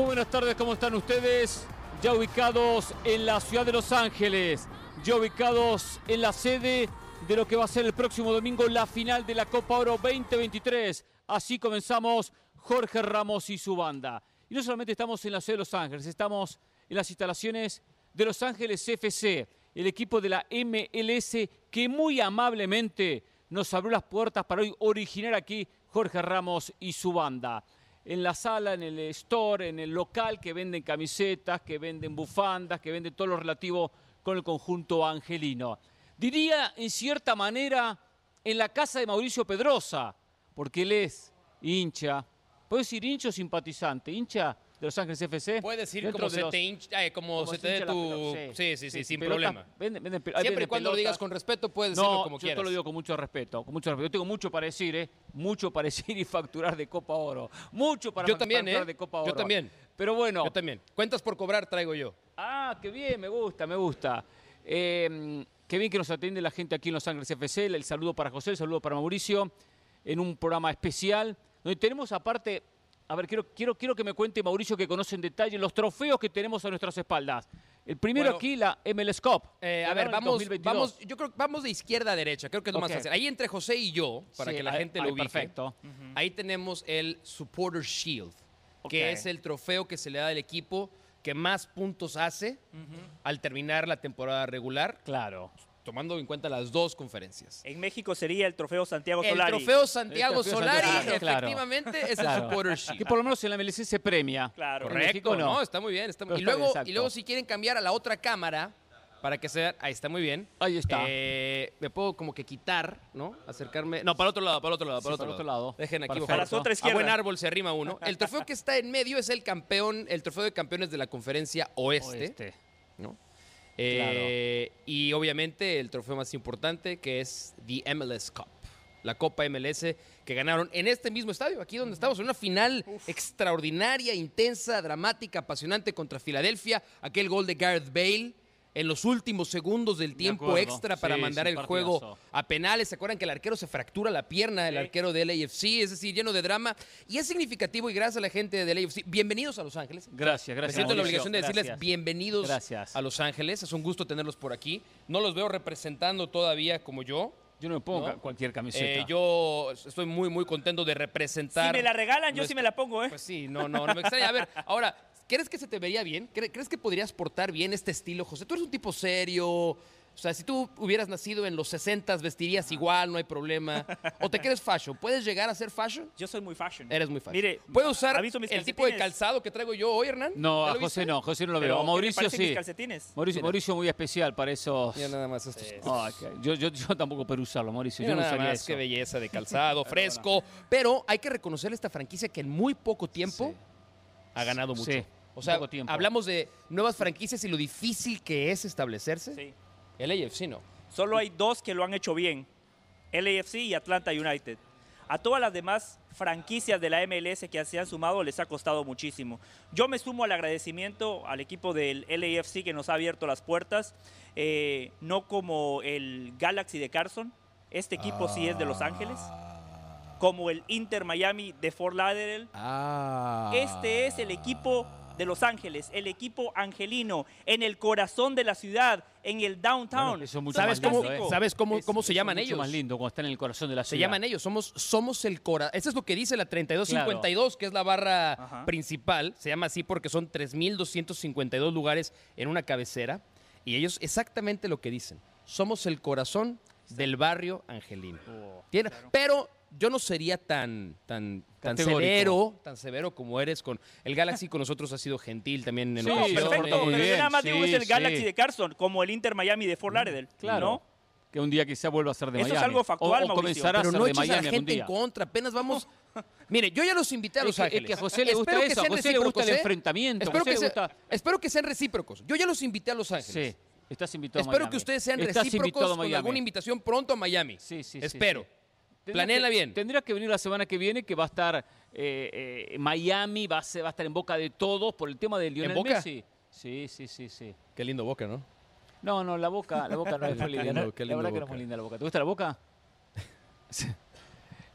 Muy buenas tardes, ¿cómo están ustedes? Ya ubicados en la ciudad de Los Ángeles, ya ubicados en la sede de lo que va a ser el próximo domingo la final de la Copa Oro 2023. Así comenzamos Jorge Ramos y su banda. Y no solamente estamos en la ciudad de Los Ángeles, estamos en las instalaciones de Los Ángeles FC, el equipo de la MLS que muy amablemente nos abrió las puertas para hoy originar aquí Jorge Ramos y su banda. En la sala, en el store, en el local que venden camisetas, que venden bufandas, que venden todo lo relativo con el conjunto angelino. Diría en cierta manera en la casa de Mauricio Pedrosa, porque él es hincha. ¿Puedo decir hincha o simpatizante? ¿Hincha de Los Ángeles FC? Puedes decir como de se, los- te, hincha- eh, como como se se te dé tu... Sí, sí, sí, sin pelota, problema. Siempre y cuando lo digas con respeto, puedes decirlo No, como yo quieras. te lo digo con mucho respeto, con mucho respeto. Yo tengo mucho para decir, ¿eh? Mucho para decir y facturar de Copa Oro. Mucho para Yo también, facturar ¿eh? de Copa Yo Oro. también. Pero bueno. Yo también. Cuentas por cobrar traigo yo. Ah, qué bien, me gusta, me gusta. Eh, qué bien que nos atiende la gente aquí en Los Ángeles FC. El saludo para José, el saludo para Mauricio, en un programa especial, donde tenemos aparte, a ver, quiero, quiero, quiero que me cuente Mauricio que conoce en detalle los trofeos que tenemos a nuestras espaldas. El primero Bueno, aquí, la MLS Cup. Eh, a ver, vamos, 2022. vamos, yo creo vamos de izquierda a derecha, creo que es lo más Ok. fácil. Ahí entre José y yo, para Sí, que la ahí- gente ahí, lo ubique. perfecto. Ahí tenemos el Supporter Shield, que es el trofeo que se le da al equipo que más puntos hace al terminar la temporada regular, Claro. Tomando en cuenta las dos conferencias. En México sería el trofeo Santiago El Solari. trofeo Santiago El trofeo Solari, Santiago, claro. efectivamente, es el Claro. Supporter Que por lo menos en la MLS se premia. Claro. En Correcto, México no. no. está muy bien. está muy- y, luego, y luego si quieren cambiar a la otra cámara para que sea, ahí está muy bien. Ahí está. Eh, me puedo como que quitar, ¿no? Acercarme. No, para el otro lado, para el otro lado, para el Sí, otro, para el lado. otro lado. Dejen aquí. Perfecto. ojalá. A las otra A buen árbol se arrima uno. El trofeo que está en medio es el campeón, el trofeo de campeones de la conferencia oeste, Oeste. ¿no? Eh, Y obviamente el trofeo más importante que es the MLS Cup. La Copa MLS que ganaron en este mismo estadio, aquí donde estamos, en una final extraordinaria, intensa, dramática, apasionante contra Filadelfia. Aquel gol de Gareth Bale en los últimos segundos del tiempo extra para Sí, mandar sí, el partidazo. juego a penales. ¿Se acuerdan que el arquero se fractura la pierna, el Sí. arquero del LAFC? Es decir, lleno de drama. Y es significativo y gracias a la gente del LAFC. Bienvenidos a Los Ángeles. Gracias, Me gracias. siento en la Mauricio. obligación de decirles Gracias. bienvenidos Gracias. a Los Ángeles. Es un gusto tenerlos por aquí. No los veo representando todavía como yo. Yo no me pongo cualquier camiseta. Eh, yo estoy muy, muy contento de representar. Si me la regalan, yo sí me la pongo, ¿eh? Pues sí, no, no, no me extraña. A ver, ahora, ¿crees que se te vería bien? ¿Cre- ¿Crees que podrías portar bien este estilo, José? Tú eres un tipo serio. O sea, si tú hubieras nacido en los 60 vestirías igual, no hay problema. ¿O te crees fashion? ¿Puedes llegar a ser fashion? Yo soy muy fashion. Eres muy fashion. Mire, ¿Puedo usar ¿ha visto mis el tipo de calzado que traigo yo hoy, Hernán? no, ¿Ya a José viste? no, José no lo Pero, veo. A ¿qué le Mauricio mis sí. calcetines? Mauricio, Mira. Mauricio muy especial para esos. Mira nada más estos. Yo, yo, yo tampoco puedo usarlo, Mauricio. Mira yo no nada usaría más, eso. qué belleza de calzado, fresco. Pero hay que reconocerle a esta franquicia que en muy poco tiempo Sí. ha ganado mucho. Sí, o sea, hablamos de nuevas franquicias y lo difícil que es establecerse. Sí. El AFC no. Solo hay dos que lo han hecho bien. LAFC y Atlanta United. A todas las demás franquicias de la MLS que se han sumado les ha costado muchísimo. Yo me sumo al agradecimiento al equipo del LAFC que nos ha abierto las puertas, eh, no como el Galaxy de Carson, este equipo sí es de Los Ángeles, como el Inter Miami de Fort Lauderdale, Ah. Este es el equipo de Los Ángeles, el equipo angelino, en el corazón de la ciudad, en el downtown. Bueno, eso es mucho ¿Sabes más cómo, lindo, ¿eh? ¿sabes cómo, Es- cómo se llaman es mucho ellos? más lindo cuando están en el corazón de la Se ciudad. llaman ellos, somos, somos el corazón. Eso es lo que dice la 3252, que es la barra Ajá. principal. Se llama así porque son 3.252 lugares en una cabecera. Y ellos exactamente lo que dicen. Somos el corazón del barrio angelino. Oh, Tiene- Pero yo no sería tan, tan, tan severo, tan severo como eres con el Galaxy. Con nosotros ha sido gentil también en Sí, No, ocasiones. perfecto, pero bien, yo nada más digo es el sí, Galaxy sí. de Carson, como el Inter Miami de Fort Lauderdale. Claro. ¿no? Que un día quizá vuelva a ser de Eso es Miami. algo factual, o, o comenzará a Pero ser no de eches a Miami la gente en contra. Apenas vamos. Mire, yo ya los invité a Es Los es Ángeles. que a José le gusta Espero eso, que a sean José le gusta el recíprocos, ¿eh? enfrentamiento, a Espero José que, le sea- gusta- espero que sean recíprocos. Yo ya los invité a Los Ángeles. Sí, estás invitado a Espero Miami. que ustedes sean Estás recíprocos a con Miami. alguna invitación pronto a Miami. Sí, sí, sí, Espero. sí. Tendrá Planéenla bien. Tendría que venir la semana que viene, que va a estar eh, eh, Miami, va a, ser- va a estar en boca de todos por el tema de Lionel boca? Messi. Sí, sí, sí, sí. Qué lindo boca, ¿no? No, no, la boca, la boca no es Qué muy linda. lindo, ¿no? qué la lindo verdad que no es boca. muy linda la boca. ¿Te gusta la boca?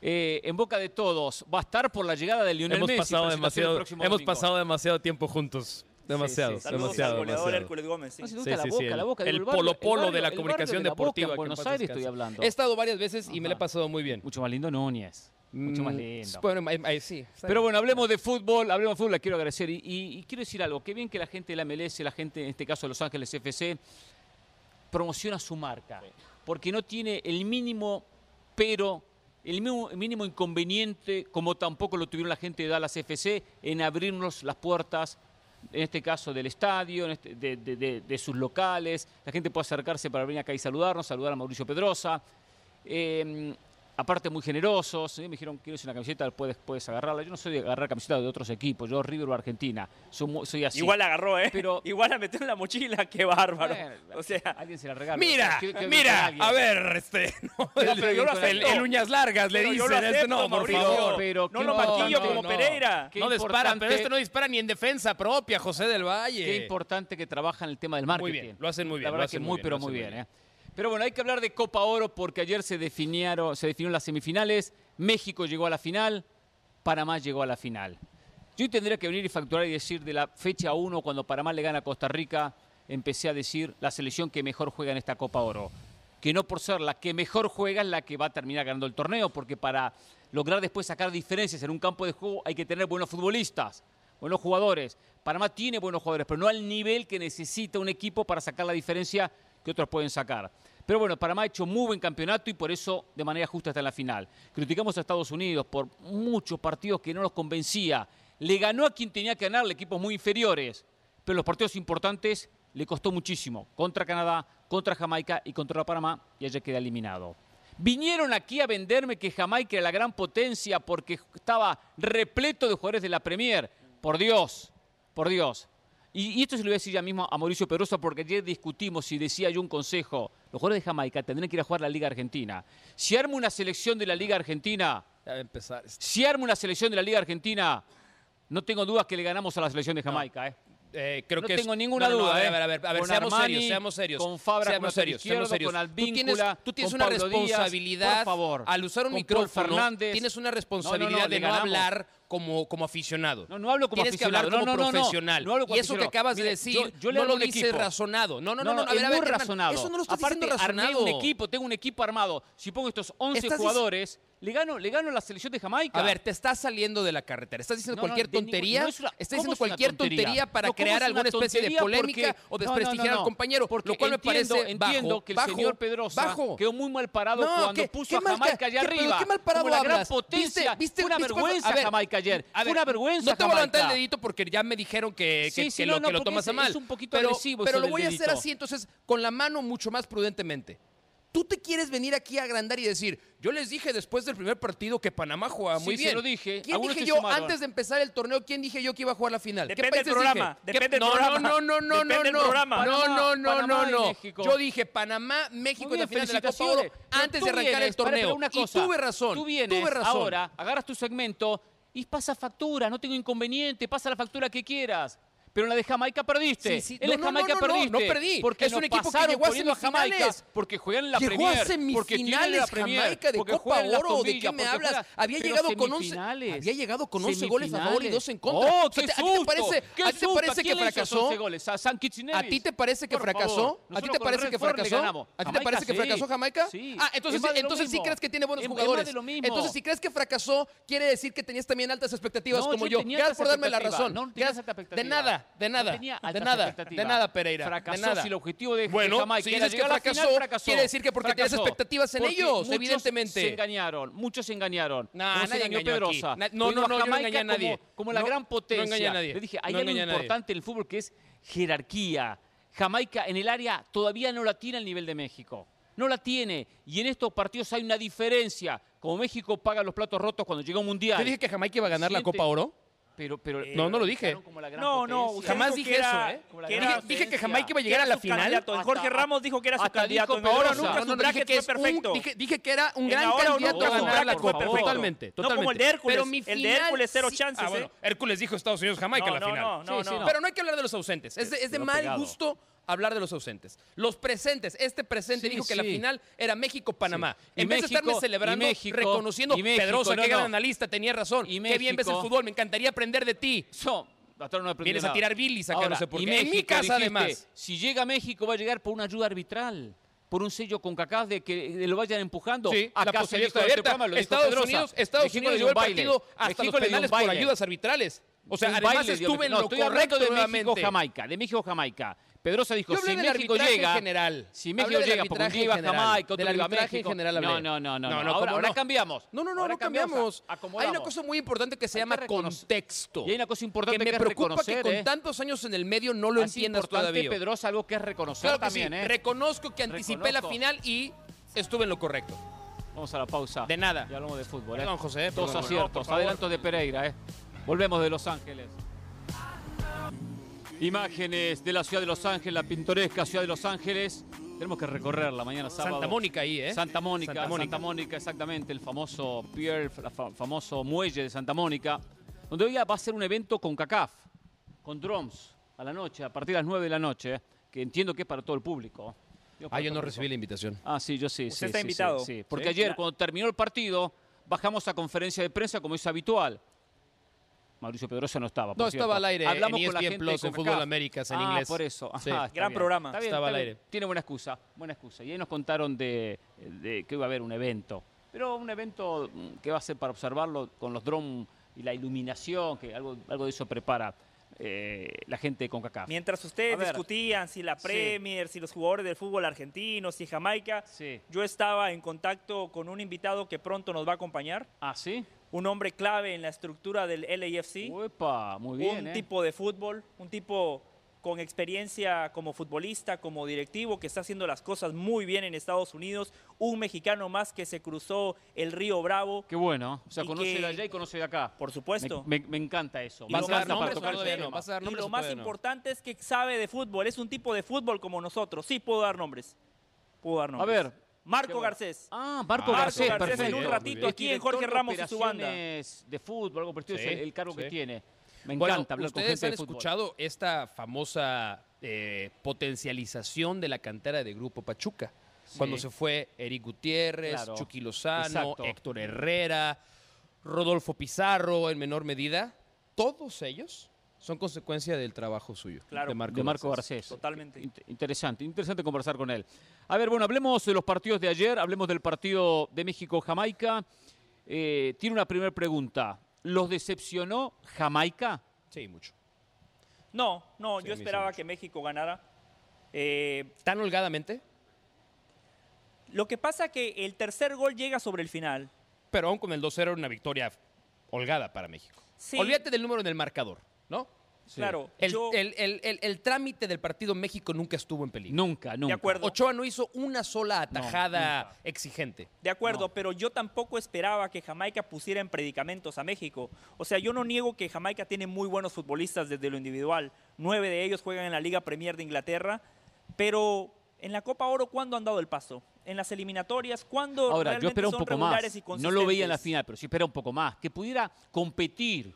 Eh, en boca de todos va a estar por la llegada de Lionel hemos Messi. pasado presentación el demasiado, próximo hemos domingo. pasado demasiado tiempo juntos. Demasiado, sí. Saludos demasiado, al goleador demasiado. Hércules Gómez. sí. No, si te Sí, gusta sí, la sí, boca, el- la boca. el polo polo de la comunicación de la Boca, deportiva En Buenos en paz Aires estoy hablando. He estado varias veces y me la he pasado muy bien. Mucho más lindo Núñez. Mucho más Mm, lindo. Bueno, ahí- sí. Pero bueno, hablemos de fútbol, hablemos de fútbol, la quiero agradecer. Y, y- y quiero decir algo, qué bien que la gente de la MLS, la gente, en este caso de Los Ángeles FC, promociona su marca. Porque no tiene el mínimo pero, el mínimo, el mínimo inconveniente, como tampoco lo tuvieron la gente de Dallas FC, en abrirnos las puertas, en este caso del estadio, este- de sus locales. La gente puede acercarse para venir acá y saludarnos, saludar a Mauricio Pedrosa. Eh, aparte muy generosos, me dijeron, quiero una camiseta, puedes, puedes agarrarla. Yo no soy de agarrar camisetas de otros equipos, yo River o Argentina, soy, así. Igual la agarró, ¿eh? Pero- Igual la metió en la mochila, qué bárbaro. Bueno, o sea, alguien se la regala. Mira, ¿Qué- qué- qué- mira, a ver, este, no, Pero- el, pero yo lo el- el uñas largas le dicen, lo este, no, por Mauricio. favor. Pero no lo importante- maquillo no, como no. Pereira. No dispara, pero este no dispara ni en defensa propia, José del Valle. Qué importante que trabajan el tema del marketing. Muy bien, lo hacen muy bien, La lo verdad hacen que muy muy, bien, pero lo muy bien. ¿eh? Pero bueno, hay que hablar de Copa Oro porque ayer se definieron, se las semifinales. México llegó a la final, Panamá llegó a la final. Yo tendría que venir y facturar y decir de la fecha 1, cuando Panamá le gana a Costa Rica, empecé a decir la selección que mejor juega en esta Copa Oro. Que no por ser la que mejor juega es la que va a terminar ganando el torneo, porque para lograr después sacar diferencias en un campo de juego hay que tener buenos futbolistas, buenos jugadores. Panamá tiene buenos jugadores, pero no al nivel que necesita un equipo para sacar la diferencia que otros pueden sacar. Pero bueno, Panamá ha hecho muy buen campeonato y por eso de manera justa está en la final. Criticamos a Estados Unidos por muchos partidos que no nos convencía. Le ganó a quien tenía que ganarle, equipos muy inferiores. Pero los partidos importantes le costó muchísimo. Contra Canadá, contra Jamaica y contra Panamá y ayer queda eliminado. Vinieron aquí a venderme que Jamaica era la gran potencia porque estaba repleto de jugadores de la Premier. Por Dios, por Dios. Y, y esto se lo voy a decir ya mismo a Mauricio Pedrosa porque ayer discutimos y decía yo un consejo. Los jugadores de Jamaica tendrán que ir a jugar la Liga Argentina. Si arma una selección de la Liga Argentina, Ya va a empezar. si arma una selección de la Liga Argentina, no tengo dudas que le ganamos a la selección de Jamaica. ¿eh? Eh, creo No que es- tengo ninguna no, no, no, duda, A ver, ¿eh? a ver, a ver, a ver, seamos Armani, serios, seamos serios. con Fabra seamos serios, seamos izquierdo, serios. con tú tienes, tú tienes con una Pablo Díaz, responsabilidad por favor, al usar un micrófono. Fernández. Tienes una No, responsabilidad no, no, de no hablar como, como aficionado. No, no hablo como Tienes que aficionado. hablar como No, no, no, no. profesional. No hablo como y eso que aficionado. acabas de decir, yo- yo le no lo dices razonado. No, no, no, no, a ver, a ver, razonado. Eso no lo estás Aparte, diciendo armé razonado. un equipo, tengo un equipo armado. Si pongo estos 11 Estás dic- jugadores, le gano, le gano a la selección de Jamaica. A ver, te estás saliendo de la carretera. Estás diciendo No, cualquier tontería. no es una- estás ¿cómo diciendo es una cualquier tontería? tontería para No, ¿cómo crear una alguna especie de polémica Porque- o desprestigiar al compañero. Porque lo cual me entiendo, parece entiendo bajo, que el bajo, señor Pedrosa bajo. quedó muy mal parado cuando ¿qué- puso a Jamaica ca- allá arriba. qué mal parado la gran potencia. ¿Viste- una vergüenza a ver, Jamaica ayer. ver, una vergüenza No te voy a levantar el dedito porque ya me dijeron que, que- que lo, que tomas a mal. es un poquito pero, agresivo pero lo voy a hacer así, entonces, con la mano mucho más prudentemente. Tú te quieres venir aquí a agrandar y decir, yo les dije después del primer partido que Panamá jugaba muy Sí, bien. lo dije. ¿Quién dije yo sumaron. antes de empezar el torneo? ¿Quién dije yo que iba a jugar la final? Depende ¿Qué países del programa, dije? depende ¿Qué- del no, programa. No, no, no, Depende no, no. programa. No, no, no, no, Panamá no. México. Yo dije Panamá, México Muy en la bien, final de la Copa Oro antes de arrancar vienes, el torneo. una cosa, y tuve razón. Tú vienes tuve razón. ahora, agarras tu segmento y pasa factura, no tengo inconveniente, pasa la factura que quieras. Pero en la de Jamaica perdiste. Sí, sí. En la No, de Jamaica no, no, no, perdiste. no perdí. Porque Es un equipo que llegó a semifinales. porque juegan en la Llegó Premier. a semifinales la Premier, Jamaica de Copa Oro. ¿De qué me hablas? Había llegado con 11 semifinales. había llegado con 11 goles a favor y dos en contra. ¡Oh, O sea, qué ¿a ti te susto! parece- ¿Qué a ti te parece ¿A quién que fracasó? 11 goles? ¿A ti te parece que fracasó? ¿A ti te parece que fracasó? ¿A ti te parece que fracasó Jamaica? Sí. Ah, entonces, de sí crees que tiene buenos jugadores. de. Entonces, si crees que fracasó, quiere decir que tenías también altas expectativas como yo Gracias por darme la razón. No tenía De nada, de No nada. tenía De nada, expectativas. de nada, Pereira. Fracasó de nada. si el objetivo de- Bueno, Jamaica si era dices que fracasó, final, fracasó. quiere decir que porque tienes Fracasó. expectativas en Porque ellos, muchos evidentemente. se engañaron, muchos se engañaron. Nah, se nadie engañó. Pedrosa. Na- no, no, no, yo no Jamaica engañé a nadie. Como, como la No, gran no potencia. engañé a nadie. Le dije, hay No algo importante en el fútbol que es jerarquía. Jamaica en el área todavía no la tiene al nivel de México. No la tiene. Y en estos partidos hay una diferencia. Como México paga los platos rotos cuando llega un mundial. Yo dije que Jamaica iba a ganar la Copa Oro. Pero, pero, No, no lo dije. pintaron como la gran No, no, Jamás dije que era- eso, ¿eh? Que era- Dije, dije que. Jamaica iba a llegar a la final. Hasta- Jorge Ramos dijo que era su hasta candidato dijo en. Pedrosa. Nunca No, su no, dije que fue es un, perfecto. dije, dije que era un En gran candidato a ganar la Copa. perfecto. Totalmente, No totalmente. como el de Hércules. Pero mi El de final Hércules, cero sí- chances, Ah, bueno, ¿eh? Hércules dijo Estados Unidos Jamaica No, en la final. no, no, Sí, sí, no. Pero no hay que hablar de los ausentes. Es de, es de Quedó mal gusto hablar de los ausentes. Los presentes, este presente Sí, dijo que la final era México-Panamá. Sí. En vez de estarme celebrando, México- reconociendo, México, Pedrosa, no, qué gran no. analista, tenía razón. Y qué bien ves el fútbol, me encantaría aprender de ti. No aprendido Vienes a tirar bilis acá, Ahora, no sé por y qué. En mi casa, dijiste, además. Si llega a México, va a llegar por una ayuda arbitral. Por un sello con cacás de que lo vayan empujando. Sí, la Acá se posibilidad está este abierta. programa, Estados Pedrosa. Unidos, Estados México Unidos llevó el partido hasta México los penales por ayudas arbitrales. O sea, además baile estuve en no, lo correcto de. México-Jamaica. De México-Jamaica. Pedrosa dijo, Yo hablé si del México arbitraje llega... en general. Si Hablé México del llega, porque un arbitraje día iba a en general. Jamaica, otro Del día iba a arbitraje en México. general hablé. No, no, no, no. No, no. no, ahora, ¿cómo ahora no? cambiamos. No, no, no, Ahora no cambiamos. Hay acomodamos. una cosa muy importante que se Hay llama que reconocer- contexto. Y hay una cosa importante que que me es preocupa reconocer, que con ¿eh? tantos años en el medio no lo Es entiendas importante, todavía. Pedrosa, algo que es reconocer Claro que también, sí. ¿eh? Reconozco que anticipé la Reconozco. final y estuve en lo correcto. Vamos a la pausa. De nada. Y hablamos de fútbol, ¿eh? Perdón, José. Dos perdón. aciertos, No, por favor. adelantos de Pereira, ¿eh? Volvemos de Los Ángeles. Imágenes de la ciudad de Los Ángeles, la pintoresca ciudad de Los Ángeles. Tenemos que recorrerla mañana sábado. Santa Mónica ahí, ¿eh? Santa Mónica, Santa Santa Mónica. Exactamente, el famoso pier, el fa- famoso muelle de Santa Mónica, donde hoy va a ser un evento con CACAF, con drums, a la noche, a partir de las 9 de la noche, ¿eh? que entiendo que es para todo el público. Para Ah, yo no recibí la invitación. Ah, sí, yo sí. Usted sí, está sí, invitado. Sí, porque Sí. ayer, cuando terminó el partido, bajamos a conferencia de prensa como es habitual. Mauricio Pedrosa no estaba. por No, cierto. estaba al aire Hablamos en con la ESPN gente Plus, CONCACAF. Fútbol Américas, en ah, inglés. por eso. Sí. Ajá, Gran bien. programa. Está bien, Estaba está al bien. aire. Tiene buena excusa, buena excusa. Y ahí nos contaron de, de que iba a haber un evento. Pero un evento mm, que va a ser para observarlo con los drones y la iluminación, que algo, algo de eso prepara eh, la gente de CONCACAF. Mientras ustedes ver. discutían si la Sí. Premier, si los jugadores del fútbol argentino, si Jamaica, Sí. yo estaba en contacto con un invitado que pronto nos va a acompañar, ¿Ah, sí? Un hombre clave en la estructura del LAFC, Uepa, muy bien, un ¿eh? tipo de fútbol, un tipo con experiencia como futbolista, como directivo, que está haciendo las cosas muy bien en Estados Unidos, un mexicano más que se cruzó el río Bravo, Qué bueno. O sea, conoce que- de allá y conoce de acá. por supuesto. Me, me- me encanta eso. ¿Vas lo a para nombres tocar no? tema. ¿Vas a dar Y lo más no? importante es que sabe de fútbol, es un tipo de fútbol como nosotros. Sí, puedo dar nombres. Puedo dar A nombres. ver. Marco bueno. Garcés. Ah, Marco Marco Garcés, Garcés, perfecto. en un ratito aquí en Jorge Ramos y su banda. de fútbol, algo Sí, es el, cargo que tiene. Me Bueno, encanta hablar con ustedes gente han de fútbol. escuchado esta famosa eh, potencialización de la cantera de Grupo Pachuca. Sí. Cuando se fue Eric Gutiérrez, Claro. Chucky Lozano, Exacto. Héctor Herrera, Rodolfo Pizarro en menor medida, todos ellos son consecuencia del trabajo suyo. Claro. de Marco, de Marco Garcés. Garcés. Totalmente. Int- Interesante, interesante conversar con él. A ver, bueno, hablemos de los partidos de ayer, hablemos del partido de México-Jamaica. Eh, tiene una primera pregunta. ¿Los decepcionó Jamaica? Sí, mucho. No, no, Sí, yo esperaba que México ganara. Eh, ¿Tan holgadamente? lo que pasa que el tercer gol llega sobre el final. Pero aún con el 2-0 era una victoria holgada para México. Sí. Olvídate del número en el marcador, ¿no? Claro, El, yo- el- el- el- el trámite del partido México nunca estuvo en peligro. Nunca, nunca. acuerdo. Ochoa no hizo una sola atajada exigente. De acuerdo, No. pero yo tampoco esperaba que Jamaica pusiera en predicamentos a México. O sea, yo no niego que Jamaica tiene muy buenos futbolistas desde lo individual. Nueve de ellos juegan en la Liga Premier de Inglaterra, pero en la Copa Oro, ¿cuándo han dado el paso? En las eliminatorias, ¿cuándo Ahora, yo realmente esperaba un son poco más. regulares y No lo veía en la final, pero sí esperaba un poco más. Que pudiera competir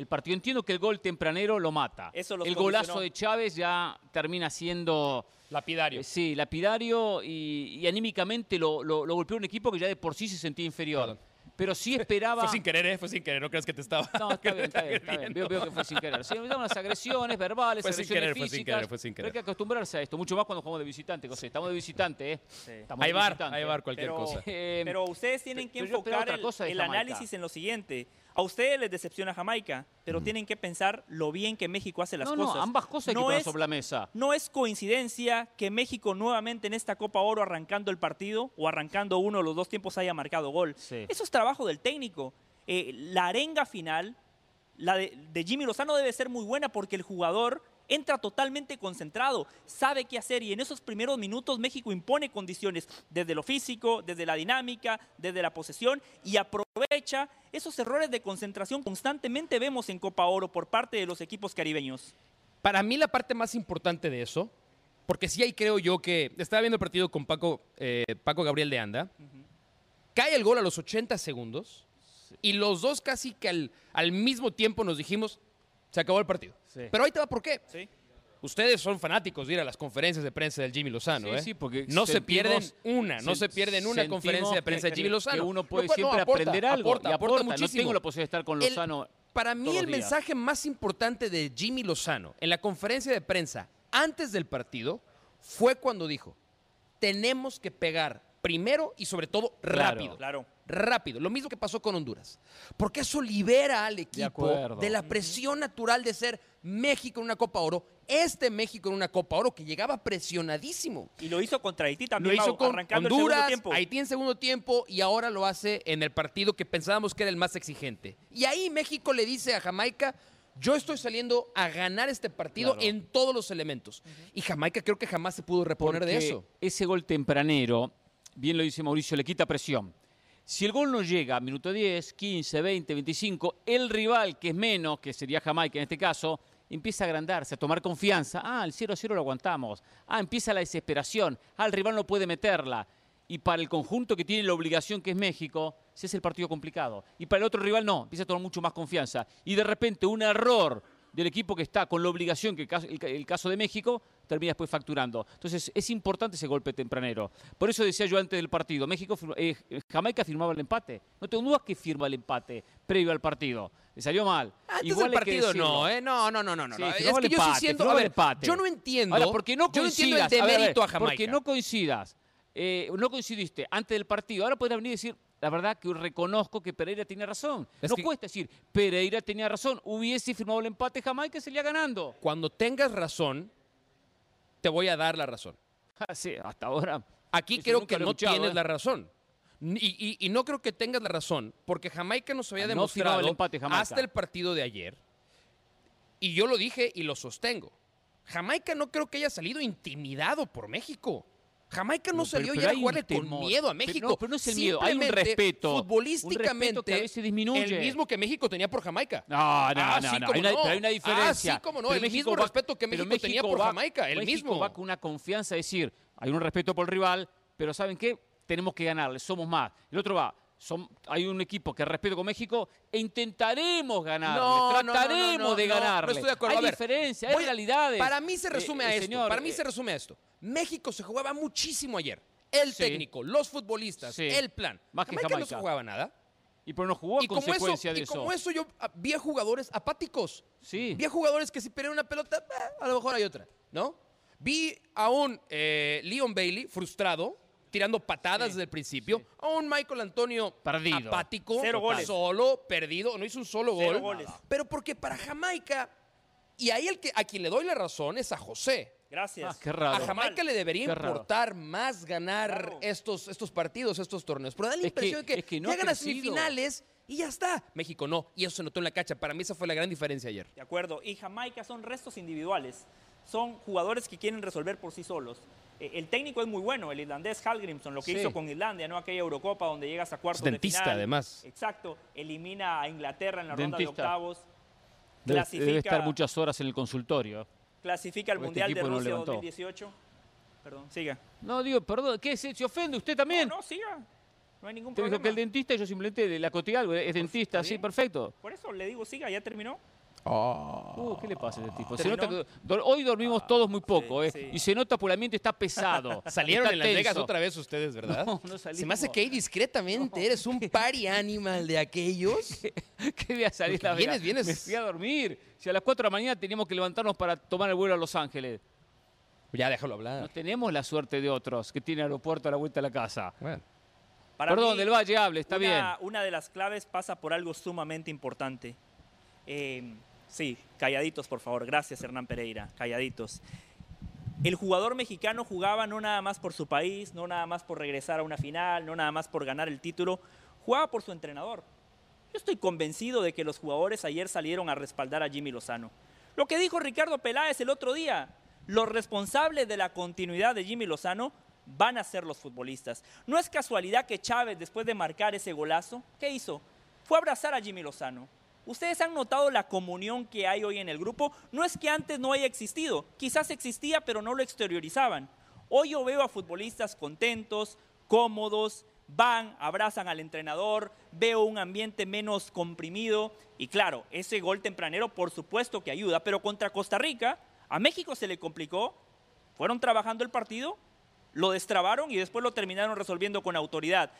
el partido. Entiendo que el gol tempranero lo mata. Eso los el golazo de Chávez ya termina siendo... Lapidario. eh, sí, lapidario y, y anímicamente lo, lo- lo golpeó un equipo que ya de por sí se sentía inferior. Perdón. Pero sí esperaba... Fue sin querer, ¿eh? Fue sin querer. No creas que te estaba. No, está bien, está bien, está bien. Veo, veo que fue sin querer. Sí, las agresiones verbales, Fue sin agresiones querer, fue sin físicas. querer, fue sin Pero hay querer. que acostumbrarse a esto, mucho más cuando jugamos de visitante, José. Estamos de visitante, ¿eh? Sí. Estamos Hay de bar, visitante. hay bar, cualquier Pero, cosa. Eh, pero ustedes tienen que enfocar el, el análisis en lo siguiente. A ustedes les decepciona Jamaica, pero tienen que pensar lo bien que México hace las no, cosas. no, ambas cosas hay No que poner es- sobre la mesa. No es coincidencia que México nuevamente en esta Copa Oro arrancando el partido o arrancando uno de los dos tiempos haya marcado gol. Sí. Eso es trabajo del técnico. Eh, la arenga final, la de, de Jimmy Lozano debe ser muy buena porque el jugador entra totalmente concentrado, sabe qué hacer y en esos primeros minutos México impone condiciones desde lo físico, desde la dinámica, desde la posesión y aprovecha esos errores de concentración constantemente vemos en Copa Oro por parte de los equipos caribeños. Para mí la parte más importante de eso, porque sí ahí creo yo que estaba viendo el partido con Paco, eh, Paco Gabriel de Anda, cae el gol a los 80 segundos y los dos casi que al, al mismo tiempo nos dijimos, se acabó el partido. Sí. Pero ahí te va por qué. ¿sí? Ustedes son fanáticos de ir a las conferencias de prensa del Jimmy Lozano, Sí, ¿eh? sí, porque no se pierden una, no se pierden una conferencia de prensa de que- Jimmy Lozano. Que uno puede cual, no, siempre aporta, aprender algo. aporta, y aporta aporta. muchísimo. No tengo la posibilidad de estar con El- Lozano. Para mí todos el días. mensaje más importante de Jimmy Lozano en la conferencia de prensa antes del partido fue cuando dijo, tenemos que pegar primero y sobre todo Claro. rápido. Claro. Rápido, lo mismo que pasó con Honduras. Porque eso libera al equipo de, la presión natural de ser México en una Copa Oro, este México en una Copa Oro que llegaba presionadísimo. Y lo hizo contra Haití Lo también, hizo Mau, con arrancando el segundo Honduras, tiempo. Haití en segundo tiempo y ahora lo hace en el partido que pensábamos que era el más exigente. Y ahí México le dice a Jamaica, yo estoy saliendo a ganar este partido Claro. en todos los elementos. Y Jamaica creo que jamás se pudo reponer de eso. Ese gol tempranero, bien lo dice Mauricio, le quita presión. Si el gol no llega a minuto 10, 15, 20, 25, el rival, que es menos, que sería Jamaica en este caso, empieza a agrandarse, a tomar confianza. Ah, el 0-0 lo aguantamos. Ah, empieza la desesperación. Ah, el rival no puede meterla. Y para el conjunto que tiene la obligación, que es México, se es el partido complicado. Y para el otro rival no, empieza a tomar mucho más confianza. Y de repente un error del equipo que está con la obligación, que el caso, de México, termina después facturando. Entonces es importante ese golpe tempranero. Por eso decía yo antes del partido, México, eh, Jamaica firmaba el empate. No tengo dudas que firma el empate previo al partido. Le salió mal. Antes Igual del partido no, ¿eh? No, no, no, no. no. Sí, es que yo empate, A ver, yo no entiendo... Ahora, porque no yo no entiendo el coincidas. a ver, a ver, demérito a, Jamaica. Porque no coincidas. eh, no coincidiste antes del partido. Ahora podrás venir y decir, la verdad que reconozco que Pereira tenía razón. Es no que- cuesta decir, Pereira tenía razón. Hubiese firmado el empate Jamaica y salía ganando. Cuando tengas razón, te voy a dar la razón. Ah, sí, hasta ahora. Aquí creo que no escuchado, tienes ¿eh? la razón. Y, y- y no creo que tengas la razón, porque Jamaica nos había No firmaba demostrado el empate hasta el partido de ayer, y yo lo dije y lo sostengo. Jamaica no creo que haya salido intimidado por México. Jamaica no, No, salió pero- ya pero a hay un jugarle con miedo a Pero México. no, pero no es el miedo, hay un respeto, un Futbolísticamente, respeto que a veces disminuye. el mismo que México tenía por Jamaica. No, no, Ah, no, sí, no. Hay una, no. pero hay una diferencia. Ah, sí, cómo no. Pero El México mismo va- respeto que pero México tenía por va- Jamaica, el México mismo. va con una confianza, es decir, hay un respeto por el rival, pero ¿saben qué? Tenemos que ganarle, somos más. El otro va, son, hay un equipo que respeto con México e intentaremos No, no, trataremos no, no, de no, ganarle. No estoy de acuerdo. Hay ver, diferencia, hay voy realidades. Para mí se resume Eh, a eh, esto. señor, para mí eh, se resume a esto. México se jugaba muchísimo ayer. El Sí. técnico, los futbolistas, Sí. el plan. Más que Jamaica no se jugaba nada. Y pero no jugó a Y como, eso, consecuencia de y eso. como eso yo ah, vi a jugadores apáticos. Sí. Vi a jugadores que si pelean una pelota, eh, a lo mejor hay otra, ¿no? Vi a un eh, Leon Bailey frustrado, tirando patadas desde el principio. A un Michael Antonio Perdido. apático, Cero goles. solo, perdido, no hizo un solo Cero gol. goles. Pero porque para Jamaica, y ahí el que, a quien le doy la razón es a José. Gracias. Ah, qué raro. A Jamaica le debería Qué raro. importar más ganar Claro. estos, estos partidos, estos torneos. Pero da la Es que- impresión de que, es que no ha llegan a semifinales y ya está. México no. Y eso se notó en la cancha. Para mí esa fue la gran diferencia ayer. De acuerdo. Y Jamaica son restos individuales. Son jugadores que quieren resolver por sí solos. Eh, El técnico es muy bueno, el irlandés Hallgrimson, lo que Sí. hizo con Irlandia, ¿no? Aquella Eurocopa donde llegas a cuartos Es dentista, de final. además. Exacto. Elimina a Inglaterra en la ronda de octavos. Debe, clasifica- debe estar muchas horas en el consultorio. Clasifica al Porque este Mundial de no Rusia levantó. 2018. Perdón, siga. No, digo, perdón, ¿qué se, se ofende usted también? No, no, siga. No hay ningún Usted problema. dijo que el dentista, yo simplemente le acoté algo, es dentista, sí, perfecto. Por eso le digo, siga, ya terminó. Uh, ¿Qué le pasa a este tipo? Se nota que- do- hoy dormimos todos muy poco, sí, ¿eh? sí. Y se nota por el ambiente está pesado. Salieron está en Las Vegas otra vez ustedes, ¿verdad? No, no salimos. Se me hace que ahí discretamente eres un party animal de aquellos. ¿Qué voy a salir Porque la vienes- vienes- Me fui a dormir. Si a las 4 de la mañana teníamos que levantarnos para tomar el vuelo a Los Ángeles. Ya, déjalo No hablar. tenemos la suerte de otros que tienen aeropuerto a la vuelta de la casa. Bueno. Para Perdón, mí, del Valle hable, está una, bien. Una de las claves pasa por algo sumamente importante. Eh, sí, calladitos, por favor. Gracias, Hernán Pereira. Calladitos. El jugador mexicano jugaba no nada más por su país, no nada más por regresar a una final, no nada más por ganar el título, jugaba por su entrenador. Yo estoy convencido de que los jugadores ayer salieron a respaldar a Jimmy Lozano. Lo que dijo Ricardo Peláez el otro día, los responsables de la continuidad de Jimmy Lozano van a ser los futbolistas. No es casualidad que Chávez, después de marcar ese golazo, ¿qué hizo? Fue abrazar a Jimmy Lozano. Ustedes han notado la comunión que hay hoy en el grupo. No es que antes no haya existido, quizás existía, pero no lo exteriorizaban. Hoy yo veo a futbolistas contentos, cómodos, van, abrazan al entrenador, veo un ambiente menos comprimido y claro, ese gol tempranero por supuesto que ayuda, pero contra Costa Rica A México se le complicó, fueron trabajando el partido, lo destrabaron y después lo terminaron resolviendo con autoridad.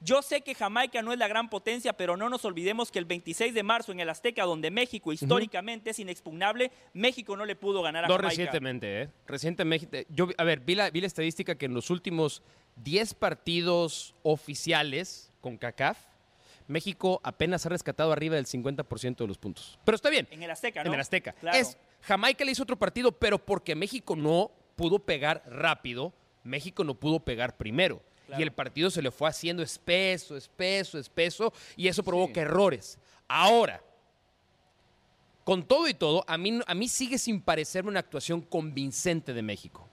Yo sé que Jamaica no es la gran potencia, pero no nos olvidemos que el 26 de marzo en el Azteca, donde México históricamente es inexpugnable, México no le pudo ganar a No Jamaica. recientemente, ¿eh? Recientemente. Yo, a ver, vi la, vi la estadística que en los últimos 10 partidos oficiales con CACAF, México apenas ha rescatado arriba del 50% de los puntos. Pero está bien. En el Azteca, ¿no? En el Azteca. Claro. Es, Jamaica le hizo otro partido, pero porque México no pudo pegar rápido, México no pudo pegar primero. Claro. Y el partido se le fue haciendo espeso, espeso, espeso, y eso provoca errores. Ahora, con todo y todo, a mí, a mí sigue sin parecerme una actuación convincente de México.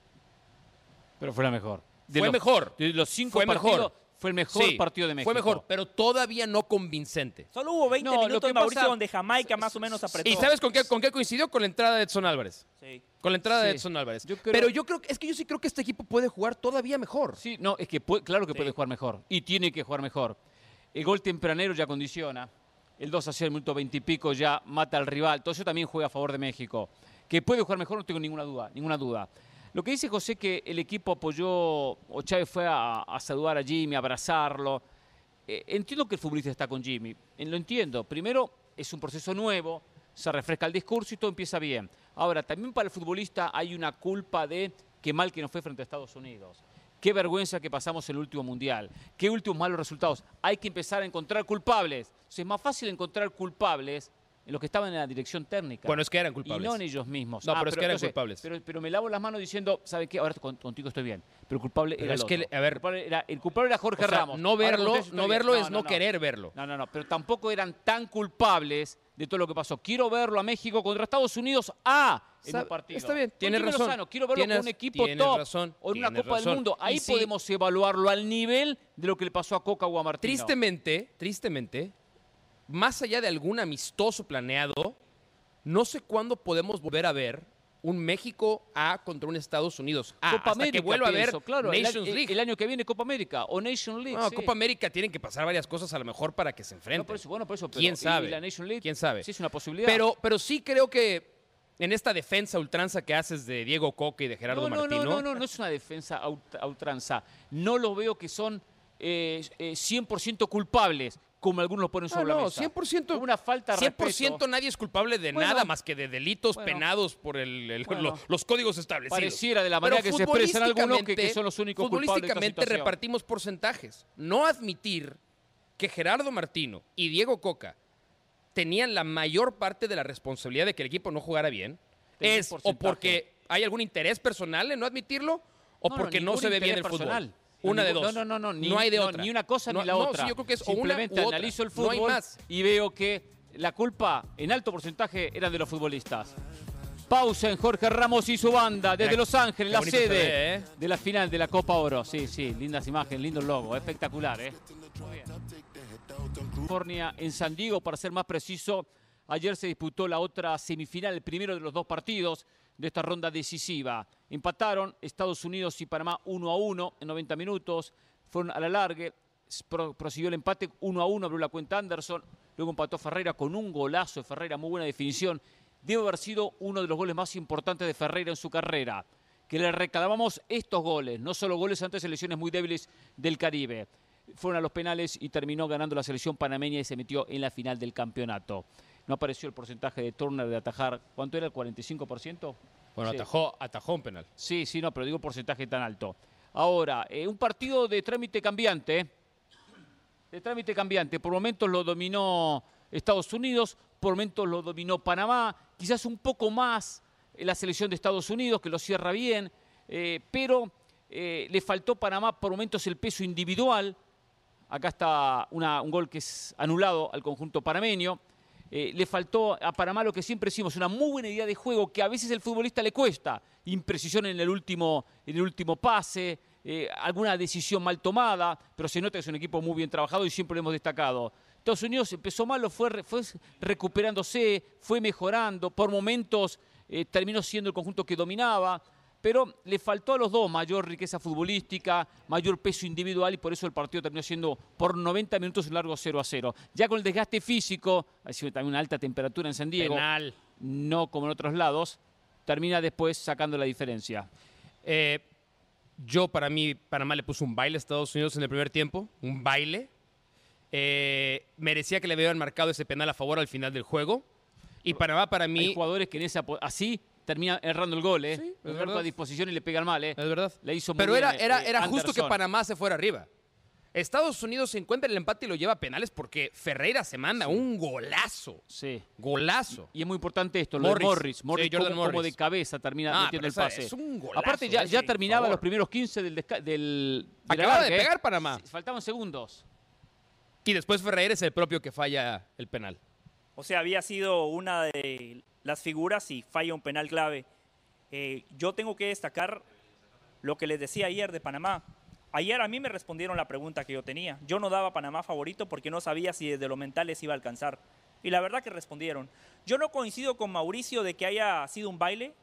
Pero fue la mejor. De Fue los- mejor. De los cinco Fue partidos, mejor. Fue el mejor Sí, partido de México. Fue mejor, pero todavía no convincente. Solo hubo 20 No, lo minutos, que Mauricio, pasa- donde Jamaica más o menos apretó. ¿Y sabes con qué, con qué coincidió? Con la entrada de Edson Álvarez. Sí. Con la entrada de. Edson Álvarez. Yo creo- Pero yo creo que es que yo sí creo que este equipo puede jugar todavía mejor. Sí, no, es que puede- claro que Sí. puede jugar mejor. Y tiene que jugar mejor. El gol tempranero ya condiciona. El 2 a 0, el minuto 20 y pico ya mata al rival. Todo eso también juega a favor de México. Que puede jugar mejor, no tengo ninguna duda. Ninguna duda. Lo que dice José que el equipo apoyó, o Chávez fue a, saludar a Jimmy, a abrazarlo. Eh, entiendo que el futbolista está con Jimmy. Lo entiendo. Primero, es un proceso nuevo, se refresca el discurso y todo empieza bien. Ahora, también para el futbolista hay una culpa de qué mal que nos fue frente a Estados Unidos. Qué vergüenza que pasamos el último mundial. Qué últimos malos resultados. Hay que empezar a encontrar culpables. Es más fácil encontrar culpables los que estaban en la dirección técnica. Bueno, es que eran Y culpables. no en ellos mismos. No, pero es que eran entonces, culpables. Pero, pero me lavo las manos diciendo, ¿sabe qué? Ahora con- contigo estoy bien. Pero el culpable Pero era es el que, otro. a ver, el culpable era, el culpable era Jorge O sea, Ramos. no verlo, no verlo es no, querer verlo. No, no, no. Pero tampoco eran tan culpables de todo lo que pasó. Quiero verlo a México contra Estados Unidos A en Sabe- un partido. está bien, tienes razón. Quiero verlo Tienes- con un equipo top razón, o en una Copa razón. del Mundo. Ahí Y sí. podemos evaluarlo al nivel de lo que le pasó a Coca o a Martino. Tristemente, tristemente, más allá de algún amistoso planeado, no sé cuándo podemos volver a ver un México A contra un Estados Unidos A. Copa hasta América, que vuelva a ver claro, el, Nations el- League. el año que viene Copa América o Nation League. No, sí. Copa América tienen que pasar varias cosas a lo mejor para que se enfrenten. No, por eso, bueno, por eso, pero- ¿Quién sabe? la Nation League, ¿Quién sabe? Sí, es una posibilidad. Pero, pero sí creo que en esta defensa ultranza que haces de Diego Coca y de Gerardo no, no, Martino. No, no, no, no es una defensa a ultranza. No los veo que son eh, eh, 100% culpables, como algunos lo ponen Ah, sobre la no, mesa. 100%, Hubo una falta de 100% respeto. nadie es culpable de Bueno, nada más que de delitos bueno, penados por el- el- bueno. lo- los códigos establecidos. Pareciera de la manera Pero que se expresan algunos que, que son los únicos culpables Futbolísticamente repartimos porcentajes. No admitir que Gerardo Martino y Diego Coca tenían la mayor parte de la responsabilidad de que el equipo no jugara bien es o porque hay algún interés personal en no admitirlo o No, no, porque no, se ve bien el fútbol. Una No, de dos. No, no, no, ni, no hay de no, otra. Ni una cosa No, ni la no, otra. sí, yo creo que es una Simplemente u otra. analizo el No fútbol hay más. y veo que la culpa en alto porcentaje era de los futbolistas. Pausa en Jorge Ramos y su banda desde Los Ángeles, la sede ve, ¿eh? de la final de la Copa Oro. Sí, sí, lindas imágenes, lindo logo, espectacular, ¿eh? California en San Diego, para ser más preciso. Ayer se disputó la otra semifinal, el primero de los dos partidos de esta ronda decisiva. Empataron Estados Unidos y Panamá 1 a 1 en 90 minutos. Fueron a la. Pro- prosiguió el empate 1 a 1, abrió la cuenta Anderson. Luego empató Ferreira con un golazo de Ferreira, muy buena definición. Debe haber sido uno de los goles más importantes de Ferreira en su carrera. Que le reclamamos estos goles, no solo goles ante selecciones muy débiles del Caribe. Fueron a los penales y terminó ganando la selección panameña y se metió en la final del campeonato. No apareció el porcentaje de Turner de atajar. ¿Cuánto era? ¿El 45%? Bueno, Sí. atajó, atajó un penal. Sí, sí, no, pero digo porcentaje tan alto. Ahora, eh, un partido de trámite cambiante. De trámite cambiante. Por momentos lo dominó Estados Unidos, por momentos lo dominó Panamá, quizás un poco más eh, la selección de Estados Unidos, que lo cierra bien, eh, pero eh, le faltó Panamá por momentos el peso individual. Acá está una- un gol que es anulado al conjunto panameño. Eh, le faltó a Panamá lo que siempre decimos, una muy buena idea de juego que a veces el futbolista le cuesta. Imprecisión en el último, en el último pase, eh, alguna decisión mal tomada, pero se nota que es un equipo muy bien trabajado y siempre lo hemos destacado. Estados Unidos empezó malo, fue, fue recuperándose, fue mejorando, por momentos eh, terminó siendo el conjunto que dominaba, pero le faltó a los dos mayor riqueza futbolística, mayor peso individual y por eso el partido terminó siendo por 90 minutos un largo 0 a 0. Ya con el desgaste físico, ha sido también una alta temperatura en San Diego, Penal. no como en otros lados, termina después sacando la diferencia. Eh, yo, para mí, Panamá le puso un baile a Estados Unidos en el primer tiempo. Un baile. Eh, merecía que le hubieran marcado ese penal a favor al final del juego. Y Panamá, para Hay mí. jugadores que en esa así termina errando el gol, ¿eh? Sí, es verdad. a disposición y le pegan mal, ¿eh? Es verdad. Le hizo muy Pero bien, era, era, eh, era justo que. Panamá se fuera arriba. Estados Unidos se encuentra en el empate y lo lleva a penales porque Ferreira se manda un golazo. Sí. Golazo. Y es muy importante esto, lo Morris. de Morris. Sí, Morris Jordan como, de cabeza termina Ah, metiendo el pase. es un golazo, Aparte ya, ese, ya terminaba los primeros 15 del, desca- del, Acababa de ¿eh? pegar Panamá. Sí, Faltaban segundos. Y después Ferreira es el propio que falla el penal. O sea, había sido una de las figuras y falla un penal clave. Eh, yo tengo que destacar lo que les decía ayer de Panamá. Ayer a mí me respondieron la pregunta que yo tenía. Yo no daba a Panamá favorito porque no sabía si desde lo mental les iba a alcanzar. Y la verdad que respondieron. Yo no coincido con Mauricio de que haya sido un baile.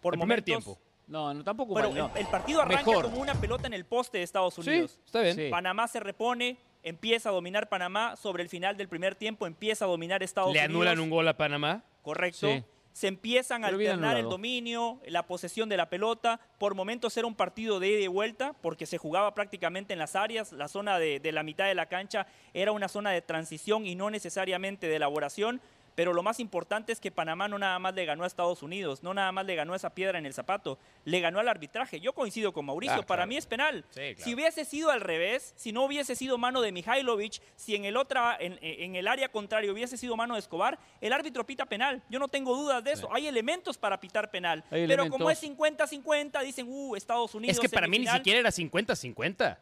Por el primer tiempo. No, no tampoco Pero mal, no. el, el partido arranca Mejor. como una pelota en el poste de Estados Sí, Unidos. está bien. Sí. Panamá se repone, empieza a dominar Panamá. Sobre el final del primer tiempo empieza a dominar Estados Le Unidos. anulan un gol a Panamá. Correcto. Sí. Se empiezan a alternar el dominio, la posesión de la pelota. Por momentos era un partido de ida y vuelta, porque se jugaba prácticamente en las áreas. La zona de, de la mitad de la cancha era una zona de transición y no necesariamente de elaboración. Pero lo más importante es que Panamá no nada más le ganó a Estados Unidos, no nada más le ganó esa piedra en el zapato, le ganó al arbitraje. Yo coincido con Mauricio, Ah, para claro. mí es penal. Sí, claro. Si hubiese sido al revés, si no hubiese sido mano de Mihailovic, si en el, otra, en, en el área contraria hubiese sido mano de Escobar, el árbitro pita penal. Yo no tengo dudas de eso. Hay elementos para pitar penal. Hay Pero como es 50-50, dicen, uh, Estados Unidos. Es que para mí ni siquiera era 50-50.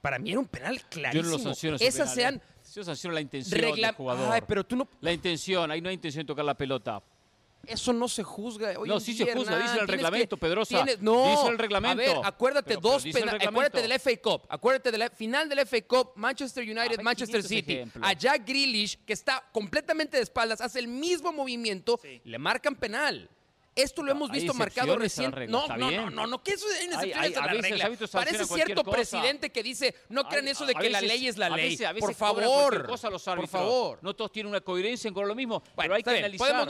Para mí era un penal Yo clarísimo. no lo sanciono. Esas penal, sean ¿eh? La intención regla... del jugador. Ay, pero tú no... La intención, ahí no hay intención de tocar la pelota. Eso no se juzga. hoy No, sí día, se juzga, dice el reglamento, que- Pedrosa. tienes- no, Dice el reglamento. A ver, acuérdate, Pero- pero dos pena- acuérdate del. FA Cup. Acuérdate de la final del FA Cup, Manchester United, Manchester 500 City. ejemplos. A Jack Grealish, que está completamente de espaldas, hace el mismo movimiento, Sí. le marcan penal. Esto lo hemos visto marcado recién. No, no, no, no, no, que eso es excepciones a la regla. Parece cierto presidente que dice, no crean eso de que la ley es la ley. Por favor, por favor. No todos tienen una coherencia con lo mismo, Bueno, pero hay que analizar.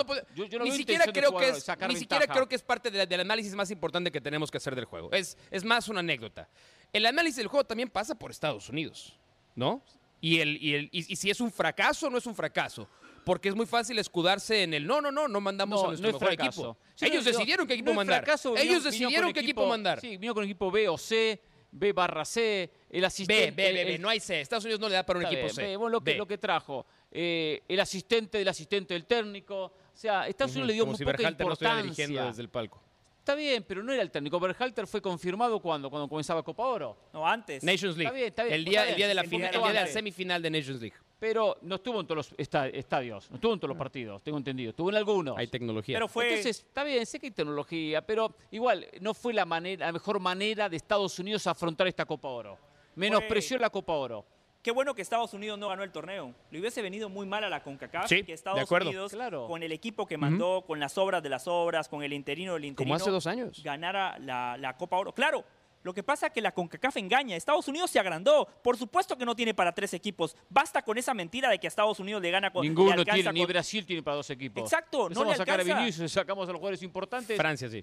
ni siquiera creo que es ni siquiera creo que es parte de la- del análisis más importante que tenemos que hacer del juego. Es, es más una anécdota. El análisis del juego también pasa por Estados Unidos, ¿no? Y, el, y, el, y, y si es un fracaso o no es un fracaso. Porque es muy fácil escudarse en el no, no, no, no mandamos a No, nuestro no mejor fracaso. equipo. Sí, Ellos no, decidieron qué equipo mandar. fracaso, vino- Ellos vino decidieron con qué equipo mandar. Sí, vino con equipo B o C, B barra C, el asistente. B, B, B, B, el- no hay C. Estados Unidos no le da para un equipo bien, C. ve, bueno, lo que, B. lo que trajo. Eh, el asistente del asistente del técnico. O sea, Estados Unidos le dio Como muy si poca Berhalter no importancia. dirigiendo desde el palco. Está bien, pero no era el técnico. Berhalter fue confirmado cuando, cuando comenzaba Copa Oro. No, antes. Nations League. Está bien, está bien, el, está día, bien. el día de la, el día de la semifinal de Nations League. Pero no estuvo en todos los esta- estadios, no estuvo en todos los partidos, tengo entendido. Estuvo en algunos. Hay tecnología. Pero fue. Entonces, está bien, sé que hay tecnología, pero igual no fue la, manera, la mejor manera de Estados Unidos afrontar esta Copa Oro. Menospreció la Copa Oro. Qué bueno que Estados Unidos no ganó el torneo. Le hubiese venido muy mal a la CONCACAF Sí, que de Estados acuerdo. Unidos, Claro. con el equipo que mandó, con las obras de las obras, con el interino del interino, Como hace dos años. ganara la, la Copa Oro. Claro, lo que pasa es que la CONCACAF engaña. Estados Unidos se agrandó. Por supuesto que no tiene para tres equipos. Basta con esa mentira de que a Estados Unidos le gana con le Ninguno alcanza tiene, ni Brasil tiene para dos equipos. Exacto, no le a sacar alcanza. a Vinicius, sacamos a los jugadores importantes, Francia, sí.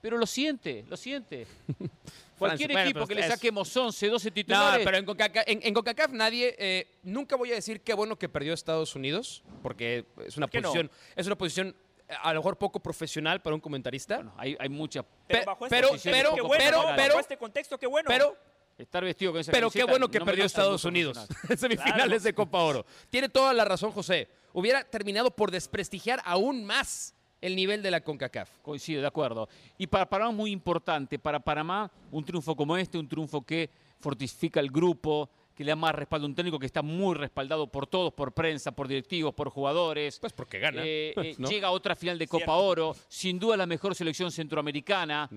pero lo siente, lo siente. Cualquier equipo que le es- saquemos 11, 12 No, titulares. pero en CONCACAF, en, en CONCACAF nadie, eh, nunca voy a decir qué bueno que perdió Estados Unidos, porque es una ¿Por qué no? posición, es una posición a lo mejor poco profesional para un comentarista. Bueno, hay, hay mucha. Pero bajo este pero- contexto, pero- qué bueno, pero- ¿no? pero- bajo este contexto, qué bueno. pero, Estar vestido con esa pero qué bueno que no perdió Estados Unidos en semifinales Claro. de Copa Oro. Tiene toda la razón, José. Hubiera terminado por desprestigiar aún más el nivel de la CONCACAF. Coincido, de acuerdo. Y para Panamá muy importante, para Panamá un triunfo como este, un triunfo que fortifica el grupo, que le da más respaldo a un técnico que está muy respaldado por todos, por prensa, por directivos, por jugadores. Pues porque gana. Eh, eh, ¿no? Llega a otra final de Copa Cierto. Oro, sin duda la mejor selección centroamericana.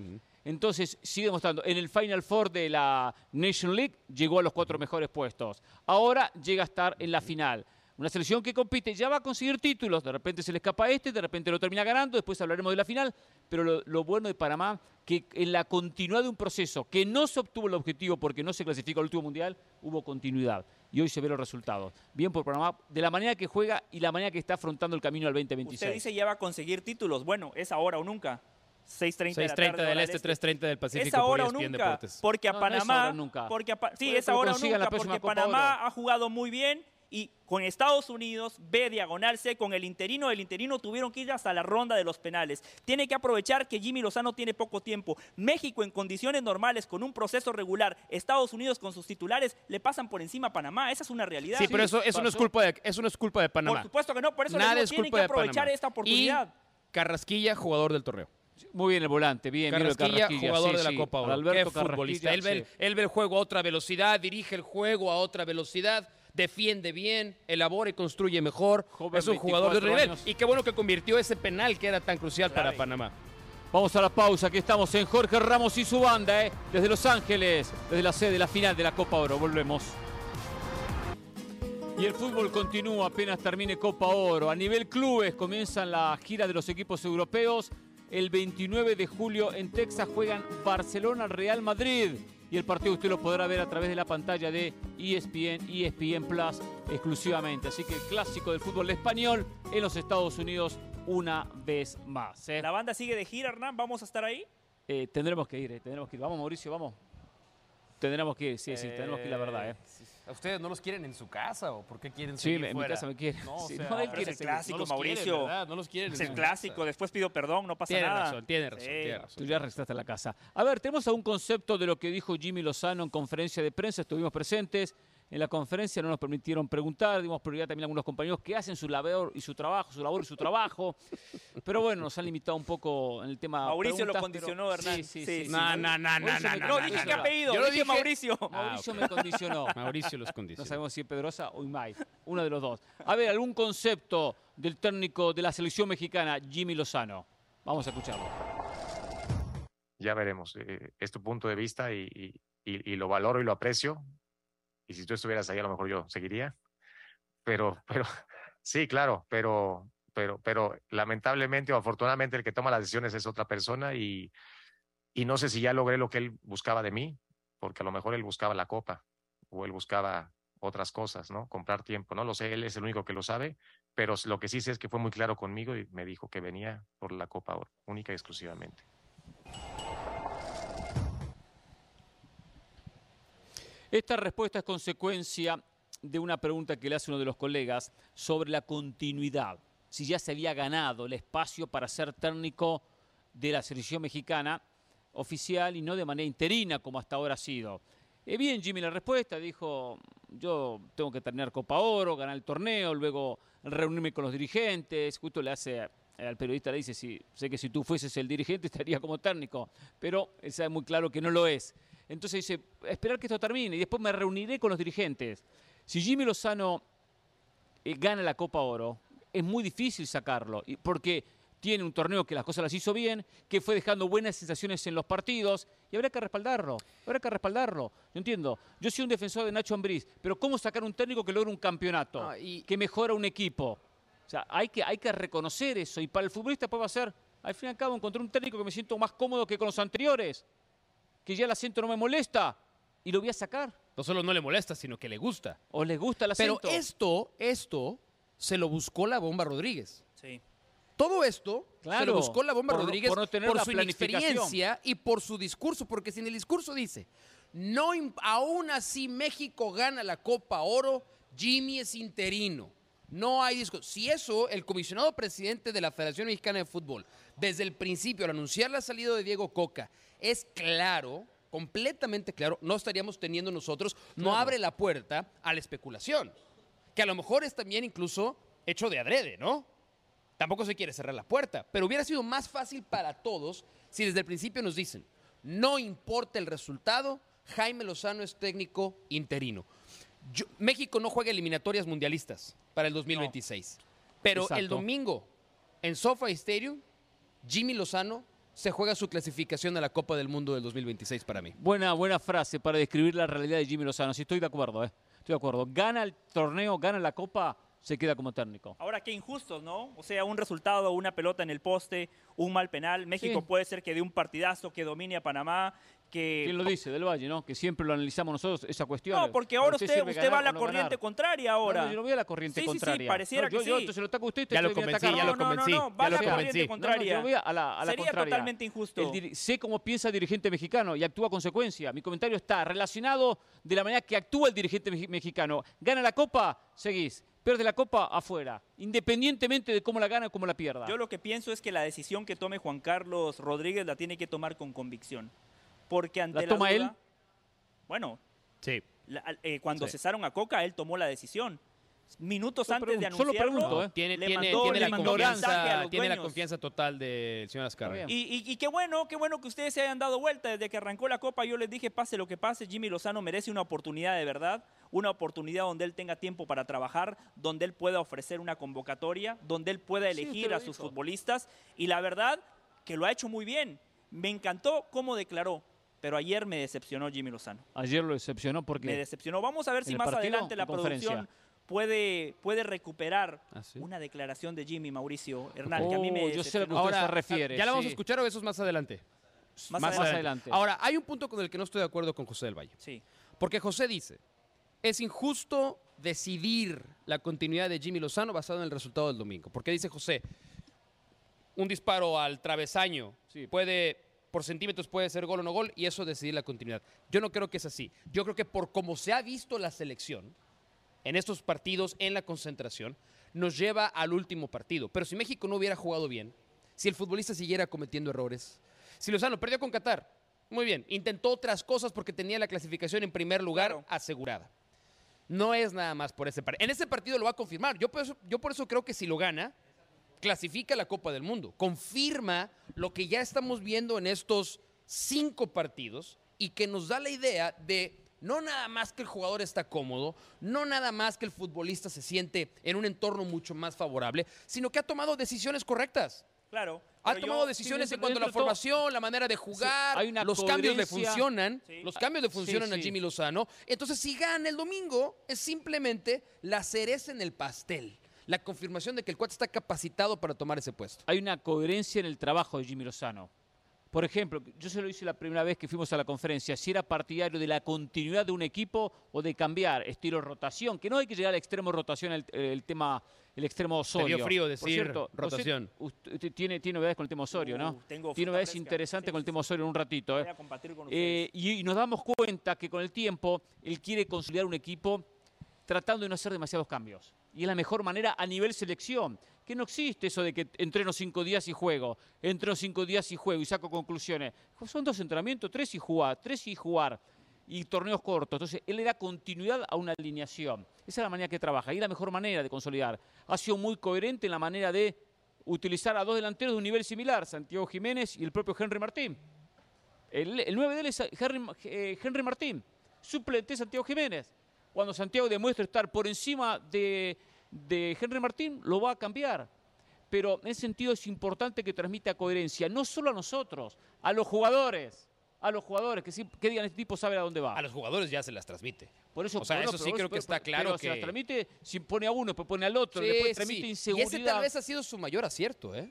Entonces sigue demostrando, en el Final Four de la Nation League llegó a los cuatro mejores puestos. Ahora llega a estar en la final. Una selección que compite, ya va a conseguir títulos, de repente se le escapa este, de repente lo termina ganando, después hablaremos de la final, pero lo, lo bueno de Panamá, que en la continuidad de un proceso que no se obtuvo el objetivo porque no se clasificó al último mundial, hubo continuidad. Y hoy se ven los resultados. Bien por Panamá, de la manera que juega y la manera que está afrontando el camino al 2026. Usted dice ya va a conseguir títulos. Bueno, es ahora o nunca. 6.30 de la 6.30 tarde, del este, 3.30 del Pacífico. Es ahora o por ESPN nunca, Deportes. porque a No, no es Panamá, ahora o nunca. porque a sí, Puede es ahora o nunca, porque Copa Panamá Oro. ha jugado muy bien y con Estados Unidos B diagonal C con el interino, el interino tuvieron que ir hasta la ronda de los penales. Tiene que aprovechar que Jimmy Lozano tiene poco tiempo. México en condiciones normales con un proceso regular, Estados Unidos con sus titulares le pasan por encima a Panamá. Esa es una realidad. Sí, pero eso, eso no es culpa de, eso no es culpa de Panamá. Por supuesto que no, por eso Nada digo, es tienen que aprovechar esta oportunidad. Y Carrasquilla, jugador del torneo. Muy bien el volante, bien, Carrasquilla, Carrasquilla, jugador sí, de la sí. Copa Oro. Alberto Qué futbolista. Carrasquilla, Él ve, el- sí. él ve el juego a otra velocidad, dirige el juego a otra velocidad, defiende bien, elabora y construye mejor. Joven, es un jugador de otro 24 nivel. Y qué bueno que convirtió ese penal que era tan crucial para. Panamá. Vamos a la pausa, aquí estamos en Jorge Ramos y su banda, ¿eh? desde Los Ángeles, desde la sede de la final de la Copa Oro. Volvemos. Y el fútbol continúa apenas termine Copa Oro. A nivel clubes comienzan la gira de los equipos europeos. El 29 de julio en Texas juegan Barcelona Real Madrid. Y el partido usted lo podrá ver a través de la pantalla de ESPN, ESPN Plus exclusivamente. Así que el clásico del fútbol español en los Estados Unidos una vez más. ¿eh? La banda sigue de gira, Hernán. ¿Vamos a estar ahí? Eh, tendremos que ir, eh, tendremos que ir. Vamos, Mauricio, vamos. Tendremos que ir, sí, sí, tenemos que ir, la verdad. ¿eh? ¿A ustedes no los quieren en su casa o por qué quieren Sí, seguir me- en mi fuera? casa me quiere. No, o Sí, sea, no, él pero quiere es el clásico, no los Mauricio. Quieren, ¿verdad? no los quieren. Es el clásico. casa. Después pido perdón, no pasa Tiene nada. razón, tiene razón, Sí. tiene Tú razón. ya regresaste a la casa. A ver, tenemos algún concepto de lo que dijo Jimmy Lozano en conferencia de prensa. Estuvimos presentes. En la conferencia no nos permitieron preguntar, dimos prioridad también a algunos compañeros que hacen su labor y su trabajo, su labor y su trabajo. Pero bueno, nos han limitado un poco en el tema. Mauricio lo condicionó, pero- Hernán. Sí, sí, Sí, sí. sí. No, no, no, no, no, no, No, no, dije no, qué no. apellido. Yo lo dije Mauricio. Mauricio me condicionó. Mauricio los No condicionó. sabemos si es Pedrosa o Imay. Uno de los dos. A ver, algún concepto del técnico de la selección mexicana, Jimmy Lozano. Vamos a escucharlo. ya veremos. eh, es tu punto de vista y, y- y- y lo valoro y lo aprecio. Y si tú estuvieras ahí, a lo mejor yo seguiría. Pero, pero, sí, claro, pero, pero, pero lamentablemente o afortunadamente el que toma las decisiones es otra persona y, y no sé si ya logré lo que él buscaba de mí, porque a lo mejor él buscaba la copa o él buscaba otras cosas, ¿no? Comprar tiempo, no lo sé, él es el único que lo sabe, pero lo que sí sé es que fue muy claro conmigo y me dijo que venía por la Copa única y exclusivamente. Esta respuesta es consecuencia de una pregunta que le hace uno de los colegas sobre la continuidad. Si ya se había ganado el espacio para ser técnico de la selección mexicana oficial y no de manera interina como hasta ahora ha sido. Eh, bien, Jimmy, la respuesta dijo, yo tengo que terminar Copa Oro, ganar el torneo, luego reunirme con los dirigentes. Justo le hace al periodista, le dice, si, sé que si tú fueses el dirigente estaría como técnico, pero él sabe muy claro que no lo es. Entonces dice, esperar que esto termine y después me reuniré con los dirigentes. Si Jimmy Lozano eh, gana la Copa Oro, es muy difícil sacarlo, porque tiene un torneo que las cosas las hizo bien, que fue dejando buenas sensaciones en los partidos, y habrá que respaldarlo, habrá que respaldarlo. Yo entiendo, yo soy un defensor de Nacho Ambriz, pero ¿cómo sacar un técnico que logra un campeonato, y- que mejora un equipo? O sea, hay que, hay que reconocer eso, y para el futbolista puede ser, al fin y al cabo, encontré un técnico que me siento más cómodo que con los anteriores, que ya el acento no me molesta, y lo voy a sacar. No solo no le molesta, sino que le gusta. ¿O les gusta el Pero acento? esto, esto se lo buscó la bomba Rodríguez. Sí. Todo esto se lo buscó la bomba por no- Rodríguez por por, no tener la su planificación. inexperiencia y por su discurso, porque si en el discurso dice, no, aún así México gana la Copa Oro, Jimmy es interino. No hay discurso. Si eso, el comisionado presidente de la Federación Mexicana de Fútbol, desde el principio, al anunciar la salida de Diego Coca, es claro, completamente claro, no estaríamos teniendo nosotros, no abre la puerta a la especulación. Que a lo mejor es también incluso hecho de adrede, ¿no? Tampoco se quiere cerrar la puerta, pero hubiera sido más fácil para todos si desde el principio nos dicen, no importa el resultado, Jaime Lozano es técnico interino. Yo- México no juega eliminatorias mundialistas para el 2026, pero el domingo en SoFi Stadium, Jimmy Lozano se juega su clasificación a la Copa del Mundo del 2026 para mí. Buena, buena frase para describir la realidad de Jimmy Lozano. Sí, estoy de acuerdo, ¿eh? Estoy de acuerdo. Gana el torneo, gana la copa se queda como técnico. Ahora, qué injustos, ¿no? O sea, un resultado, una pelota en el poste, un mal penal. México Sí. puede ser que dé un partidazo, que domine a Panamá, que... ¿Quién lo dice? Del Valle, ¿no? Que siempre lo analizamos nosotros, esa cuestión. No, porque ahora ¿Para usted, usted va a la no corriente ganar? contraria No, ahora. no, yo no voy a la corriente Sí, sí, sí, contraria. pareciera No, yo, que yo sí. entonces lo ataco a usted. usted Ya lo viene a convencí, ya lo no, no, convencí, no, ya va a lo la corriente No, no, contraria. yo voy a la, a la Sería contraria. totalmente injusto. El sé cómo piensa el dirigente mexicano y actúa a consecuencia. Mi comentario está relacionado de la manera que actúa el dirigente mexicano. Gana la copa, seguís. Pierde la copa, afuera. Independientemente de cómo la gana o cómo la pierda. Yo lo que pienso es que la decisión que tome Juan Carlos Rodríguez la tiene que tomar con convicción. Porque ante ¿La la, toma duda- él? Bueno, Sí. la- eh, cuando Sí. cesaron a Coca, él tomó la decisión. Minutos Solo antes de pregunto, solo anunciarlo, pregunto, ¿eh? Tiene, le tiene- mandó- tiene le la mandó confianza, tiene la confianza total del señor Azcarra. Y, y- y qué bueno, qué bueno que ustedes se hayan dado vuelta. Desde que arrancó la Copa yo les dije, pase lo que pase, Jimmy Lozano merece una oportunidad de verdad, una oportunidad donde él tenga tiempo para trabajar, donde él pueda ofrecer una convocatoria, donde él pueda elegir a sus dijo. futbolistas. Y la verdad que lo ha hecho muy bien. Me encantó cómo declaró, pero ayer me decepcionó Jimmy Lozano. Ayer lo decepcionó porque Me decepcionó. Vamos a ver si ¿En el más adelante la conferencia? producción puede, puede recuperar ¿Ah, sí? una declaración de Jimmy Mauricio Hernán, que a mí me Oh, yo sé a lo que decepcionó. usted se refiere. ¿ya la vamos a escuchar o eso es más adelante? Más Más adelante. adelante. Ahora, hay un punto con el que no estoy de acuerdo con José del Valle. Sí. Porque José dice, es injusto decidir la continuidad de Jimmy Lozano basado en el resultado del domingo. Porque dice José, un disparo al travesaño Sí. puede, por centímetros puede ser gol o no gol y eso decidir la continuidad. Yo no creo que es así. Yo creo que por como se ha visto la selección en estos partidos, en la concentración, nos lleva al último partido. Pero si México no hubiera jugado bien, si el futbolista siguiera cometiendo errores, si Lozano perdió con Qatar, muy bien, intentó otras cosas porque tenía la clasificación en primer lugar Claro. asegurada. No es nada más por ese partido. En ese partido lo va a confirmar. Yo por, eso, yo por eso creo que si lo gana, clasifica a la Copa del Mundo. Confirma lo que ya estamos viendo en estos cinco partidos y que nos da la idea de no nada más que el jugador está cómodo, no nada más que el futbolista se siente en un entorno mucho más favorable, sino que ha tomado decisiones correctas. Claro. Ha tomado yo- decisiones sí, en cuanto a la todo- formación, la manera de jugar, hay una los cambios le funcionan, Sí. los cambios le funcionan a. Jimmy Lozano. Entonces, si gana el domingo, es simplemente la cereza en el pastel, la confirmación de que el cuate está capacitado para tomar ese puesto. hay una coherencia en el trabajo de Jimmy Lozano. Por ejemplo, yo se lo hice la primera vez que fuimos a la conferencia, si era partidario de la continuidad de un equipo o de cambiar estilo rotación, que no hay que llegar al extremo rotación, el, el tema, el extremo Osorio. dio frío Por decir cierto, usted- rotación. Usted, usted tiene, tiene novedades con el tema Osorio, ¿no? Uh, tengo tiene novedades interesantes Sí, con el tema Osorio en un ratito. ¿eh? Voy a compartir con Eh, y nos damos cuenta que con el tiempo él quiere consolidar un equipo tratando de no hacer demasiados cambios. Y es la mejor manera a nivel selección. Que no existe eso de que entreno cinco días y juego, entreno cinco días y juego y saco conclusiones. Son dos entrenamientos, tres y jugar, tres y jugar. Y torneos cortos. Entonces, él le da continuidad a una alineación. Esa es la manera que trabaja y es la mejor manera de consolidar. Ha sido muy coherente en la manera de utilizar a dos delanteros de un nivel similar, Santiago Jiménez y el propio Henry Martín. El, el 9 de él es Henry, eh, Henry Martín, suplente Santiago Jiménez. Cuando Santiago demuestre estar por encima de, de Henry Martín, lo va a cambiar. Pero en ese sentido es importante que transmita coherencia, no solo a nosotros, a los jugadores. A los jugadores, que, sí- que digan, este tipo sabe a dónde va. A los jugadores ya se las transmite. Por eso, O sea, eso no, sí pero- creo que está pero- claro pero se las que- transmite, si pone a uno, después pone al otro, Sí, después transmite sí. Y inseguridad. ese tal vez ha sido su mayor acierto, ¿eh?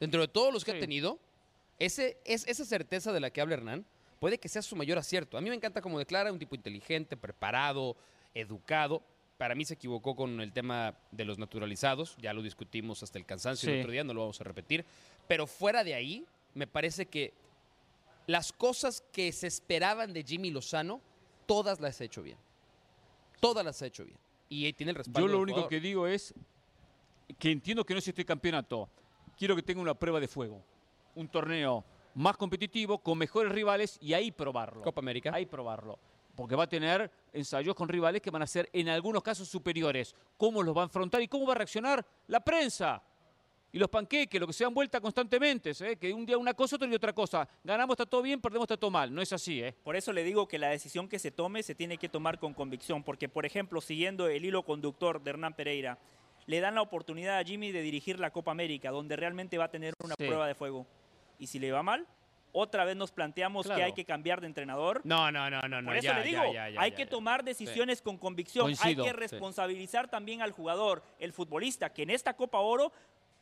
Dentro de todos los que ha tenido, ese, es, esa certeza de la que habla Hernán puede que sea su mayor acierto. A mí me encanta como declara, un tipo inteligente, preparado, educado. Para mí se equivocó con el tema de los naturalizados, ya lo discutimos hasta el cansancio el otro día, no lo vamos a repetir. Pero fuera de ahí, me parece que las cosas que se esperaban de Jimmy Lozano, todas las ha hecho bien. Todas las ha hecho bien. Y ahí tiene el respaldo Yo lo del único jugador. que digo es que entiendo que no es este campeonato. Quiero que tenga una prueba de fuego. Un torneo más competitivo, con mejores rivales y ahí probarlo. Copa América. Ahí probarlo. Porque va a tener ensayos con rivales que van a ser en algunos casos superiores. ¿Cómo los va a enfrentar y cómo va a reaccionar la prensa? Y los panqueques, lo que se dan vuelta constantemente, ¿eh? que un día una cosa, otro día otra cosa. Ganamos, está todo bien, perdemos, está todo mal. No es así, ¿eh? Por eso le digo que la decisión que se tome se tiene que tomar con convicción, porque por ejemplo, siguiendo el hilo conductor de Hernán Pereira, le dan la oportunidad a Jimmy de dirigir la Copa América, donde realmente va a tener una Sí. prueba de fuego. Y si le va mal, otra vez nos planteamos que hay que cambiar de entrenador. No, no, no, no, no. Por eso ya, le digo, ya, ya, ya, hay que tomar decisiones con convicción, Coincido, hay que sí. responsabilizar también al jugador, el futbolista, que en esta Copa Oro,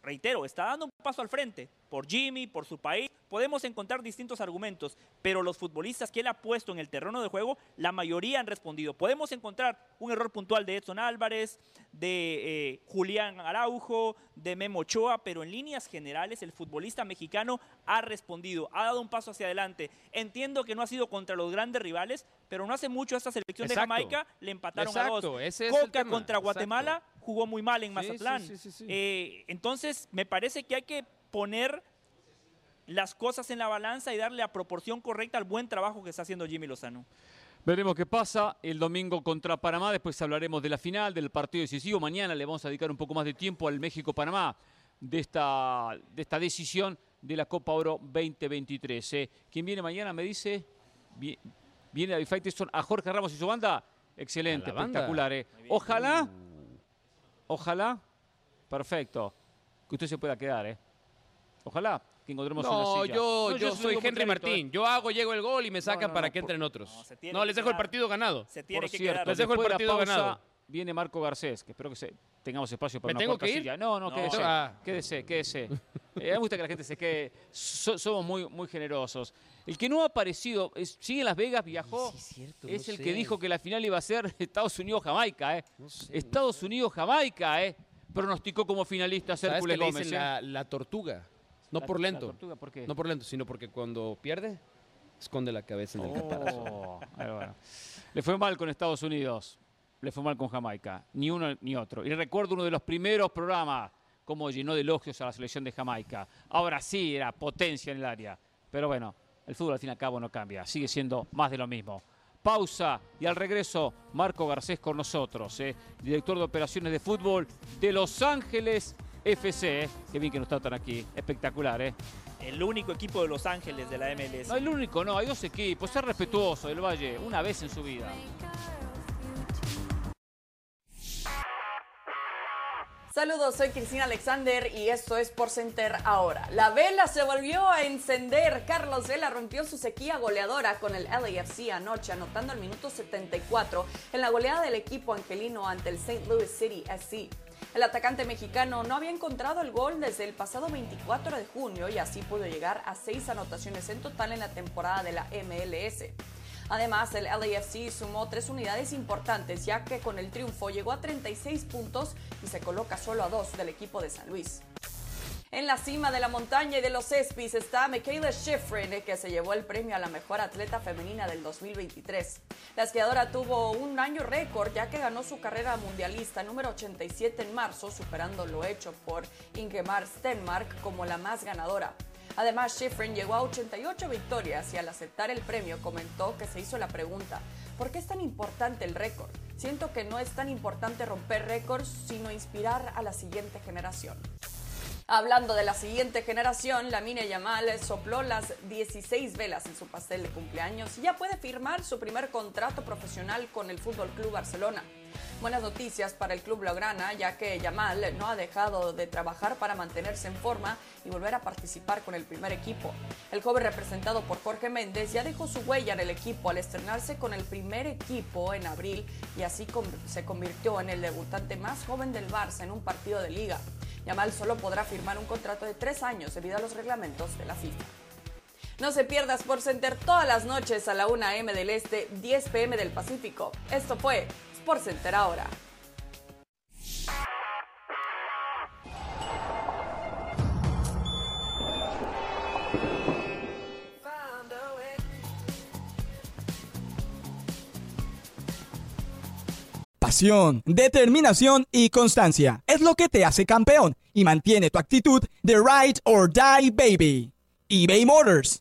reitero, está dando un paso al frente, por Jimmy, por su país, podemos encontrar distintos argumentos, pero los futbolistas que él ha puesto en el terreno de juego, la mayoría han respondido. Podemos encontrar un error puntual de Edson Álvarez, de eh, Julián Araujo, de Memo Ochoa, pero en líneas generales el futbolista mexicano ha respondido, ha dado un paso hacia adelante. Entiendo que no ha sido contra los grandes rivales, pero no hace mucho a esta selección de. Jamaica le empataron a dos. ese es Coca contra exacto. Jugó muy mal en Sí, Mazatlán. sí, sí, sí, sí. Eh, entonces, me parece que hay que poner las cosas en la balanza y darle la proporción correcta al buen trabajo que está haciendo Jimmy Lozano. Veremos qué pasa el domingo contra Panamá. Después hablaremos de la final, del partido decisivo. Mañana le vamos a dedicar un poco más de tiempo al México-Panamá de esta, de esta decisión de la Copa Oro 2023. ¿eh? ¿Quién viene mañana? Me dice. Vi- Viene David Faitelson a Jorge Ramos y su banda. Excelente, espectacular. ¿eh? Ojalá, ojalá, perfecto, que usted se pueda quedar. ¿eh? Ojalá que encontremos una No, silla. yo, No, yo soy Henry clarito, ¿eh? Martín. Yo hago, llego el gol y me sacan no, para no, que por- entren otros. No, les dejo el partido ganado. Se tiene Por que cierto, quedar. les dejo el partido pausa, ganado. Viene Marco Garcés, que espero que se- tengamos espacio para ¿Me una tengo que ir? silla. No, no, No. quédese, Ah. quédese, quédese. Eh, me gusta que la gente se quede. So- somos muy, muy generosos. El que no ha aparecido, es- sigue en Las Vegas, viajó, es el que dijo que la final iba a ser Estados Unidos-Jamaica. Eh. Estados Unidos-Jamaica, eh. Pronosticó como finalista a ¿Sabes Hércules le Gómez. dicen eh. la, la tortuga? No La- por la lento. tortuga, ¿por qué? No por lento, sino porque cuando pierde, esconde la cabeza en el. Oh, bueno. Le fue mal con Estados Unidos, le fue mal con Jamaica, ni uno ni otro. Y recuerdo uno de los primeros programas, como llenó de elogios a la selección de Jamaica. Ahora sí era potencia en el área, pero bueno, el fútbol al fin y al cabo no cambia, sigue siendo más de lo mismo. Pausa y al regreso Marco Garcés con nosotros, eh, director de operaciones de fútbol de Los Ángeles FC. eh. Qué bien que nos tratan aquí, espectacular, ¿eh? El único equipo de Los Ángeles de la MLS. No, el único, no, hay dos equipos. Ser respetuoso del Valle, una vez en su vida. Saludos, soy Cristina Alexander y esto es Por Center ahora. La vela se volvió a encender. Carlos Vela rompió su sequía goleadora con el LAFC anoche, anotando al minuto 74 en la goleada del equipo angelino ante el St. Louis City SC. El atacante mexicano no había encontrado el gol desde el pasado 24 de junio y así pudo llegar a seis anotaciones en total en la temporada de la MLS. Además, el LAFC sumó tres unidades importantes, ya que con el triunfo llegó a 36 puntos y se coloca solo a dos del equipo de San Luis. En la cima de la montaña y de los Espis está Michaela Schifrin, que se llevó el premio a la mejor atleta femenina del 2023. La esquiadora tuvo un año récord, ya que ganó su carrera mundialista número 87 en marzo, superando lo hecho por Ingemar Stenmark como la más ganadora. Además, Schifrin llegó a 88 victorias y al aceptar el premio comentó que se hizo la pregunta, ¿por qué es tan importante el récord? Siento que no es tan importante romper récords, sino inspirar a la siguiente generación. Hablando de la siguiente generación, la Mine Yamal sopló las 16 velas en su pastel de cumpleaños y ya puede firmar su primer contrato profesional con el Fútbol Club Barcelona. Buenas noticias para el club Blaugrana, ya que Yamal no ha dejado de trabajar para mantenerse en forma y volver a participar con el primer equipo. El joven representado por Jorge Méndez ya dejó su huella en el equipo al estrenarse con el primer equipo en abril y así se convirtió en el debutante más joven del Barça en un partido de liga. Yamal solo podrá firmar un contrato de tres años debido a los reglamentos de la FIFA. No se pierda Sports Center todas las noches a la 1 a.m. del Este, 10 p.m. del Pacífico. Esto fue Sports Center ahora. Pasión, determinación y constancia es lo que te hace campeón y mantiene tu actitud de ride or die baby. eBay Motors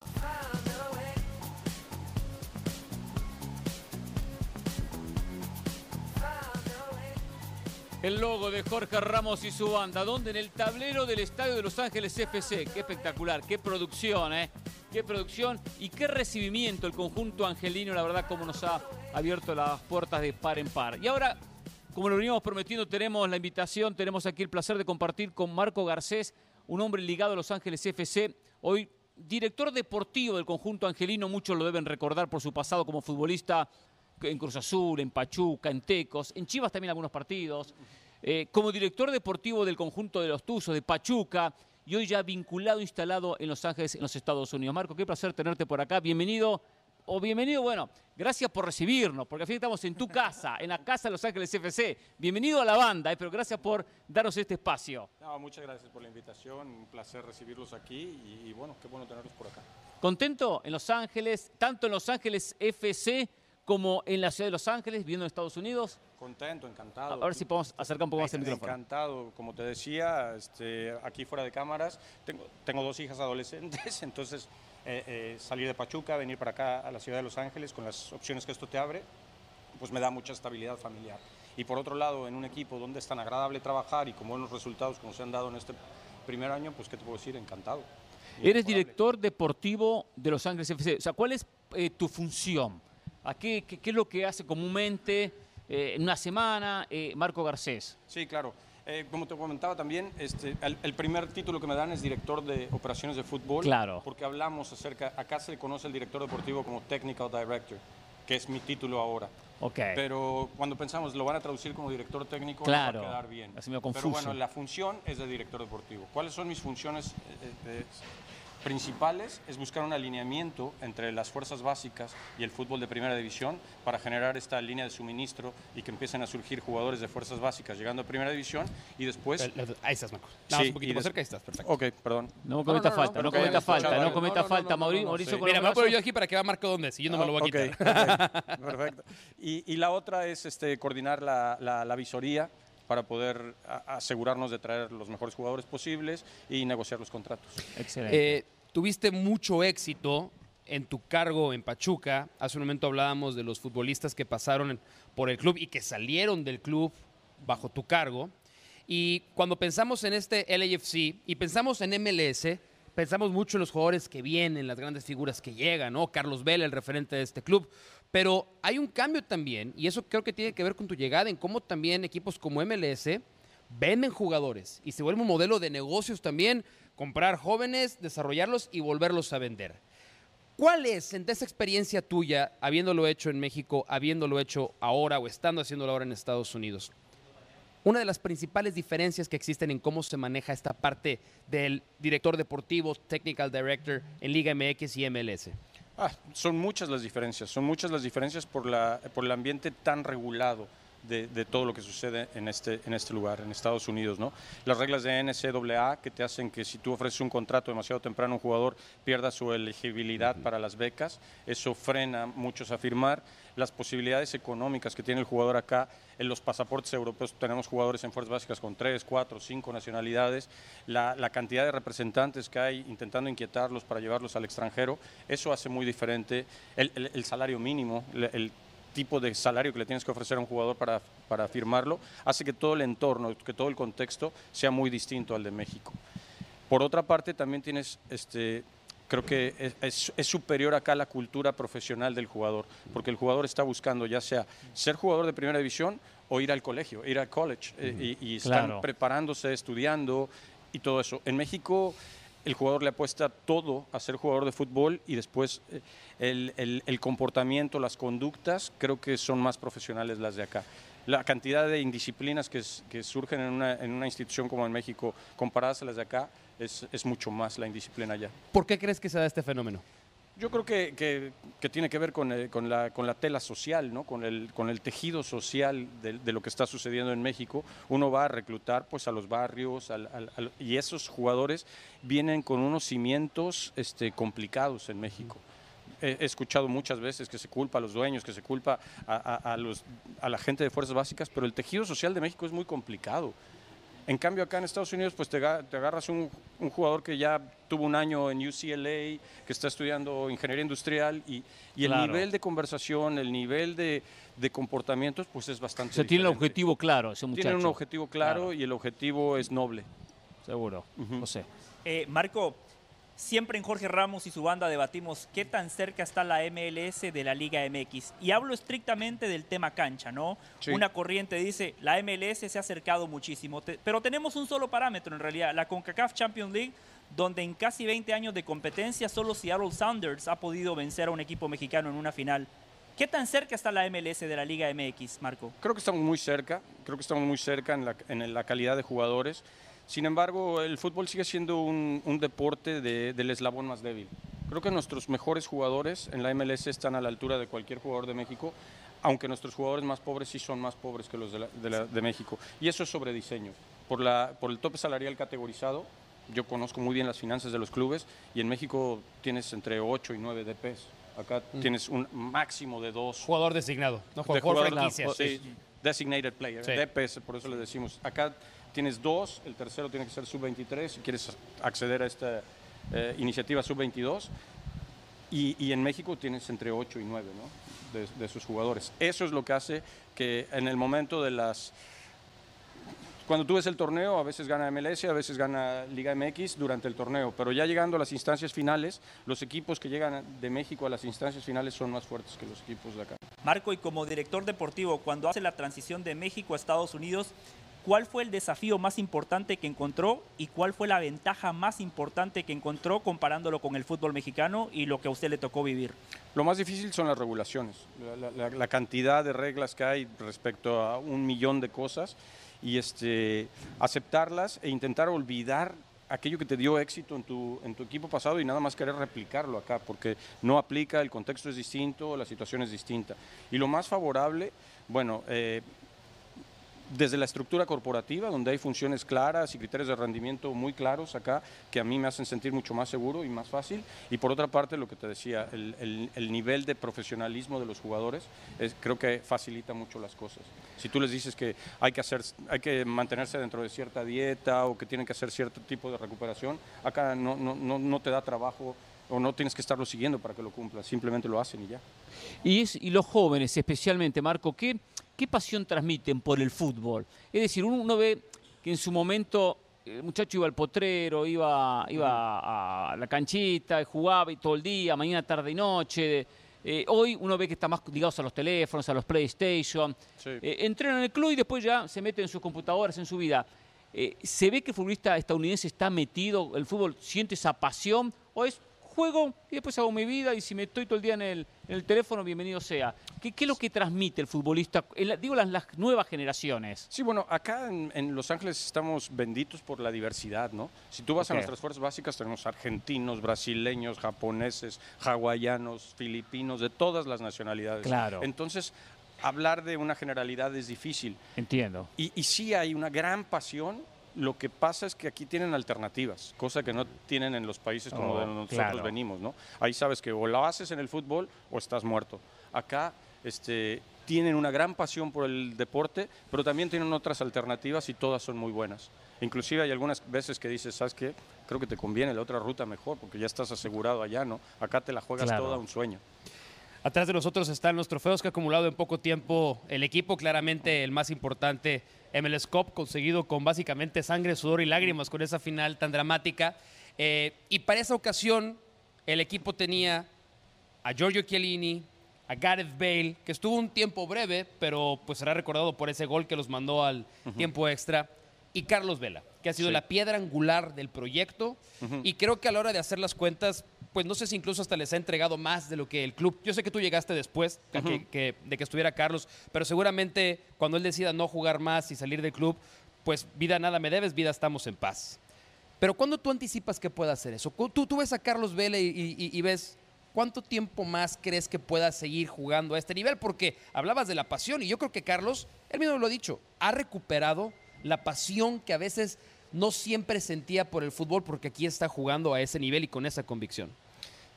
El logo de Jorge Ramos y su banda, donde en el tablero del Estadio de Los Ángeles FC. Qué espectacular, qué producción, ¿eh? Qué producción y qué recibimiento el conjunto angelino, la verdad, como nos ha abierto las puertas de par en par. Y ahora, como lo veníamos prometiendo, tenemos la invitación, tenemos aquí el placer de compartir con Marco Garcés, un hombre ligado a Los Ángeles FC, hoy director deportivo del conjunto angelino, muchos lo deben recordar por su pasado como futbolista en Cruz Azul, en Pachuca, en Tecos, en Chivas también algunos partidos, eh, como director deportivo del conjunto de los Tuzos, de Pachuca, y hoy ya vinculado, instalado en Los Ángeles, en los Estados Unidos. Marco, qué placer tenerte por acá. Bienvenido, o bienvenido, bueno, gracias por recibirnos, porque al fin estamos en tu casa, en la casa de Los Ángeles FC. Bienvenido a la banda, eh, pero gracias por darnos este espacio. No, muchas gracias por la invitación, un placer recibirlos aquí y, y bueno, qué bueno tenerlos por acá. ¿Contento en Los Ángeles, tanto en Los Ángeles FC como en la ciudad de Los Ángeles, viviendo en Estados Unidos? Contento, encantado. A ver si podemos acercar un poco más el micrófono. Encantado, como te decía, este, aquí fuera de cámaras, tengo, tengo dos hijas adolescentes, entonces eh, eh, salir de Pachuca, venir para acá a la ciudad de Los Ángeles con las opciones que esto te abre, pues me da mucha estabilidad familiar. Y por otro lado, en un equipo donde es tan agradable trabajar y con buenos resultados como se han dado en este primer año, pues qué te puedo decir, encantado. Eres director deportivo de Los Ángeles FC. O sea, ¿cuál es eh, tu función? ¿A qué, qué, qué, es lo que hace comúnmente eh, en una semana eh, Marco Garcés? Sí, claro. Eh, como te comentaba también, este, el, el, primer título que me dan es director de operaciones de fútbol. Claro. Porque hablamos acerca, acá se conoce el director deportivo como Technical Director, que es mi título ahora. Ok. Pero cuando pensamos, lo van a traducir como director técnico, claro. no va a quedar bien. Así me confuso. Pero bueno, la función es de director deportivo. ¿Cuáles son mis funciones? Eh, principales es buscar un alineamiento entre las fuerzas básicas y el fútbol de primera división para generar esta línea de suministro y que empiecen a surgir jugadores de fuerzas básicas llegando a primera división y después... Ahí estás, Marcos. Sí, un poquito más cerca, ahí estás, perfecto. Ok, perdón. No cometa no, no, falta, no, cometa falta, no cometa falta, Mauricio. Mira, me voy a poner yo aquí para que vea Marco dónde, si yo no me lo voy a okay, quitar. Okay, perfecto. Y, y, la otra es este, coordinar la, la, la visoría para poder asegurarnos de traer los mejores jugadores posibles y negociar los contratos. Excelente. Eh, tuviste mucho éxito en tu cargo en Pachuca. Hace un momento hablábamos de los futbolistas que pasaron por el club y que salieron del club bajo tu cargo. Y cuando pensamos en este LAFC y pensamos en MLS, pensamos mucho en los jugadores que vienen, las grandes figuras que llegan, ¿no? Carlos Vela, el referente de este club. Pero hay un cambio también, y eso creo que tiene que ver con tu llegada, en cómo también equipos como MLS venden jugadores y se vuelve un modelo de negocios también comprar jóvenes, desarrollarlos y volverlos a vender. ¿Cuál es, en esa experiencia tuya, habiéndolo hecho en México, habiéndolo hecho ahora o estando haciéndolo ahora en Estados Unidos, una de las principales diferencias que existen en cómo se maneja esta parte del director deportivo, technical director en Liga MX y MLS? Ah, son muchas las diferencias, son muchas las diferencias por, la, por el ambiente tan regulado de, de, todo lo que sucede en este, en este lugar, en Estados Unidos. ¿no? Las reglas de NCAA que te hacen que si tú ofreces un contrato demasiado temprano a un jugador pierda su elegibilidad para las becas, eso frena a muchos a firmar. Las posibilidades económicas que tiene el jugador acá, en los pasaportes europeos tenemos jugadores en fuerzas básicas con tres, cuatro, cinco nacionalidades, la, la cantidad de representantes que hay intentando inquietarlos para llevarlos al extranjero, eso hace muy diferente el, el, salario mínimo, el, el tipo de salario que le tienes que ofrecer a un jugador para, para firmarlo, hace que todo el entorno, que todo el contexto sea muy distinto al de México. Por otra parte, también tienes, este, creo que es, es, es, superior acá la cultura profesional del jugador, porque el jugador está buscando ya sea ser jugador de primera división o ir al colegio, ir al college, uh -huh. eh, y, y, están claro. preparándose, estudiando y todo eso. En México el jugador le apuesta todo a ser jugador de fútbol y después el, el, el, comportamiento, las conductas, creo que son más profesionales las de acá. La cantidad de indisciplinas que, que surgen en una, en una, institución como en México comparadas a las de acá es, es, mucho más la indisciplina allá. ¿Por qué crees que se da este fenómeno? Yo creo que, que- que tiene que ver con, eh, con la, con la tela social, ¿no? con, el, con el tejido social de, de lo que está sucediendo en México. Uno va a reclutar pues, a los barrios al- al- al- y esos jugadores vienen con unos cimientos este, complicados en México. He, he escuchado muchas veces que se culpa a los dueños, que se culpa a, a- a los, a la gente de fuerzas básicas, pero el tejido social de México es muy complicado. En cambio, acá en Estados Unidos, pues te, te agarras un, un jugador que ya tuvo un año en UCLA, que está estudiando ingeniería industrial y, y el Claro. nivel de conversación, el nivel de, de comportamientos, pues es bastante O sea, tiene el objetivo claro ese muchacho. Tiene un objetivo claro, Claro. y el objetivo es noble. Seguro. Ujú. No sé. Eh, Marco, siempre en Jorge Ramos y su banda debatimos qué tan cerca está la MLS de la Liga MX. Y hablo estrictamente del tema cancha, ¿no? Sí. Una corriente dice, la MLS se ha acercado muchísimo, pero tenemos un solo parámetro en realidad, la CONCACAF Champions League, donde en casi 20 años de competencia solo Seattle Sounders ha podido vencer a un equipo mexicano en una final. ¿Qué tan cerca está la MLS de la Liga MX, Marco? Creo que estamos muy cerca, creo que estamos muy cerca en la, en la calidad de jugadores. Sin embargo, el fútbol sigue siendo un, un deporte de- del eslabón más débil. Creo que nuestros mejores jugadores en la MLS están a la altura de cualquier jugador de México, aunque nuestros jugadores más pobres sí son más pobres que los de, la- de la- de México. Y eso es sobre diseño. Por, la, por el tope salarial categorizado, yo conozco muy bien las finanzas de los clubes y en México tienes entre 8 y 9 DPs. Acá tienes un máximo de dos Jugador designado, ¿no? de Jugador, jugador franquicia. sí, designated player, Sí. DPS, por eso le decimos. Acá tienes dos, el tercero tiene que ser sub-23 si quieres acceder a esta eh, iniciativa sub-22. Y, y en México tienes entre 8 y 9 ¿no? de, de sus jugadores. Eso es lo que hace que en el momento de las... Cuando tú ves el torneo, a veces gana MLS, a veces gana Liga MX durante el torneo, pero ya llegando a las instancias finales, los equipos que llegan de México a las instancias finales son más fuertes que los equipos de acá. Marco, y como director deportivo, cuando hace la transición de México a Estados Unidos, ¿cuál fue el desafío más importante que encontró y cuál fue la ventaja más importante que encontró comparándolo con el fútbol mexicano y lo que a usted le tocó vivir? Lo más difícil son las regulaciones, la, la- la- cantidad de reglas que hay respecto a un millón de cosas y este, aceptarlas e intentar olvidar aquello que te dio éxito en tu, en tu equipo pasado y nada más querer replicarlo acá, porque no aplica, el contexto es distinto, la situación es distinta. Y lo más favorable, bueno, eh, desde la estructura corporativa, donde hay funciones claras y criterios de rendimiento muy claros acá, que a mí me hacen sentir mucho más seguro y más fácil. Y por otra parte, lo que te decía, el, el- el nivel de profesionalismo de los jugadores, es- creo que facilita mucho las cosas. Si tú les dices que hay que, hacer, hay que mantenerse dentro de cierta dieta o que tienen que hacer cierto tipo de recuperación, acá no, no, no, no te da trabajo o no tienes que estarlo siguiendo para que lo cumplas, simplemente lo hacen y ya. Y, es, y los jóvenes, especialmente, Marco, ¿qué, ¿qué pasión transmiten por el fútbol? Es decir, uno, ve que en su momento el muchacho iba al potrero, iba, iba a la canchita, jugaba y todo el día, mañana, tarde y noche. Eh, hoy uno ve que está más ligados a los teléfonos, a los PlayStation. Sí. Eh, entrenan en el club y después ya se meten en sus computadoras, en su vida. Eh, ¿Se ve que el futbolista estadounidense está metido, el fútbol siente esa pasión o es juego y después hago mi vida y si me estoy todo el día en el, en el teléfono, bienvenido sea? ¿Qué, qué es lo que transmite el futbolista? Digo las, las nuevas generaciones. Sí, bueno, acá en, en Los Ángeles estamos benditos por la diversidad, ¿no? Si tú vas a nuestras fuerzas básicas, tenemos argentinos, brasileños, japoneses, hawaianos, filipinos, de todas las nacionalidades. Claro. Entonces, hablar de una generalidad es difícil. Entiendo. Y, y sí hay una gran pasión. Lo que pasa es que aquí tienen alternativas, cosa que no tienen en los países como Oh, de nosotros claro. venimos, ¿no? Ahí sabes que o lo haces en el fútbol o estás muerto. Acá este, tienen una gran pasión por el deporte, pero también tienen otras alternativas y todas son muy buenas. Inclusive hay algunas veces que dices, ¿sabes qué? Creo que te conviene la otra ruta mejor porque ya estás asegurado allá, ¿no? Acá te la juegas Claro. toda un sueño. Atrás de nosotros están los trofeos que ha acumulado en poco tiempo el equipo, claramente el más importante, MLS Cup, conseguido con básicamente sangre, sudor y lágrimas con esa final tan dramática. Eh, y para esa ocasión, el equipo tenía a Giorgio Chiellini, a Gareth Bale, que estuvo un tiempo breve, pero pues será recordado por ese gol que los mandó al tiempo extra, y Carlos Vela, que ha sido Sí. la piedra angular del proyecto. Y creo que a la hora de hacer las cuentas, pues no sé si incluso hasta les ha entregado más de lo que el club. Yo sé que tú llegaste después a que- que- de que estuviera Carlos, pero seguramente cuando él decida no jugar más y salir del club, pues vida nada me debes, vida estamos en paz. Pero ¿cuándo tú anticipas que pueda hacer eso? Tú, tú ves a Carlos Vela y, y- y ves, ¿cuánto tiempo más crees que pueda seguir jugando a este nivel? Porque hablabas de la pasión y yo creo que Carlos, él mismo lo ha dicho, ha recuperado la pasión que a veces no siempre sentía por el fútbol porque aquí está jugando a ese nivel y con esa convicción.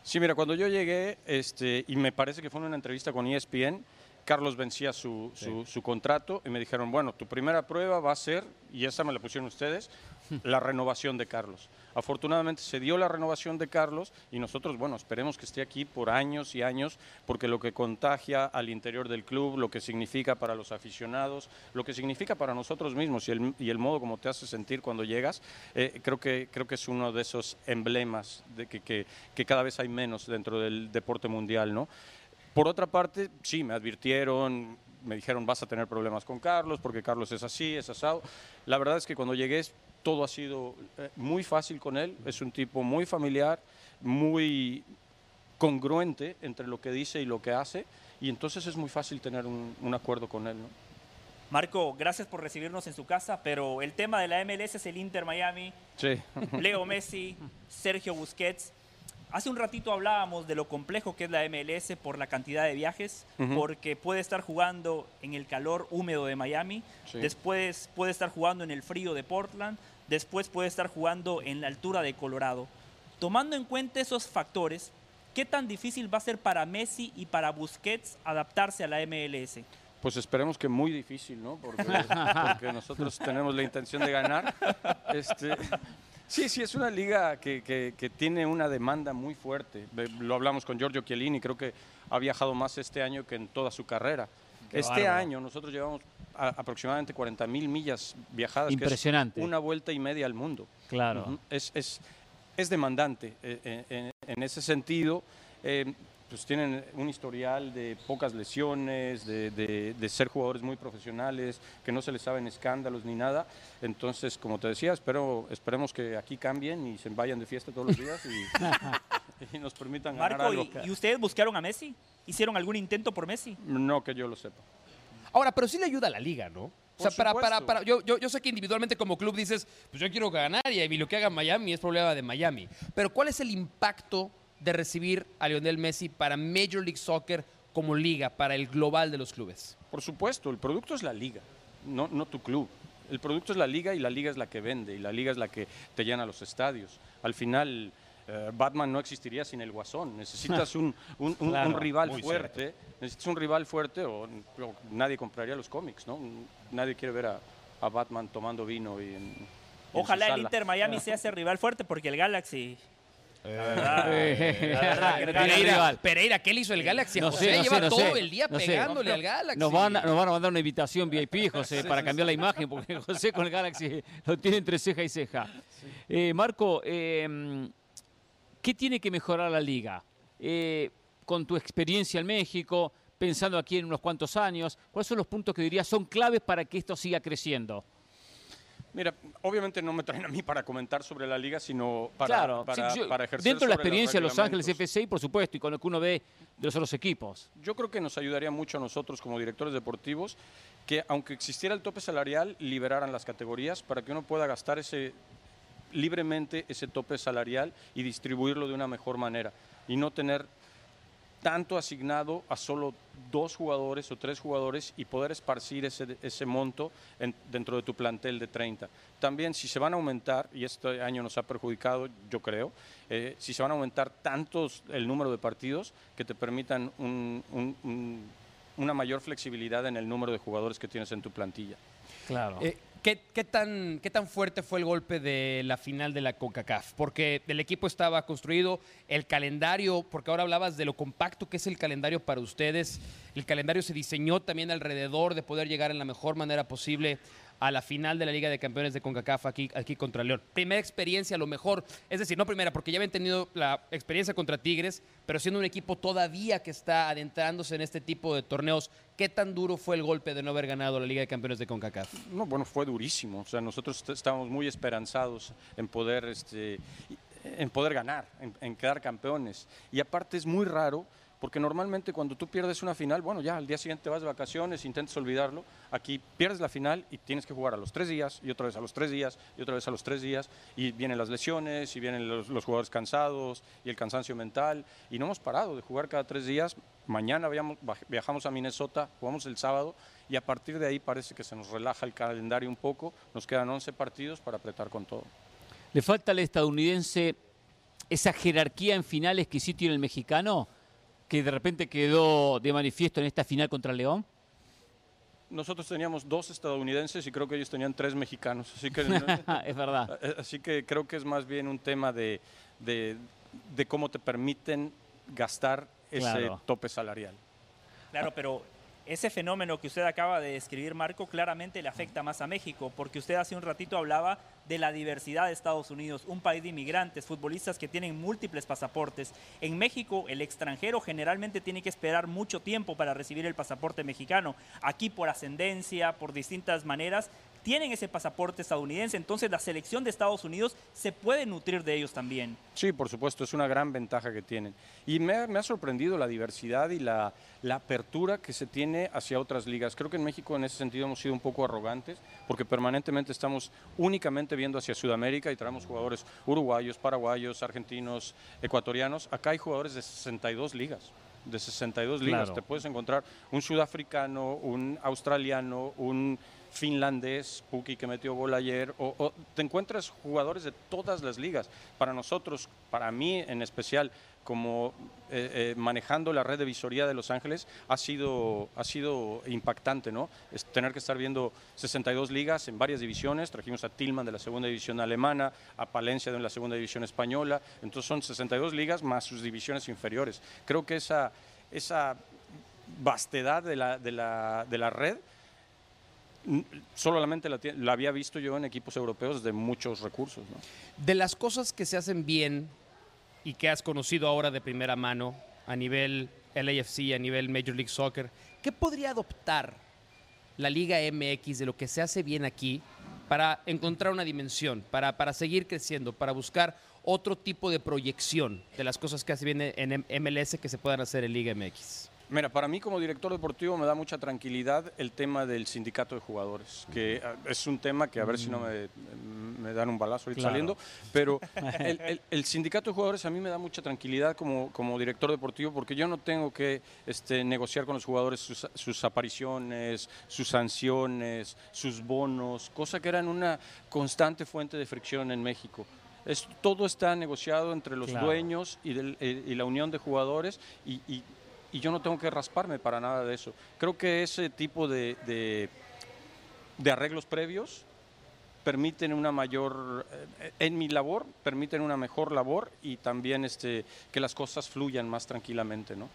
Sí, mira, cuando yo llegué, este, y me parece que fue en una entrevista con ESPN, Carlos vencía su, su, su, contrato y me dijeron, bueno, tu primera prueba va a ser, y esa me la pusieron ustedes, la renovación de Carlos. Afortunadamente se dio la renovación de Carlos y nosotros, bueno, esperemos que esté aquí por años y años, porque lo que contagia al interior del club, lo que significa para los aficionados, lo que significa para nosotros mismos y el, y el modo como te hace sentir cuando llegas, eh, creo, que, creo que es uno de esos emblemas de que, que, que cada vez hay menos dentro del deporte mundial, ¿no? Por otra parte, sí, me advirtieron, me dijeron vas a tener problemas con Carlos porque Carlos es así, es asado. La verdad es que cuando llegué todo ha sido eh, muy fácil con él, es un tipo muy familiar, muy congruente entre lo que dice y lo que hace y entonces es muy fácil tener un, un acuerdo con él. ¿no? Marco, gracias por recibirnos en su casa, pero el tema de la MLS es el Inter Miami, sí. Leo Messi, Sergio Busquets. Hace un ratito hablábamos de lo complejo que es la MLS por la cantidad de viajes, uh -huh. porque puede estar jugando en el calor húmedo de Miami, sí. después puede estar jugando en el frío de Portland, después puede estar jugando en la altura de Colorado. Tomando en cuenta esos factores, ¿qué tan difícil va a ser para Messi y para Busquets adaptarse a la MLS? Pues esperemos que muy difícil, ¿no? Porque, porque nosotros tenemos la intención de ganar. Este, Sí, sí, es una liga que, que, que, tiene una demanda muy fuerte. Lo hablamos con Giorgio Chiellini, creo que ha viajado más este año que en toda su carrera. Qué este bárbaro. año nosotros llevamos a, aproximadamente 40 mil millas viajadas. Impresionante. Que es una vuelta y media al mundo. Claro. Uh -huh. es, es, es, demandante eh, en, en, ese sentido. Eh, pues tienen un historial de pocas lesiones, de, de, de, ser jugadores muy profesionales, que no se les saben escándalos ni nada. Entonces, como te decía, espero, esperemos que aquí cambien y se vayan de fiesta todos los días y, y nos permitan Marco, ganar algo. ¿y, ¿y ustedes buscaron a Messi? ¿Hicieron algún intento por Messi? No que yo lo sepa. Ahora, pero sí le ayuda a la liga, ¿no? O sea, para, para, para, yo, yo, yo sé que individualmente como club dices, pues yo quiero ganar y lo que haga Miami es problema de Miami. Pero ¿cuál es el impacto de recibir a Lionel Messi para Major League Soccer como liga, para el global de los clubes? Por supuesto, el producto es la liga, no, no tu club. El producto es la liga y la liga es la que vende y la liga es la que te llena los estadios. Al final, eh, Batman no existiría sin el Guasón. Necesitas un, un, un, claro, un rival fuerte, cierto. necesitas un rival fuerte o, o, nadie compraría los cómics, ¿no? Nadie quiere ver a, a Batman tomando vino y en, Ojalá el Inter Miami sea ese rival fuerte porque el Galaxy Pereira, Pereira, ¿qué le hizo el Galaxy? No José sé, no lleva sé, todo sé, el día pegándole al Galaxy. Nos van, a, nos van a mandar una invitación VIP, José, para cambiar la imagen, porque José con el Galaxy lo tiene entre ceja y ceja. Eh, Marco, eh, ¿qué tiene que mejorar la liga? Eh, con tu experiencia en México, pensando aquí en unos cuantos años, ¿cuáles son los puntos que dirías son claves para que esto siga creciendo? Mira, obviamente no me traen a mí para comentar sobre la liga, sino para, claro, para, sí, yo, para ejercer Dentro de la experiencia de Los Ángeles FC, y por supuesto, y con lo que uno ve de los otros equipos. Yo creo que nos ayudaría mucho a nosotros como directores deportivos que, aunque existiera el tope salarial, liberaran las categorías para que uno pueda gastar ese libremente ese tope salarial y distribuirlo de una mejor manera y no tener tanto asignado a solo dos jugadores o tres jugadores y poder esparcir ese, ese monto en, dentro de tu plantel de 30. También si se van a aumentar, y este año nos ha perjudicado, yo creo, eh, si se van a aumentar tantos el número de partidos que te permitan un, un, un, una mayor flexibilidad en el número de jugadores que tienes en tu plantilla. Claro. Eh, ¿Qué, ¿qué, tan, ¿Qué tan fuerte fue el golpe de la final de la CONCACAF? Porque el equipo estaba construido, el calendario, porque ahora hablabas de lo compacto que es el calendario para ustedes, el calendario se diseñó también alrededor de poder llegar en la mejor manera posible a la final de la Liga de Campeones de CONCACAF aquí, aquí contra León. Primera experiencia, a lo mejor, es decir, no primera, porque ya habían tenido la experiencia contra Tigres, pero siendo un equipo todavía que está adentrándose en este tipo de torneos, ¿qué tan duro fue el golpe de no haber ganado la Liga de Campeones de CONCACAF? No, bueno, fue durísimo. O sea, nosotros estábamos muy esperanzados en poder, este, en poder ganar, en, en quedar campeones. Y aparte es muy raro Porque normalmente cuando tú pierdes una final, bueno, ya al día siguiente te vas de vacaciones, intentas olvidarlo. Aquí pierdes la final y tienes que jugar a los tres días, y otra vez a los tres días, y otra vez a los tres días, y vienen las lesiones, y vienen los, los jugadores cansados, y el cansancio mental, y no hemos parado de jugar cada tres días. Mañana viajamos, viajamos a Minnesota, jugamos el sábado, y a partir de ahí parece que se nos relaja el calendario un poco, nos quedan 11 partidos para apretar con todo. ¿Le falta al estadounidense esa jerarquía en finales que sí tiene el mexicano, que de repente quedó de manifiesto en esta final contra León? Nosotros teníamos dos estadounidenses y creo que ellos tenían tres mexicanos, así que es verdad. Así que creo que es más bien un tema de, de, de cómo te permiten gastar ese Claro. tope salarial. Claro, pero ese fenómeno que usted acaba de describir, Marco, claramente le afecta más a México, porque usted hace un ratito hablaba de la diversidad de Estados Unidos, un país de inmigrantes, futbolistas que tienen múltiples pasaportes. En México, el extranjero generalmente tiene que esperar mucho tiempo para recibir el pasaporte mexicano. Aquí, por ascendencia, por distintas maneras, tienen ese pasaporte estadounidense, entonces la selección de Estados Unidos se puede nutrir de ellos también. Sí, por supuesto, es una gran ventaja que tienen. Y me, ha- me ha sorprendido la diversidad y la, la apertura que se tiene hacia otras ligas. Creo que en México en ese sentido hemos sido un poco arrogantes porque permanentemente estamos únicamente viendo hacia Sudamérica y traemos jugadores uruguayos, paraguayos, argentinos, ecuatorianos. Acá hay jugadores de 62 ligas. De 62 ligas. Claro. Te puedes encontrar un sudafricano, un australiano, un finlandés, Puki que metió gol ayer, o, o te encuentras jugadores de todas las ligas. Para nosotros, para mí en especial, como eh, eh, manejando la red de visoría de Los Ángeles, ha sido, ha sido impactante, ¿no? Es tener que estar viendo 62 ligas en varias divisiones. Trajimos a Tillman de la segunda división alemana, a Palencia de la segunda división española. Entonces son 62 ligas más sus divisiones inferiores. Creo que esa, esa vastedad de la, de la, de la red solamente la, la había visto yo en equipos europeos de muchos recursos. De las cosas que se hacen bien y que has conocido ahora de primera mano a nivel LAFC, a nivel Major League Soccer, ¿qué podría adoptar la Liga MX de lo que se hace bien aquí para encontrar una dimensión, para, para seguir creciendo, para buscar otro tipo de proyección de las cosas que hace bien en MLS que se puedan hacer en Liga MX? Mira, para mí como director deportivo me da mucha tranquilidad el tema del sindicato de jugadores, que ah, es un tema que a ver si no me, me dan un balazo ahorita Claro. saliendo, pero el, el- el sindicato de jugadores a mí me da mucha tranquilidad como, como director deportivo porque yo no tengo que este, negociar con los jugadores sus, sus apariciones, sus sanciones, sus bonos, cosa que eran una constante fuente de fricción en México. Es, todo está negociado entre los Claro. dueños y, del- eh, y la unión de jugadores y, y- y yo no tengo que rasparme para nada de eso. Creo que ese tipo de, de- arreglos previos permiten una mayor, eh, en mi labor, permiten una mejor labor y también este, que las cosas fluyan más tranquilamente, ¿no?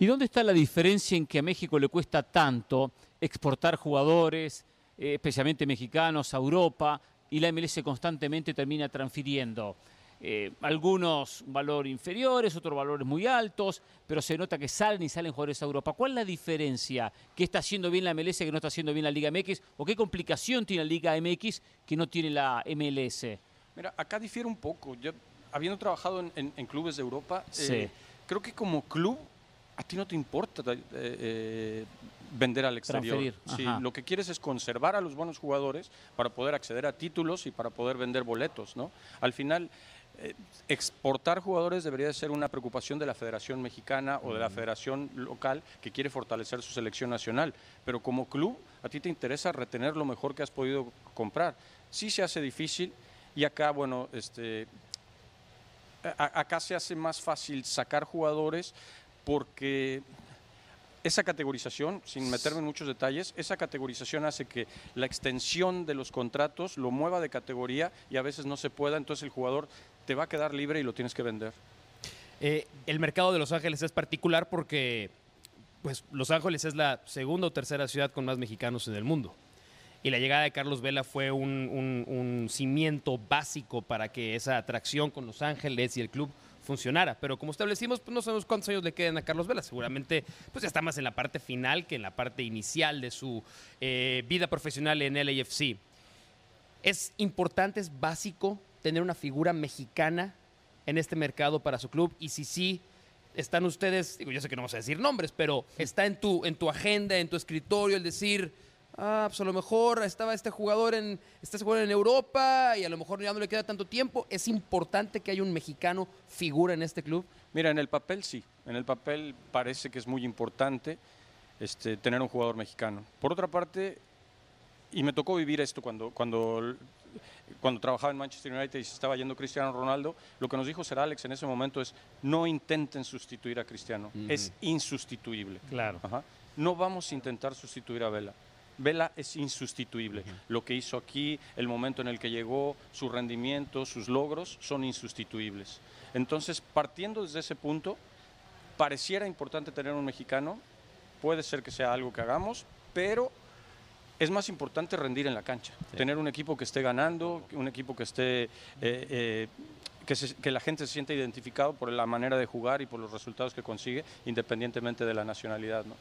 ¿Y dónde está la diferencia en que a México le cuesta tanto exportar jugadores, eh, especialmente mexicanos, a Europa y la MLS constantemente termina transfiriendo? Eh, algunos un valor inferiores, otros valores muy altos, pero se nota que salen y salen jugadores a Europa. ¿Cuál es la diferencia? ¿Qué está haciendo bien la MLS que no está haciendo bien la Liga MX? ¿O qué complicación tiene la Liga MX que no tiene la MLS? Mira, acá difiere un poco. Yo, habiendo trabajado en, en- en clubes de Europa, Sí. eh, creo que como club a ti no te importa eh, vender al exterior. Sí, lo que quieres es conservar a los buenos jugadores para poder acceder a títulos y para poder vender boletos, ¿no? Al final, exportar jugadores debería de ser una preocupación de la Federación Mexicana o de la Federación local que quiere fortalecer su selección nacional. Pero como club, a ti te interesa retener lo mejor que has podido comprar. Sí se hace difícil y acá, bueno, este, a- acá se hace más fácil sacar jugadores porque esa categorización, sin meterme en muchos detalles, esa categorización hace que la extensión de los contratos lo mueva de categoría y a veces no se pueda, entonces el jugador te va a quedar libre y lo tienes que vender. Eh, el mercado de Los Ángeles es particular porque pues, Los Ángeles es la segunda o tercera ciudad con más mexicanos en el mundo. Y la llegada de Carlos Vela fue un, cimiento básico para que esa atracción con Los Ángeles y el club funcionara. Pero como establecimos, pues no sabemos cuántos años le quedan a Carlos Vela. Seguramente pues ya está más en la parte final que en la parte inicial de su eh, vida profesional en LAFC. Es importante, es básico tener una figura mexicana en este mercado para su club y si sí, están ustedes, digo, yo sé que no vamos a decir nombres, pero está en tu, en tu agenda, en tu escritorio, el decir, ah, pues a lo mejor estaba este jugador en, este jugador en Europa y a lo mejor ya no le queda tanto tiempo. ¿Es importante que haya un mexicano figura en este club? Mira, en el papel sí, en el papel parece que es muy importante este, tener un jugador mexicano. Por otra parte, y me tocó vivir esto cuando, cuando, cuando trabajaba en Manchester United y se estaba yendo Cristiano Ronaldo, lo que nos dijo Sir Alex en ese momento es no intenten sustituir a Cristiano, es insustituible. Claro. Ajá. No vamos a intentar sustituir a Vela. Vela es insustituible. Lo que hizo aquí, el momento en el que llegó, su rendimiento, sus logros son insustituibles. Entonces, partiendo desde ese punto, pareciera importante tener un mexicano, puede ser que sea algo que hagamos, pero es más importante rendir en la cancha, tener un equipo que esté ganando, un equipo que esté... eh, eh, que, se- que la gente se sienta identificado por la manera de jugar y por los resultados que consigue, independientemente de la nacionalidad. ¿no?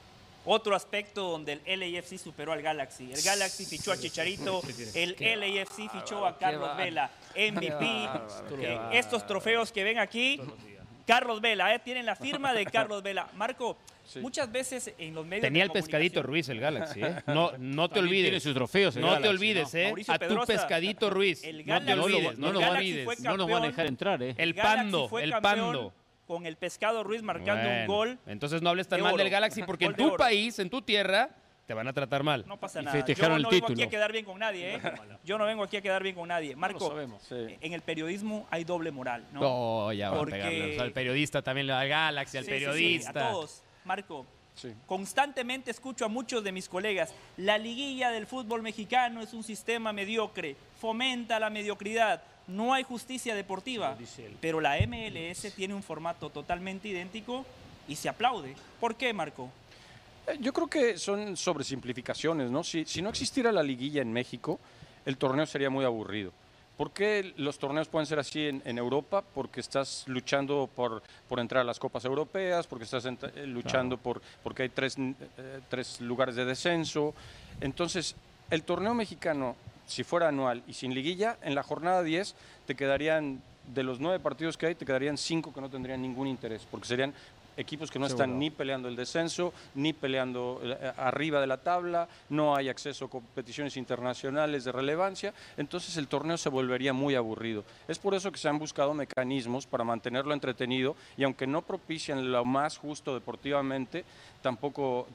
Otro aspecto donde el LAFC superó al Galaxy. El Galaxy fichó a Chicharito, el LAFC fichó a Carlos Vela, MVP. Eh, estos trofeos que ven aquí, Carlos Vela, eh, tienen la firma de Carlos Vela. Marco, muchas veces en los medios Tenía de el pescadito Ruiz el Galaxy, ¿eh? No, no te olvides. tiene sus trofeos el No te Galaxy, olvides, ¿no? ¿eh? Mauricio a tu Pedrosa, pescadito Ruiz. el no te Galaxy- olvides, no no nos te van- olvides. No nos van a dejar entrar, ¿eh? El Galaxy pando, fue el pando. Con el pescado Ruiz marcando un gol. Entonces no hables tan de mal del Galaxy porque en tu país, en tu tierra, te van a tratar mal. No pasa Y nada. festejaron Yo el no vengo aquí a quedar bien con nadie, ¿eh? Yo no vengo aquí a quedar bien con nadie. Marco. Sí. en el periodismo hay doble moral, ¿no? No, ya van a Porque- pegarle. O sea, al periodista también, al Galaxy, al Sí, sí, sí, periodista. a todos. Marco, Sí. constantemente escucho a muchos de mis colegas, la liguilla del fútbol mexicano es un sistema mediocre, fomenta la mediocridad, no hay justicia deportiva, pero la MLS tiene un formato totalmente idéntico y se aplaude. ¿Por qué, Marco? Eh, Yo creo que son sobresimplificaciones, ¿no? Si, si no existiera la liguilla en México, el torneo sería muy aburrido. ¿Por qué los torneos pueden ser así en, en Europa? Porque estás luchando por, por entrar a las copas europeas, porque estás eh, luchando por, porque hay tres, eh, tres lugares de descenso. Entonces, el torneo mexicano, si fuera anual y sin liguilla, en la jornada 10 te quedarían, de los nueve partidos que hay, te quedarían cinco que no tendrían ningún interés, porque serían equipos que no están ni peleando el descenso, ni peleando eh, arriba de la tabla, no hay acceso a competiciones internacionales de relevancia, entonces el torneo se volvería muy aburrido. Es por eso que se han buscado mecanismos para mantenerlo entretenido y aunque no propician lo más justo deportivamente, tampoco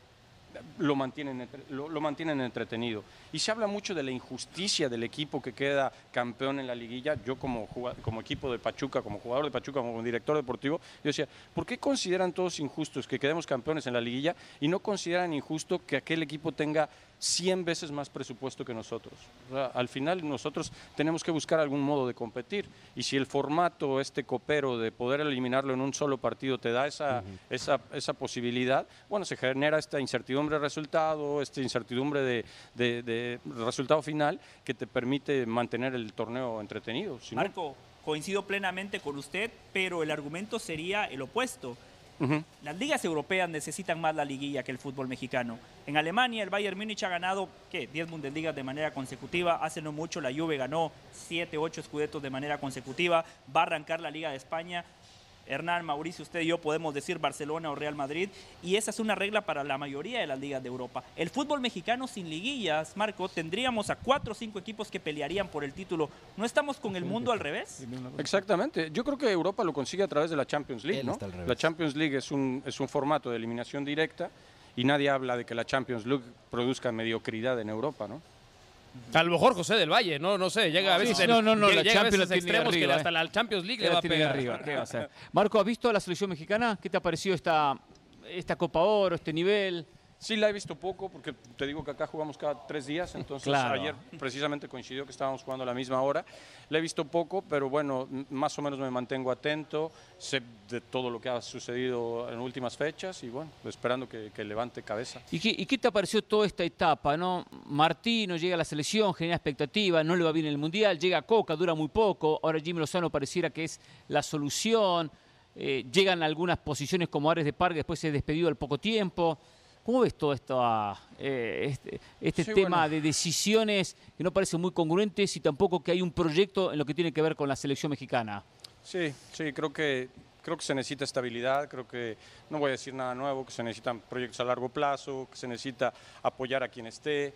lo mantienen, lo, lo mantienen entretenido. Y se habla mucho de la injusticia del equipo que queda campeón en la liguilla. Yo como, como equipo de Pachuca, como jugador de Pachuca, como director deportivo, yo decía, ¿por qué consideran todos injustos que quedemos campeones en la liguilla y no consideran injusto que aquel equipo tenga 100 veces más presupuesto que nosotros? O sea, al final nosotros tenemos que buscar algún modo de competir. Y si el formato, este copero de poder eliminarlo en un solo partido te da esa, esa, esa posibilidad, bueno, se genera esta incertidumbre de resultado, esta incertidumbre de, de- de resultado final que te permite mantener el torneo entretenido. Si no- Marco, coincido plenamente con usted, pero el argumento sería el opuesto. Las ligas europeas necesitan más la liguilla que el fútbol mexicano. En Alemania el Bayern Múnich ha ganado, ¿qué? 10 Bundesligas de manera consecutiva. Hace no mucho la Juve ganó 7, 8 escudetos de manera consecutiva. Va a arrancar la Liga de España. Hernán, Mauricio, usted y yo podemos decir Barcelona o Real Madrid. Y esa es una regla para la mayoría de las ligas de Europa. El fútbol mexicano sin liguillas, Marco, tendríamos a cuatro o cinco equipos que pelearían por el título. ¿No estamos con el mundo al revés? Exactamente. Yo creo que Europa lo consigue a través de la Champions League, ¿no? La Champions League es un, es un formato de eliminación directa y nadie habla de que la Champions League produzca mediocridad en Europa, ¿no? A lo mejor José del Valle, no, no sé, llega a veces no, no, no, llega, la llega a Champions veces extremos arriba, que hasta eh. la Champions League le va a pegar. arriba, ¿qué va a hacer? Marco, ¿has visto a la selección mexicana? ¿Qué te ha parecido esta, esta Copa Oro, este nivel? Sí, la he visto poco porque te digo que acá jugamos cada tres días, entonces Claro. ayer precisamente coincidió que estábamos jugando a la misma hora. La he visto poco, pero bueno, más o menos me mantengo atento, sé de todo lo que ha sucedido en últimas fechas y bueno, esperando que, que levante cabeza. ¿Y qué, y qué te pareció toda esta etapa? ¿no? Martino llega a la selección, genera expectativa, no le va bien en el Mundial, llega Coca, dura muy poco, ahora Jimmy Lozano pareciera que es la solución, eh, llegan a algunas posiciones como Ares de Parque, después se despedido al poco tiempo. ¿Cómo ves todo esto, ah, eh, este, este Sí, tema bueno. de decisiones que no parecen muy congruentes y tampoco que hay un proyecto en lo que tiene que ver con la selección mexicana? Sí, sí, creo que Creo que se necesita estabilidad, creo que, no voy a decir nada nuevo, que se necesitan proyectos a largo plazo, que se necesita apoyar a quien esté.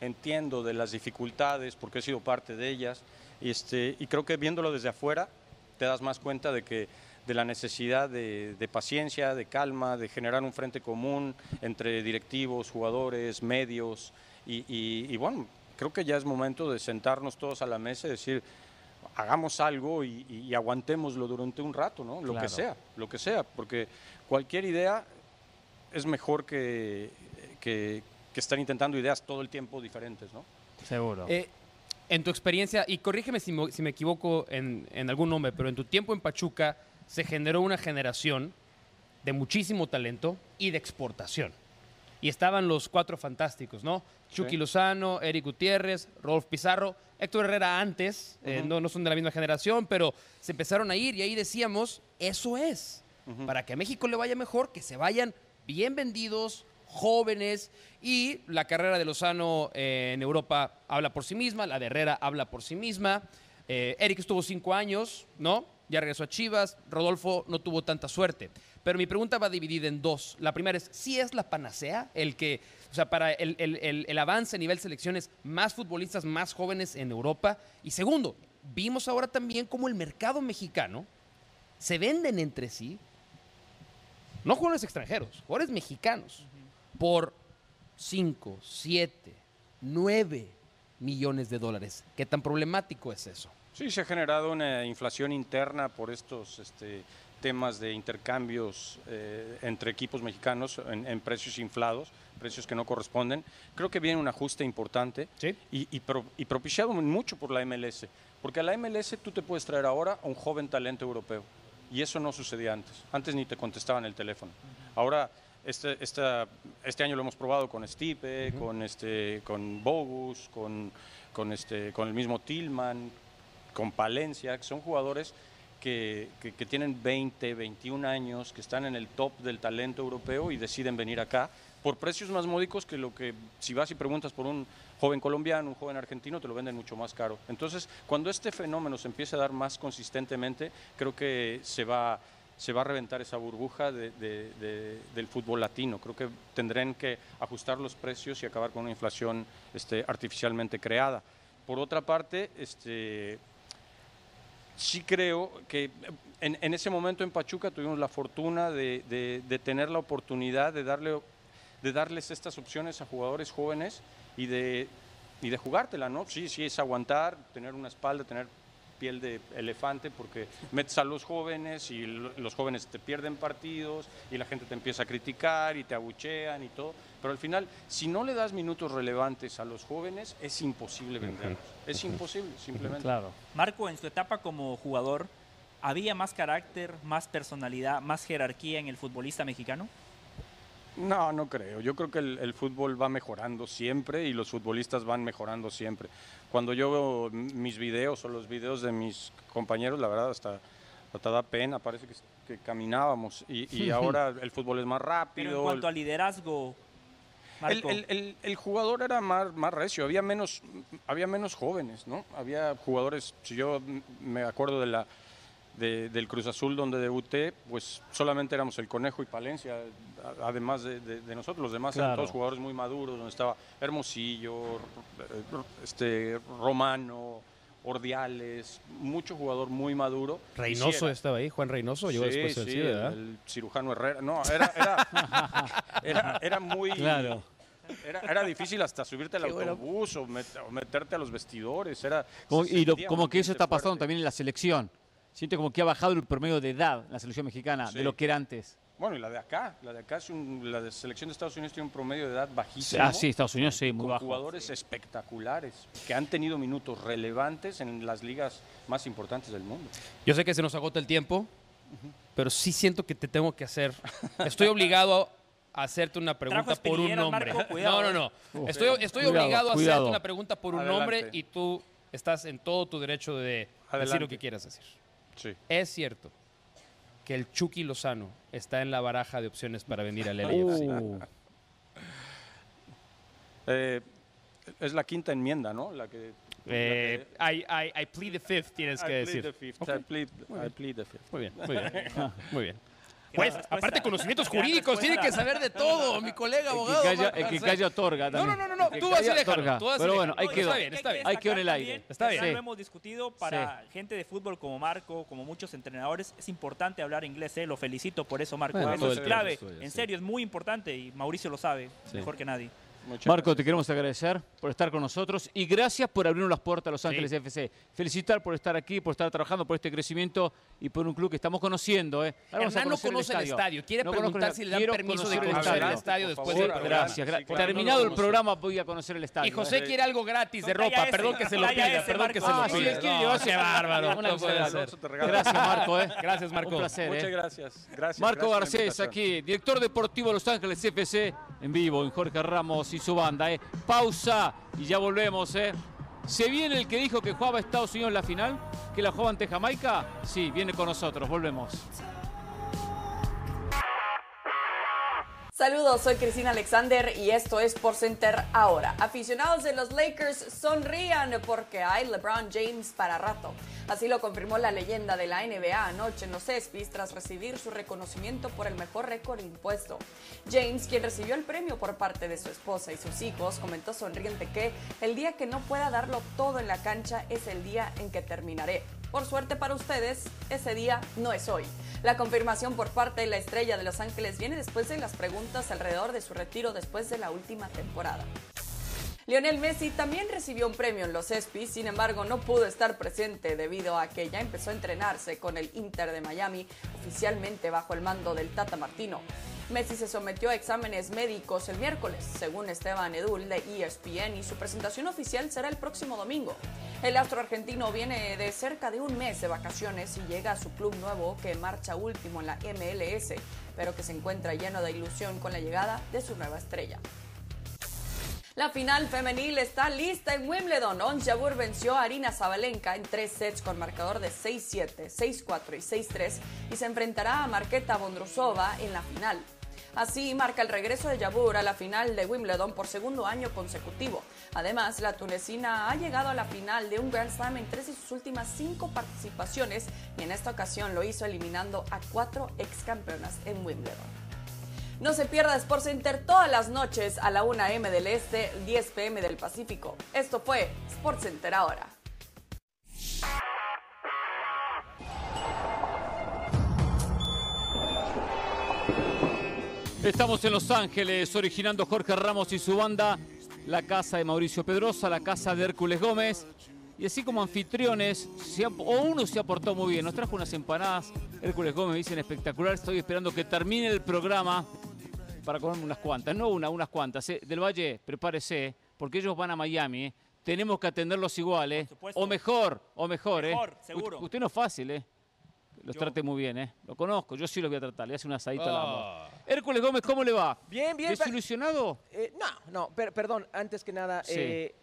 Entiendo de las dificultades porque he sido parte de ellas y, este, y creo que viéndolo desde afuera te das más cuenta de que de la necesidad de, de paciencia, de calma, de generar un frente común entre directivos, jugadores, medios y, y- y bueno, creo que ya es momento de sentarnos todos a la mesa y decir, hagamos algo y, y- y aguantémoslo durante un rato, ¿no? Lo Claro. que sea, lo que sea, porque cualquier idea es mejor que, que, que estar intentando ideas todo el tiempo diferentes, ¿no? Seguro. Eh, en tu experiencia, y corrígeme si me, si me equivoco en, en algún nombre, pero en tu tiempo en Pachuca se generó una generación de muchísimo talento y de exportación. Y estaban los cuatro fantásticos, ¿no? Chucky Sí. Lozano, Eric Gutiérrez, Rolf Pizarro, Héctor Herrera antes, eh, no, no son de la misma generación, pero se empezaron a ir y ahí decíamos, eso es, para que a México le vaya mejor, que se vayan bien vendidos, jóvenes, y la carrera de Lozano eh, en Europa habla por sí misma, la de Herrera habla por sí misma. Eh, Eric estuvo cinco años, ¿no? Ya regresó a Chivas, Rodolfo no tuvo tanta suerte. Pero mi pregunta va dividida en dos. La primera es, ¿sí es la panacea el que, o sea, para el, el- el- avance a nivel selecciones, más futbolistas más jóvenes en Europa? Y segundo, vimos ahora también cómo el mercado mexicano se venden entre sí, no jugadores extranjeros, jugadores mexicanos, por 5, 7, 9 millones de dólares. ¿Qué tan problemático es eso? Sí, se ha generado una inflación interna por estos este, temas de intercambios eh, entre equipos mexicanos en, en precios inflados, precios que no corresponden. Creo que viene un ajuste importante Sí. y, y pro- y propiciado mucho por la MLS, porque a la MLS tú te puedes traer ahora a un joven talento europeo y eso no sucedía antes. Antes ni te contestaban el teléfono. Ahora este, esta- este año lo hemos probado con Stipe, con, este, con Bogus, con, con, este, con el mismo Tillman, con Palencia, que son jugadores que, que- que tienen 20, 21 años, que están en el top del talento europeo y deciden venir acá por precios más módicos que lo que si vas y preguntas por un joven colombiano, un joven argentino, te lo venden mucho más caro. Entonces, cuando este fenómeno se empiece a dar más consistentemente, creo que se va, se va a reventar esa burbuja de- de- de- del fútbol latino. Creo que tendrán que ajustar los precios y acabar con una inflación este, artificialmente creada. Por otra parte, este, sí creo que en, en ese momento en Pachuca tuvimos la fortuna de, de- tener la oportunidad de, darle, de darles estas opciones a jugadores jóvenes y de, y de jugártela, ¿no? Sí, sí, es aguantar, tener una espalda, tener piel de elefante porque metes a los jóvenes y lo- los jóvenes te pierden partidos y la gente te empieza a criticar y te abuchean y todo, pero al final si no le das minutos relevantes a los jóvenes es imposible venderlos, es imposible simplemente. Claro. Marco, en su etapa como jugador, ¿había más carácter, más personalidad, más jerarquía en el futbolista mexicano? No, no creo. Yo creo que el, el fútbol va mejorando siempre y los futbolistas van mejorando siempre. Cuando yo veo mis videos o los videos de mis compañeros, la verdad hasta, hasta da pena, parece que, que caminábamos y, y ahora el fútbol es más rápido. Pero en cuanto el- a liderazgo, el, el- el- el jugador era más, más recio, había menos, había menos jóvenes, ¿no? Había jugadores, si yo me acuerdo de la, de- del Cruz Azul donde debuté, pues solamente éramos el Conejo y Palencia, además de, de- de nosotros, los demás eran todos jugadores muy maduros, donde estaba Hermosillo, este, Romano, Ordiales, mucho jugador muy maduro. Sí Reynoso estaba ahí, Juan Reynoso llegó Sí, después del sí, sí, el- ¿verdad? el cirujano Herrera. No, era, era, era, era muy. Claro. Era, era difícil hasta subirte al Qué bueno. autobús o, met- o meterte a los vestidores. Era, Como- se y lo- como que eso está pasando también en la selección. Siente como que ha bajado el promedio de edad la selección mexicana Sí. de lo que era antes. Bueno, y la de acá. La de acá es un, la de selección de Estados Unidos tiene un promedio de edad bajísimo. Ah, sí, Estados Unidos sí, muy con bajo. jugadores espectaculares que han tenido minutos relevantes en las ligas más importantes del mundo. Yo sé que se nos agota el tiempo, pero sí siento que te tengo que hacer. Estoy obligado a hacerte una pregunta por un nombre. Marco? Cuidado, no, no, no. Estoy, estoy Cuidado, obligado a cuidado. hacerte una pregunta por un Adelante. nombre y tú estás en todo tu derecho de decir lo que quieras decir. Sí. Es cierto que el Chucky Lozano está en la baraja de opciones para venir al LAFC. Uh, Eh, es la quinta enmienda, ¿no? La que Eh, I, I, I plead the fifth, tienes I que plead decir. the fifth. Ok. I plead, I plead the fifth. Muy bien, muy bien. Muy bien. Pues, respuesta. aparte conocimientos Gran jurídicos, tiene que saber de todo, mi colega abogado. el que calla otorga No, también. no, no, no, que tú calla así déjalo, Pero bueno, ahí No, quedó. Está bien, está bien. Hay que ver el aire. Está bien. Lo hemos discutido para gente de fútbol como Marco, como muchos entrenadores. Es importante hablar inglés, ¿eh? lo felicito por eso, Marco. Eso es clave. en serio, es muy importante y Mauricio lo sabe mejor que nadie. Muchas Marco, gracias. te queremos agradecer por estar con nosotros y gracias por abrirnos las puertas a Los Ángeles FC. Felicitar por estar aquí, por estar trabajando por este crecimiento y por un club que estamos conociendo. ¿eh? Ahora vamos a Hernán no conoce el estadio. Quiere No preguntar el- si le dan quiero permiso de conocer el conocer el estadio. estadio después favor, del. Gracias. Sí, claro, Terminado no el programa voy a conocer el estadio. Y José ¿eh? quiere algo gratis de ropa. Perdón que se lo pida, perdón que se Marco. lo Ah, sí, pida. bárbaro. Gracias, Marco. ¿eh? Gracias, Marco. Un placer. Muchas ¿eh? gracias. Gracias. Marco Garcés aquí, director deportivo de Los Ángeles FC, en vivo en Jorge Ramos y su banda. ¿eh? Pausa y ya volvemos. ¿eh? ¿Se viene el que dijo que jugaba Estados Unidos en la final? ¿Que la jugaba ante Jamaica? Sí, viene con nosotros. Volvemos. Saludos, soy Cristina Alexander y esto es Por Center ahora. Aficionados de los Lakers sonrían porque hay LeBron James para rato. Así lo confirmó la leyenda de la NBA anoche en los ESPYs tras recibir su reconocimiento por el mejor récord impuesto. James, quien recibió el premio por parte de su esposa y sus hijos, comentó sonriente que el día que no pueda darlo todo en la cancha es el día en que terminaré. Por suerte para ustedes, ese día no es hoy. La confirmación por parte de la estrella de Los Ángeles viene después de las preguntas alrededor de su retiro después de la última temporada. Lionel Messi también recibió un premio en los ESPYs, sin embargo no pudo estar presente debido a que ya empezó a entrenarse con el Inter de Miami, oficialmente bajo el mando del Tata Martino. Messi se sometió a exámenes médicos el miércoles, según Esteban Edul de ESPN, y su presentación oficial será el próximo domingo. El astro argentino viene de cerca de un mes de vacaciones y llega a su club nuevo que marcha último en la MLS, pero que se encuentra lleno de ilusión con la llegada de su nueva estrella. La final femenil está lista en Wimbledon. Ons Jabeur venció a Arina Zabalenka en tres sets con marcador de 6-7, 6-4 y 6-3 y se enfrentará a Marketa Bondrusova en la final. Así marca el regreso de Jabeur a la final de Wimbledon por segundo año consecutivo. Además, la tunecina ha llegado a la final de un Grand Slam en tres de sus últimas cinco participaciones y en esta ocasión lo hizo eliminando a cuatro ex campeonas en Wimbledon. No se pierda Sports Center todas las noches a la 1 m del Este, 10 pm del Pacífico. Esto fue Sports Center ahora. Estamos en Los Ángeles, originando Jorge Ramos y su banda, la casa de Mauricio Pedrosa, la casa de Hércules Gómez. Y así como anfitriones, o uno se ha portado muy bien, nos trajo unas empanadas, Hércules Gómez dicen espectacular, estoy esperando que termine el programa para comerme unas cuantas, no una, unas cuantas. ¿eh? Del Valle, prepárese, porque ellos van a Miami, ¿eh? tenemos que atenderlos igual, supuesto. o mejor, o mejor. Mejor, ¿eh? seguro. U- usted no es fácil, ¿eh? Los Yo- trate muy bien, ¿eh? Lo conozco, yo sí lo voy a tratar, le hace una asadita al Ah. amor. Hércules Gómez, ¿cómo le va? Bien, bien. ¿Desilusionado? eh, no, no, per- perdón, antes que nada, Sí. eh,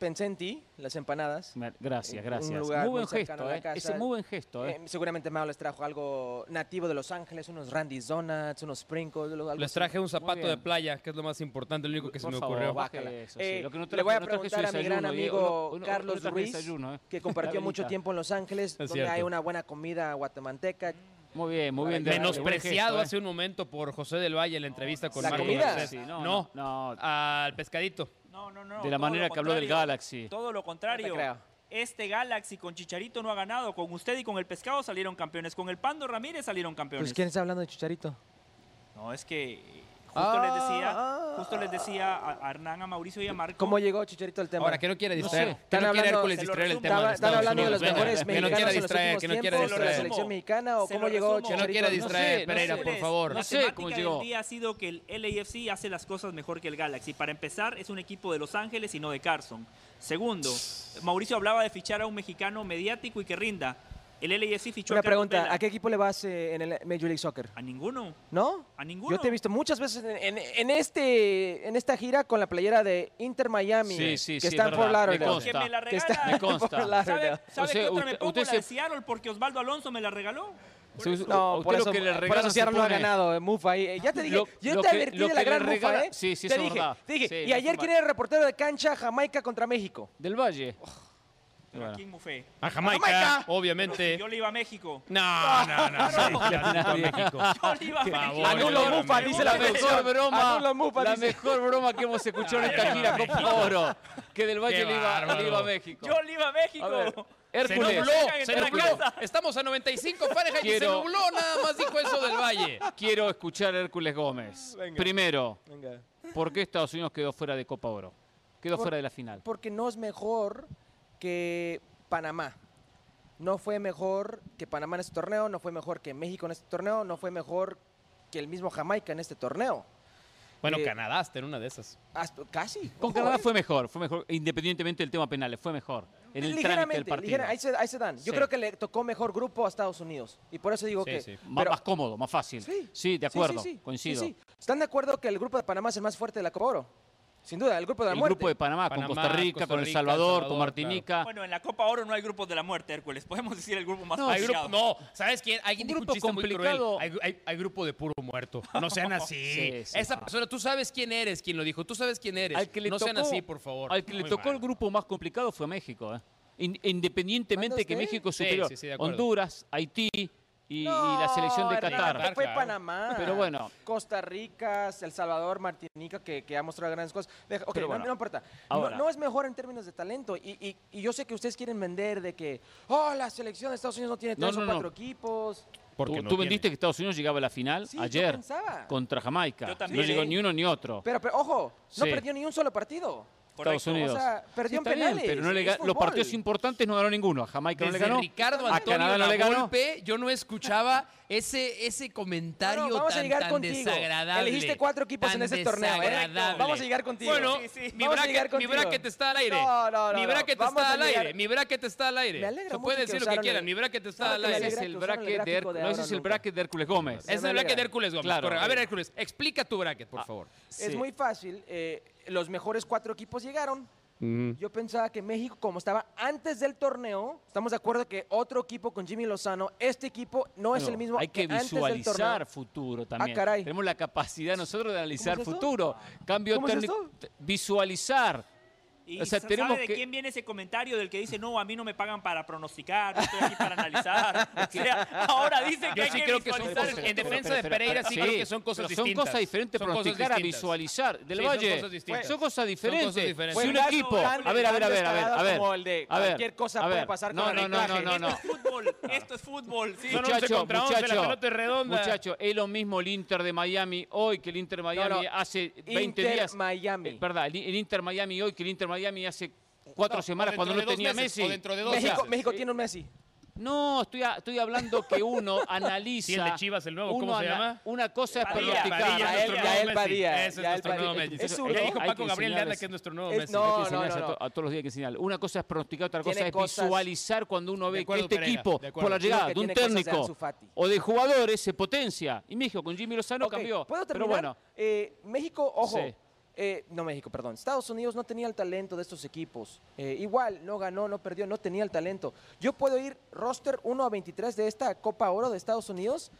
pensé en ti, las empanadas. Me- Gracias, Un gracias. lugar Muy buen muy gesto, a la ¿eh? casa. Ese muy buen gesto, ¿eh? Eh, seguramente Mao les trajo algo nativo de Los Ángeles, unos Randy's Donuts, unos sprinkles, algo Les así. traje un zapato de playa, que es lo más importante, lo único que se Por me favor, ocurrió. eso, sí. Eh, Lo que no le voy a no preguntar a mi gran amigo Carlos Ruiz, desayuno, ¿eh? que compartió mucho tiempo en Los Ángeles, donde cierto. hay una buena comida guatemalteca. Muy bien, muy bien. Menospreciado gesto, ¿eh? hace un momento por José del Valle en la entrevista con ¿La Marco comida? Garcés. Sí, no, no, no, no. al pescadito. No, no, no. De la manera que habló del. Galaxy. Todo lo No contrario. creo. Este Galaxy con Chicharito no ha ganado. Con usted y con el Pescado salieron campeones. Con el Pando Ramírez salieron campeones. Pues, ¿quién está hablando de Chicharito? No, es que justo les decía, Ah. justo les decía a, a Hernán, a Mauricio y a Marco. ¿Cómo llegó Chicharito al tema? Ahora, que no quiere No distraer. sé. Que Están no quiere hablando- Hércules distraer el tema. ¿Están hablando de los Venga, mejores que no mexicanos quiera distraer, que no quiera de la distraer. selección mexicana o Se cómo llegó resumo. Que no Chicharito? quiera distraer, sé, no Pereira, sé. por favor. No sé cómo llegó. día ha sido que el LAFC hace las cosas mejor que el Galaxy. Para empezar, es un equipo de Los Ángeles y no de Carson. Segundo, Mauricio hablaba de fichar a un mexicano mediático y que rinda. El LAFC fichó Una a pregunta, Vela. ¿a qué equipo le vas eh, en el Major League Soccer? A ninguno. ¿No? A ninguno. Yo te he visto muchas veces en, en- en este, en esta gira con la playera de Inter Miami, Sí, sí, que sí, está es en Fort Lauderdale. consta. Que me la Que está regala. Me consta. Lauderdale. ¿Sabe, sabe O sea, qué otra me pongo? usted La se- de Seattle porque Osvaldo Alonso me la regaló. Por Sí, eso. No, por eso, que le por regalan eso se Seattle no ha ganado, eh, Mufa. eh, Ya te dije, Lo- yo lo te que- advertí de que la gran regala- Mufa, ¿eh? Sí, sí, te es dije, verdad. te dije, Sí, y ayer quién era el reportero de cancha Jamaica contra México. Del Valle. ¿A Bueno. quién mufé? A Jamaica, obviamente. Yo le iba a México. No, no, no. no, nadie. a México. Yo le iba a México. Anulo Mufa, a dice La mejor broma, Anulo Mufa, la mejor broma que hemos escuchado en esta gira Copa Oro. Que del Valle le iba, bárbaro. le iba a México. Yo le iba a México. A ver, Se Hércules, nubló, se en nubló. Estamos a 95 Fahrenheit y se Quiero- nubló, nada más dijo eso del Valle. quiero escuchar a Hércules Gómez. Venga. Primero, Venga. ¿por qué Estados Unidos quedó fuera de Copa Oro? Quedó Por- fuera de la final. Porque no es mejor que Panamá. No fue mejor que Panamá en este torneo, no fue mejor que México en este torneo, no fue mejor que el mismo Jamaica en este torneo. Bueno, Eh, Canadá está en una de esas. Hasta- casi. Con Canadá fue mejor, fue mejor, independientemente del tema penales, fue mejor. En el trámite del Ligeramente, partido. ligera- ahí, se, ahí se dan. Yo Sí. creo que le tocó mejor grupo a Estados Unidos. Y por eso digo Sí, que... sí. Pero- más cómodo, más fácil. Sí. de Sí, acuerdo, sí, sí. coincido. Sí, sí. ¿Están de acuerdo que el grupo de Panamá es el más fuerte de la Copa Oro? Sin duda, el grupo de la El muerte. grupo de Panamá, Panamá, con Costa Rica, Costa con El Salvador, El con Martinica. Bueno, en la Copa Oro no hay grupos de la muerte, Hércules. Podemos decir el grupo más No, Hay grupo, complicado. no, ¿sabes quién? Alguien Un dijo un grupo chiste muy complicado. cruel. Hay, hay- hay grupo de puro muerto. No sean así. Sí, sí. Esa persona, tú sabes quién eres, quien lo dijo. Tú sabes quién eres. Al que le no sean tocó- así, por favor. Al que le Muy tocó mal. el grupo más complicado fue México. ¿eh? In- independientemente ¿Manda que? México es Sí, superior. sí, sí, de acuerdo. Honduras, Haití y, la selección de Qatar. Fue Claro. Panamá. Pero bueno. Costa Rica, El Salvador, Martinica, que, que ha mostrado grandes cosas. Deja- ok, Pero no- bueno, no, importa. ahora. No, no es mejor en términos de talento. Y, y- y yo sé que ustedes quieren vender de que, oh, la selección de Estados Unidos no tiene tres no, o no. cuatro equipos. Porque Tú, no tú tiene. vendiste que Estados Unidos llegaba a la final Sí, ayer contra Jamaica. Yo no llegó ni uno ni otro. Pero, pero, ojo, no Sí. perdió ni un solo partido. Estados. Unidos. O sea, perdió Sí, en bien, pero no le los partidos importantes no ganó ninguno. A Jamaica no le ganó. Ricardo a Antonio Canadá no le ganó. Yo no escuchaba ese, ese comentario No, no, vamos tan, a llegar tan contigo. desagradable. Elegiste cuatro equipos en ese torneo, ¿eh? desagradable. Vamos a llegar contigo. Bueno, Sí, sí. Mi, bracket, mi bracket está al aire. No, no, no, mi no. bracket Vamos está al aire. Mi bracket está al aire. Me alegra Se mucho puede que decir lo que quieran. Mi bracket está ¿Sabe al aire. Ese es el bracket de, Hércules- no, ese es el bracket de Hércules Gómez. Ese es el bracket de Hércules Gómez. A ver, Hércules, explica tu bracket, por Ah. favor. Es Sí. muy fácil. Los mejores cuatro equipos llegaron. Yo pensaba que México, como estaba antes del torneo, estamos de acuerdo que otro equipo con Jimmy Lozano, este equipo no es No, el mismo Hay que antes del torneo. visualizar futuro también. caray. Tenemos la capacidad nosotros de analizar ¿Cómo es esto? futuro. Cambio ¿Cómo es esto? Visualizar. Y O sea, tenemos ¿sabe de que- quién viene ese comentario del que dice, no, a mí no me pagan para pronosticar, yo estoy aquí para analizar? O sea, ahora dice que Yo hay sí que creo que son visualizar. cosas- en defensa de Pereira sí creo que son cosas pero Son distintas. cosas diferentes Son cosas pronosticar a distintas. visualizar. Del Sí, son Valle. cosas distintas. Son cosas diferentes. cosas diferentes. Si un Fue un equipo. A ver, a ver, a ver, a ver. A ver, como el de a cualquier cosa a puede pasar no, con no, el no, no, no, no. Esto es fútbol, esto es fútbol, sí. Son 11 contra 11, la pelota es redonda. Muchacho, es lo mismo el Inter de Miami hoy que el Inter Miami no. hace 20 Inter días. Miami. Eh, verdad, el, el Inter Miami hoy que el Inter Miami hace cuatro No, semanas cuando no tenía meses, Messi. o dentro de dos México, meses. México tiene un Messi. No, estoy, a- estoy hablando que uno analiza. Sí, el de Chivas, el nuevo, ¿cómo se llama? Una cosa es Padilla. pronosticar. Padilla es Yael-. Padilla, Ese es Yael nuestro nuevo. Messi. Es dijo Paco Gabriel de Anda enseñarles- que es nuestro nuevo Es- Messi. no, no, no, a, to- no. a todos los días que. Una cosa es pronosticar, otra cosa Tiene es cosas- visualizar cuando uno ve que este Pereira, equipo, por la llegada de un técnico o de jugadores, se potencia. Y México con Jimmy Lozano cambió. ¿Puedo Pero terminar? bueno, Eh, México, ojo. Eh, no México, perdón. Estados Unidos no tenía el talento de estos equipos. Eh, igual, no ganó, no perdió, no tenía el talento. Yo puedo ir roster 1 a 23 de esta Copa Oro de Estados Unidos.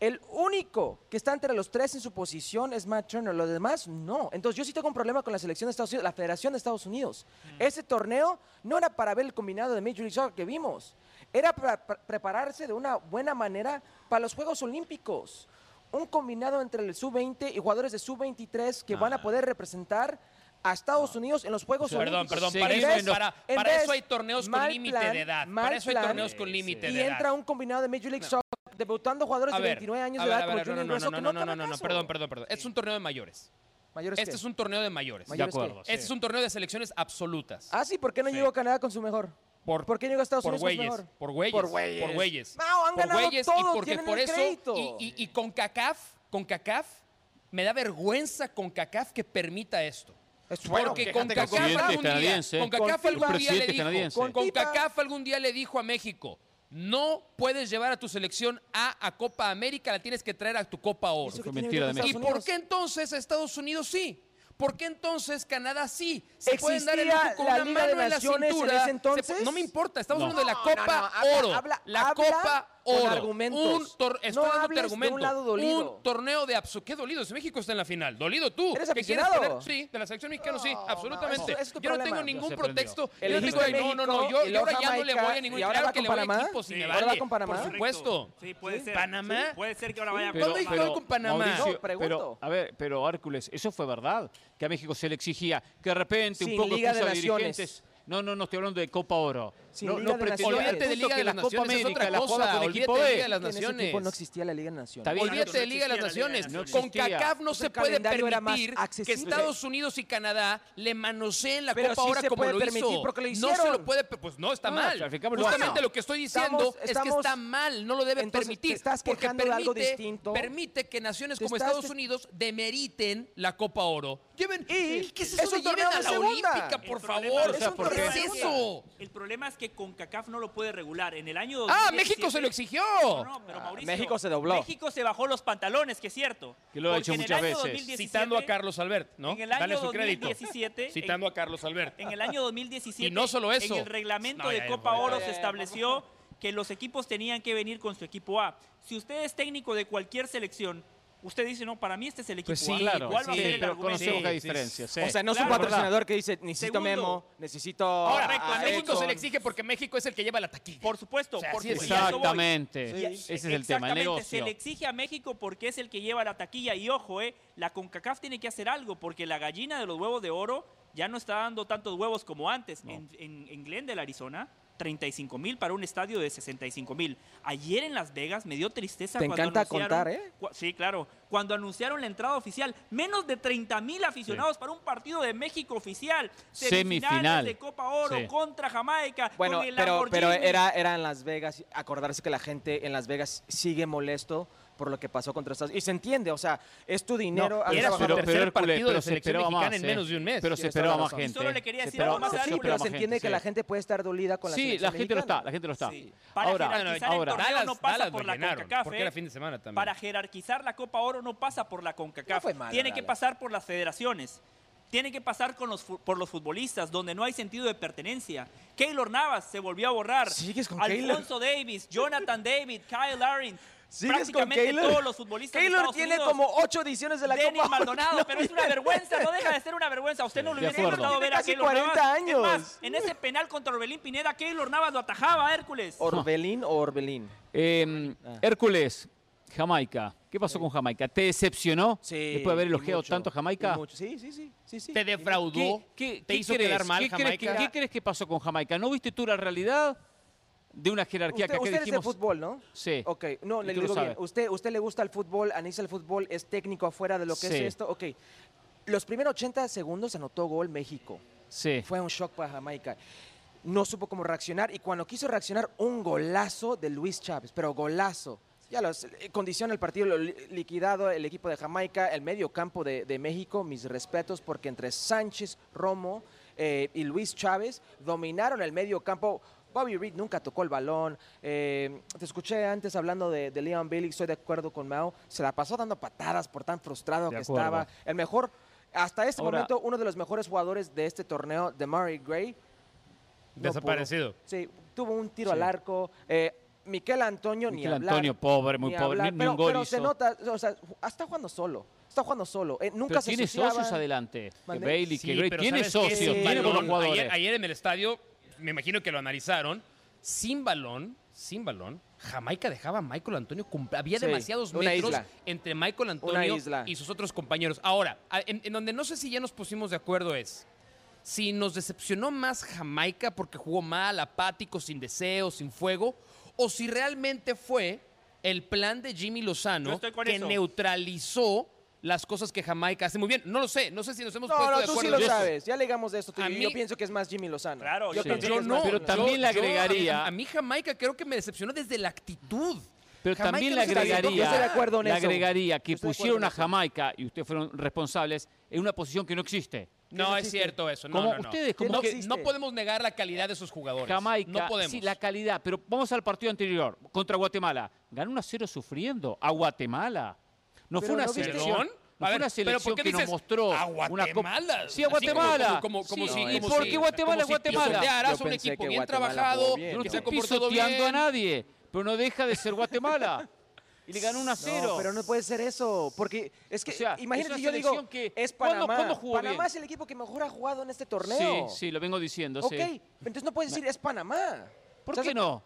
El único que está entre los tres en su posición es Matt Turner, los demás no. Entonces yo sí tengo un problema con la selección de Estados Unidos, la Federación de Estados Unidos. Ese torneo no era para ver el combinado de Major League Soccer que vimos, era para pre- prepararse de una buena manera para los Juegos Olímpicos. Un combinado entre el sub-20 y jugadores de sub-23 que van a poder representar a Estados Unidos en los Juegos Perdón, Olímpicos. perdón, Sí, para, eso, vez- para, en para vez, eso hay torneos con límite de edad. Para eso hay plan, torneos con límite y de edad. entra un combinado de Major League Soccer debutando jugadores de ver, 29 años de edad como ver, Julian no, no, no, no, no no, no, no, perdón, perdón, perdón. Este es un torneo de mayores. ¿Mayores Este qué? es un torneo de mayores. ¿Mayores acuerdo, qué? Este es un torneo de selecciones absolutas. Ah, sí, ¿por qué no Sí. llegó Canadá con su mejor? Por, ¿Por qué llegó Estados por Unidos güeyes, mejor? por güeyes, Por güeyes. por güeyes. No, han por ganado güeyes todos, y porque tienen por el eso crédito. y, y, y con CACAF, con CACAF me da vergüenza con CACAF que permita esto. Es bueno, Porque con CACAF algún día, canadiense. con Con CACAF algún día le dijo, con. CACAF algún día le dijo a México, no puedes llevar a tu selección A a Copa América, la tienes que traer a tu Copa Oro. ¿Eso Fue qué tiene mentira de ¿Y por qué entonces a Estados Unidos sí? ¿Por qué entonces Canadá sí? Se pueden dar el ¿Existía lujo con la una Liga mano de en la Naciones en cintura. ese Se entonces? pu- no me importa, estamos No. hablando de la Copa no, no, habla- Oro. habla- la habla Copa oro. Un argumento. Dolido. Un torneo de absurdo. ¿Qué dolido? Si México está en la final. Dolido tú. ¿Eres aficionado? Sí, de la selección mexicana, sí, absolutamente. Yo no tengo ningún pretexto. El no, no, no. Yo, yo ahora ya no le voy a ningún. ¿Y ahora claro Panamá? Le voy a equipo, sí, si me ¿Ahora va con Panamá? Por supuesto. Sí, puede ser. ¿Panamá? Sí, puede ser que ahora vaya ¿Cuándo estoy con Panamá? No, pregunto. A ver, pero Hércules, eso fue verdad. Que a México se le exigía que de repente un poco de dirigentes. No, no, no estoy hablando de Copa Oro Sí, no, Liga no, de Naciones. Olvídate de Liga de las Naciones, América, es otra cosa. Con de Liga de las Naciones. no existía la Liga de Naciones. Olvídate de Liga de las Naciones. con CACAF no se puede permitir que Estados Unidos y Canadá le manoseen la Copa ahora como lo hizo. No se lo puede, pues no, está mal. Justamente lo que estoy diciendo es que está mal, no lo deben permitir. Porque permite, que naciones como Estados Unidos demeriten la Copa Oro. Lleven, ¿qué es eso, de lleven a la Olímpica, por favor? ¿Qué es eso? El problema es que CONCACAF no lo puede regular. En el año 2017, ¡Ah, México se lo exigió! No, pero ah, Mauricio, México se dobló. México se bajó los pantalones, que es cierto. Que lo ha hecho muchas veces. citando a Carlos Albert, ¿no? En el año Dale su 2017, crédito. Citando a Carlos Albert. En el año 2017. y no solo eso. En el reglamento de Copa Oro se estableció que los equipos tenían que venir con su equipo A. Si usted es técnico de cualquier selección usted dice, no, para mí este es el pues equipo pues sí, claro, sí, pero que hay diferencias. O sea, no es un patrocinador que dice, necesito Memo, necesito... Ahora, a, México se le exige porque México es el que lleva la taquilla. Por supuesto. O sea, exactamente. Ese es el tema, el negocio. Se le exige a México porque es el que lleva la taquilla. Y ojo, eh, la CONCACAF tiene que hacer algo porque la gallina de los huevos de oro ya no está dando tantos huevos como antes no. en, en, en Glendale, Arizona 35 mil para un estadio de 65 mil. Ayer en Las Vegas me dio tristeza. Te cuando encanta contar, ¿eh? Sí, claro. Cuando anunciaron la entrada oficial, menos de 30 mil aficionados para un partido de México oficial. Semifinales Semifinal. de Copa Oro contra Jamaica. Bueno, con el pero, pero era, era en Las Vegas. Acordarse que la gente en Las Vegas sigue molesto por lo que pasó contra Estados Unidos. Y se entiende, o sea, es tu dinero. No, era su pero, tercer pero, partido de la selección se mexicana más, en ¿eh? menos de un mes. Pero se esperaba más gente. Y solo le quería decir algo más Sí, pero se entiende gente, que sí. la gente puede estar dolida con la sí, selección Sí, la gente mexicana. lo está, la gente lo está. Sí. Para ahora, jerarquizar ahora, el torneo Dallas, no pasa Dallas por la CONCACAF. Porque ¿eh? era fin de semana también. Para jerarquizar la Copa Oro no pasa por la CONCACAF. No malo, Tiene que pasar por las federaciones. Tiene que pasar con los, por los futbolistas, donde no hay sentido de pertenencia. Keylor Navas se volvió a borrar. Sigues con Alfonso Keylor? Davis, Jonathan David, Kyle Larin. ¿Sigues con Keylor? todos los futbolistas Keylor tiene como ocho ediciones de la Denis Copa. Maldonado, pero es una vergüenza, no deja de ser una vergüenza. Usted no lo hubiera intentado ver a Keylor 40 Navas. años. En ese penal contra Orbelín Pineda, Keylor Navas lo atajaba a Hércules. ¿Orbelín o Orbelín? Em, ah. Hércules, Jamaica. ¿Qué pasó con Jamaica? ¿Te decepcionó sí, después de haber elogiado mucho, tanto a Jamaica? Sí, sí, sí, ¿Te defraudó? ¿Qué, qué, ¿Te ¿qué hizo quedar mal ¿Qué Jamaica? ¿Qué crees que pasó con Jamaica? ¿No viste tú la realidad? de una jerarquía usted, que usted dijimos... es de fútbol, ¿no? Sí. Ok, no, le, digo bien. Usted, usted le gusta el fútbol, analiza el fútbol, es técnico afuera de lo que es esto. Ok, los primeros 80 segundos anotó gol México. Sí. Fue un shock para Jamaica. No supo cómo reaccionar y cuando quiso reaccionar, un golazo de Luis Chávez, pero golazo. Ya los eh, condiciona el partido, lo liquidado el equipo de Jamaica, el medio campo de, México, mis respetos, porque entre Sánchez, Romo eh, y Luis Chávez dominaron el medio campo Bobby Reed nunca tocó el balón. Eh, te escuché antes hablando de, Leon Bailey, estoy de acuerdo con Mao. Se la pasó dando patadas por tan frustrado que estaba. El mejor, hasta este momento, uno de los mejores jugadores de este torneo, de Murray Gray. Desaparecido. Sí, tuvo un tiro al arco. Eh, Miquel Antonio Miquel ni hablar. Antonio pobre, muy pobre, ni, pero, un gol pero se nota, o sea, está jugando solo. Está jugando solo. Eh, nunca pero se tiene socios adelante. Bailey, Gray. Tiene socios, ayer en el estadio me imagino que lo analizaron, sin balón, sin balón, Jamaica dejaba a Michael Antonio, había demasiados metros entre Michael Antonio y sus otros compañeros. Ahora, en, donde no sé si ya nos pusimos de acuerdo es, si nos decepcionó más Jamaica porque jugó mal, apático, sin deseo, sin fuego, o si realmente fue el plan de Jimmy Lozano que neutralizó las cosas que Jamaica hace muy bien. No lo sé, no sé si nos hemos no, puesto de acuerdo. Tú sí lo sabes, ya le de esto. Yo pienso que es más Jimmy Lozano. Claro, yo, no. Pero también le agregaría... A, mí, Jamaica creo que me decepcionó desde la actitud. Pero también le agregaría, de acuerdo en le agregaría que pusieron a Jamaica, y ustedes fueron responsables, en una posición que no existe. No, es cierto eso. No, como no, no. ustedes, como no, no podemos negar la calidad de sus jugadores. Jamaica, no podemos. sí, la calidad. Pero vamos al partido anterior contra Guatemala. Ganó 1 0 sufriendo a Guatemala. No fue una selección. No a ver, una selección ¿pero por qué que dices nos mostró ah, a Guatemala. Sí, a Guatemala. Como, como, como, sí, si, ¿Y por qué Guatemala como Guatemala? Si Arás, un equipo bien trabajado, bien, no que no se pisoteando bien. a nadie, pero no deja de ser Guatemala. y le ganó 1 a 0. No, pero no puede ser eso, porque es que o sea, imagínate es yo digo que es Panamá. ¿Cuándo, cuándo jugó Panamá bien? es el equipo que mejor ha jugado en este torneo. Sí, sí, lo vengo diciendo, Ok, sí. entonces no puedes decir es Panamá. ¿Por qué no?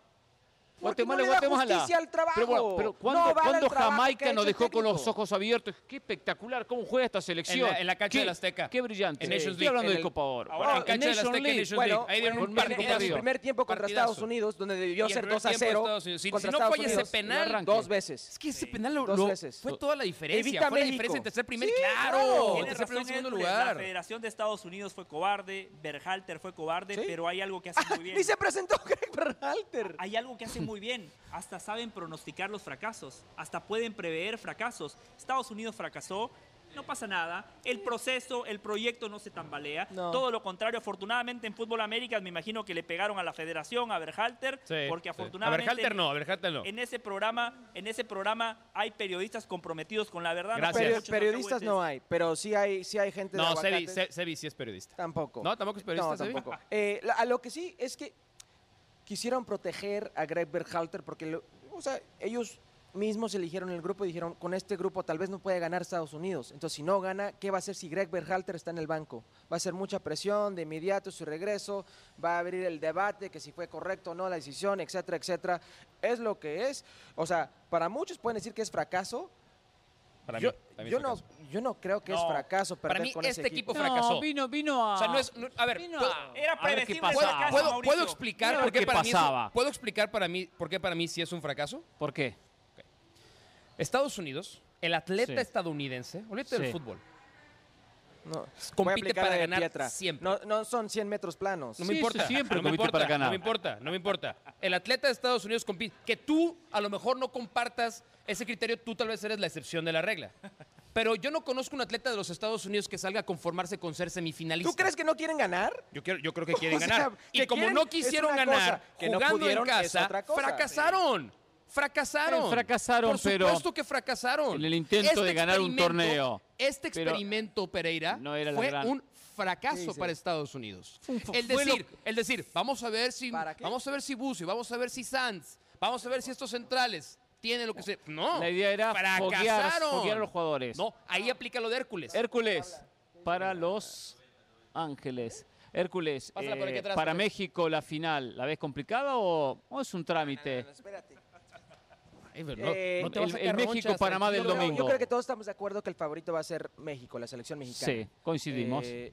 Guatemala, no Guatemala. justicia al trabajo. Pero, bueno, pero No ¿cuándo, vale que Jamaica nos dejó con los ojos abiertos? Qué espectacular cómo juega esta En selección. la, en la cancha Qué- del Azteca. Qué brillante. En Nations Estoy hablando En de el- Copa Oro. Ahora, en en cancha del Nation Azteca, League. Nations Bueno, League. Ahí dieron bueno, un en- partidazo. en el primer tiempo contra Partidazo. Estados Unidos, donde debió ser primer 2 a tiempo de 0. Estados Unidos. Si- si no falla ese penal, dos veces. Es que ese penal lo, Dos veces. fue toda la diferencia. Evita fue la diferencia en tercer, primer, claro. En Tiene tercer, primer, segundo Hércules, La lugar. Federación de Estados Unidos fue cobarde, Berhalter fue cobarde, pero hay algo que hace muy bien. Ni se presentó Greg Berhalter. Hay algo que hacen muy bien. Hasta saben pronosticar los fracasos. Hasta pueden prever fracasos. Estados Unidos fracasó. No pasa nada. El proceso, el proyecto no se tambalea. No. Todo lo contrario. Afortunadamente en Fútbol América me imagino que le pegaron a la federación, a Berhalter, Sí, porque sí. afortunadamente A Berhalter no, a Berhalter no. en ese programa, en ese programa hay periodistas comprometidos con la verdad. Gracias. Periodistas no hay, pero sí hay, sí hay gente de No, Sebi, sí es periodista. Tampoco. No, tampoco es periodista, No, tampoco. Eh, a lo que sí es que quisieron proteger a Greg Berhalter porque, lo- o sea, ellos mismos eligieron el grupo y dijeron, con este grupo tal vez no puede ganar Estados Unidos. Entonces, si no gana, ¿qué va a hacer si Greg Berhalter está en el banco? Va a ser mucha presión de inmediato su regreso, va a abrir el debate que si fue correcto o no la decisión, etcétera, etcétera. Es lo que es. O sea, para muchos pueden decir que es fracaso. Para yo mí, para mí es yo no, yo no creo que es fracaso Para perder mí, con este ese equipo equipo. fracasó. No, vino, vino a. O sea, no es. no- a ver, vino puedo- a- Era ver predecible el ¿Puedo, explicar por qué qué para mí pasaba. ¿Puedo explicar para mí por qué para mí sí es un fracaso? ¿Por qué? Estados Unidos, el atleta Sí. estadounidense, olvídate del fútbol. No, Compite para ganar Pietra. siempre. No, no son 100 metros planos. No Sí, me importa. siempre no me compite importa, para ganar. No me importa, no me importa. El atleta de Estados Unidos compite. Que tú a lo mejor no compartas ese criterio, tú tal vez eres la excepción de la regla. Pero yo no conozco un atleta de los Estados Unidos que salga a conformarse con ser semifinalista. ¿Tú crees que no quieren ganar? Yo, quiero, yo creo que quieren O sea, ganar. y como quieren no quisieron ganar cosa, que no jugando pudieron en casa, otra cosa. fracasaron. Fracasaron. Eh, fracasaron, Por pero supuesto que fracasaron. en el intento de ganar un torneo. Este experimento, Pereira, no era fue gran- un fracaso Sí, sí. para Estados Unidos. Fue un- El decir, el decir, vamos a ver si vamos a ver si Bucio, vamos a ver si Sanz, vamos a ver si estos centrales tienen lo que se No. La idea era fracasaron. foguear a los jugadores. No, ahí aplica lo de Hércules. Hércules para Los Ángeles. Hércules, Pásala por aquí eh, atrás, para. México la final, ¿la ves complicada o, o es un trámite? espérate. Ay, pero no- Eh, no te vas a el- el México-Panamá del domingo. Yo creo que todos estamos de acuerdo que el favorito va a ser México, la selección mexicana. Sí, coincidimos. Eh,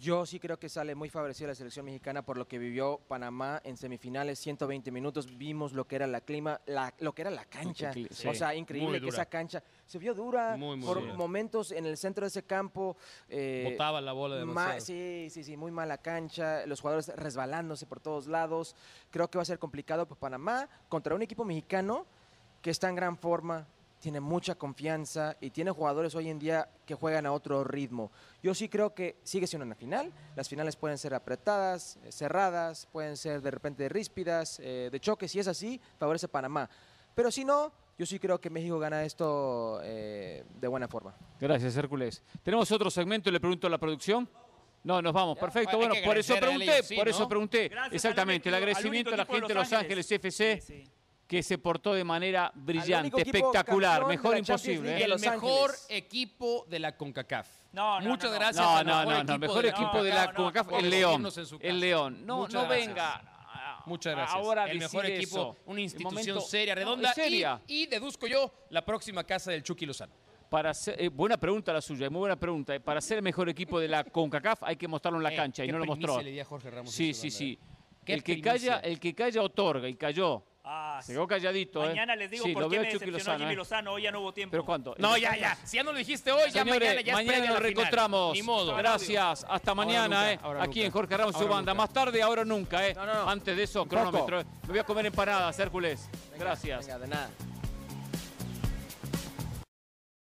yo sí creo que sale muy favorecida la selección mexicana por lo que vivió Panamá en semifinales, 120 minutos, vimos lo que era la clima, la- lo que era la cancha. Sí. O sea, increíble que esa cancha se vio dura Muy, muy por dura. momentos en el centro de ese campo. eh, Botaba la bola Ma- demasiado. sí, sí, sí, muy mala cancha, los jugadores resbalándose por todos lados. Creo que va a ser complicado para Panamá contra un equipo mexicano que está en gran forma, tiene mucha confianza y tiene jugadores hoy en día que juegan a otro ritmo. Yo sí creo que sigue siendo una final. Las finales pueden ser apretadas, eh, cerradas, pueden ser de repente ríspidas, eh, de choque. Si es así, favorece a Panamá. Pero si no, yo sí creo que México gana esto eh, de buena forma. Gracias, Hércules. ¿Tenemos otro segmento? Le pregunto a la producción. No, nos vamos. Perfecto. Bueno, por eso pregunté. Por eso pregunté. Gracias Exactamente. al El agradecimiento a la gente de Los Ángeles FC Sí, sí. Que se portó de manera brillante, espectacular, mejor imposible. ¿eh? El Los mejor Ángeles. equipo de la CONCACAF. No, no, Muchas no, no. gracias No, no, no, no, el mejor equipo de la CONCACAF, el León. El León. No, Muchas no gracias. venga. Muchas gracias. Ahora el mejor equipo, eso. una institución momento- seria, No, redonda. seria. Y, y deduzco yo, la próxima casa del Chucky Lozano. Para ser, eh, buena pregunta la suya, muy buena pregunta. Para ser el mejor equipo de la CONCACAF hay que mostrarlo en la Eh, cancha y no lo mostró. le di a Jorge Ramos Sí, sí, sí. El que, primicia. calla, el que calla otorga y cayó. Ah, Se quedó calladito, ¿eh? Mañana les digo Sí, por lo qué veo me Chucky decepcionó Lozano, Jimmy ¿eh? Lozano. Hoy ya no hubo tiempo. ¿Pero cuánto? No, ya, ya. Si ya no lo dijiste hoy, ya mañana ya es mañana nos reencontramos. Ni modo. Gracias. Hasta mañana, nunca, ¿eh? ahora Aquí nunca. en Jorge Ramos y su banda. nunca. Más tarde, ahora nunca, ¿eh? No, no, no. Antes de eso, cronómetro. Me voy a comer empanadas, Hércules. Venga, Gracias. Venga, de nada.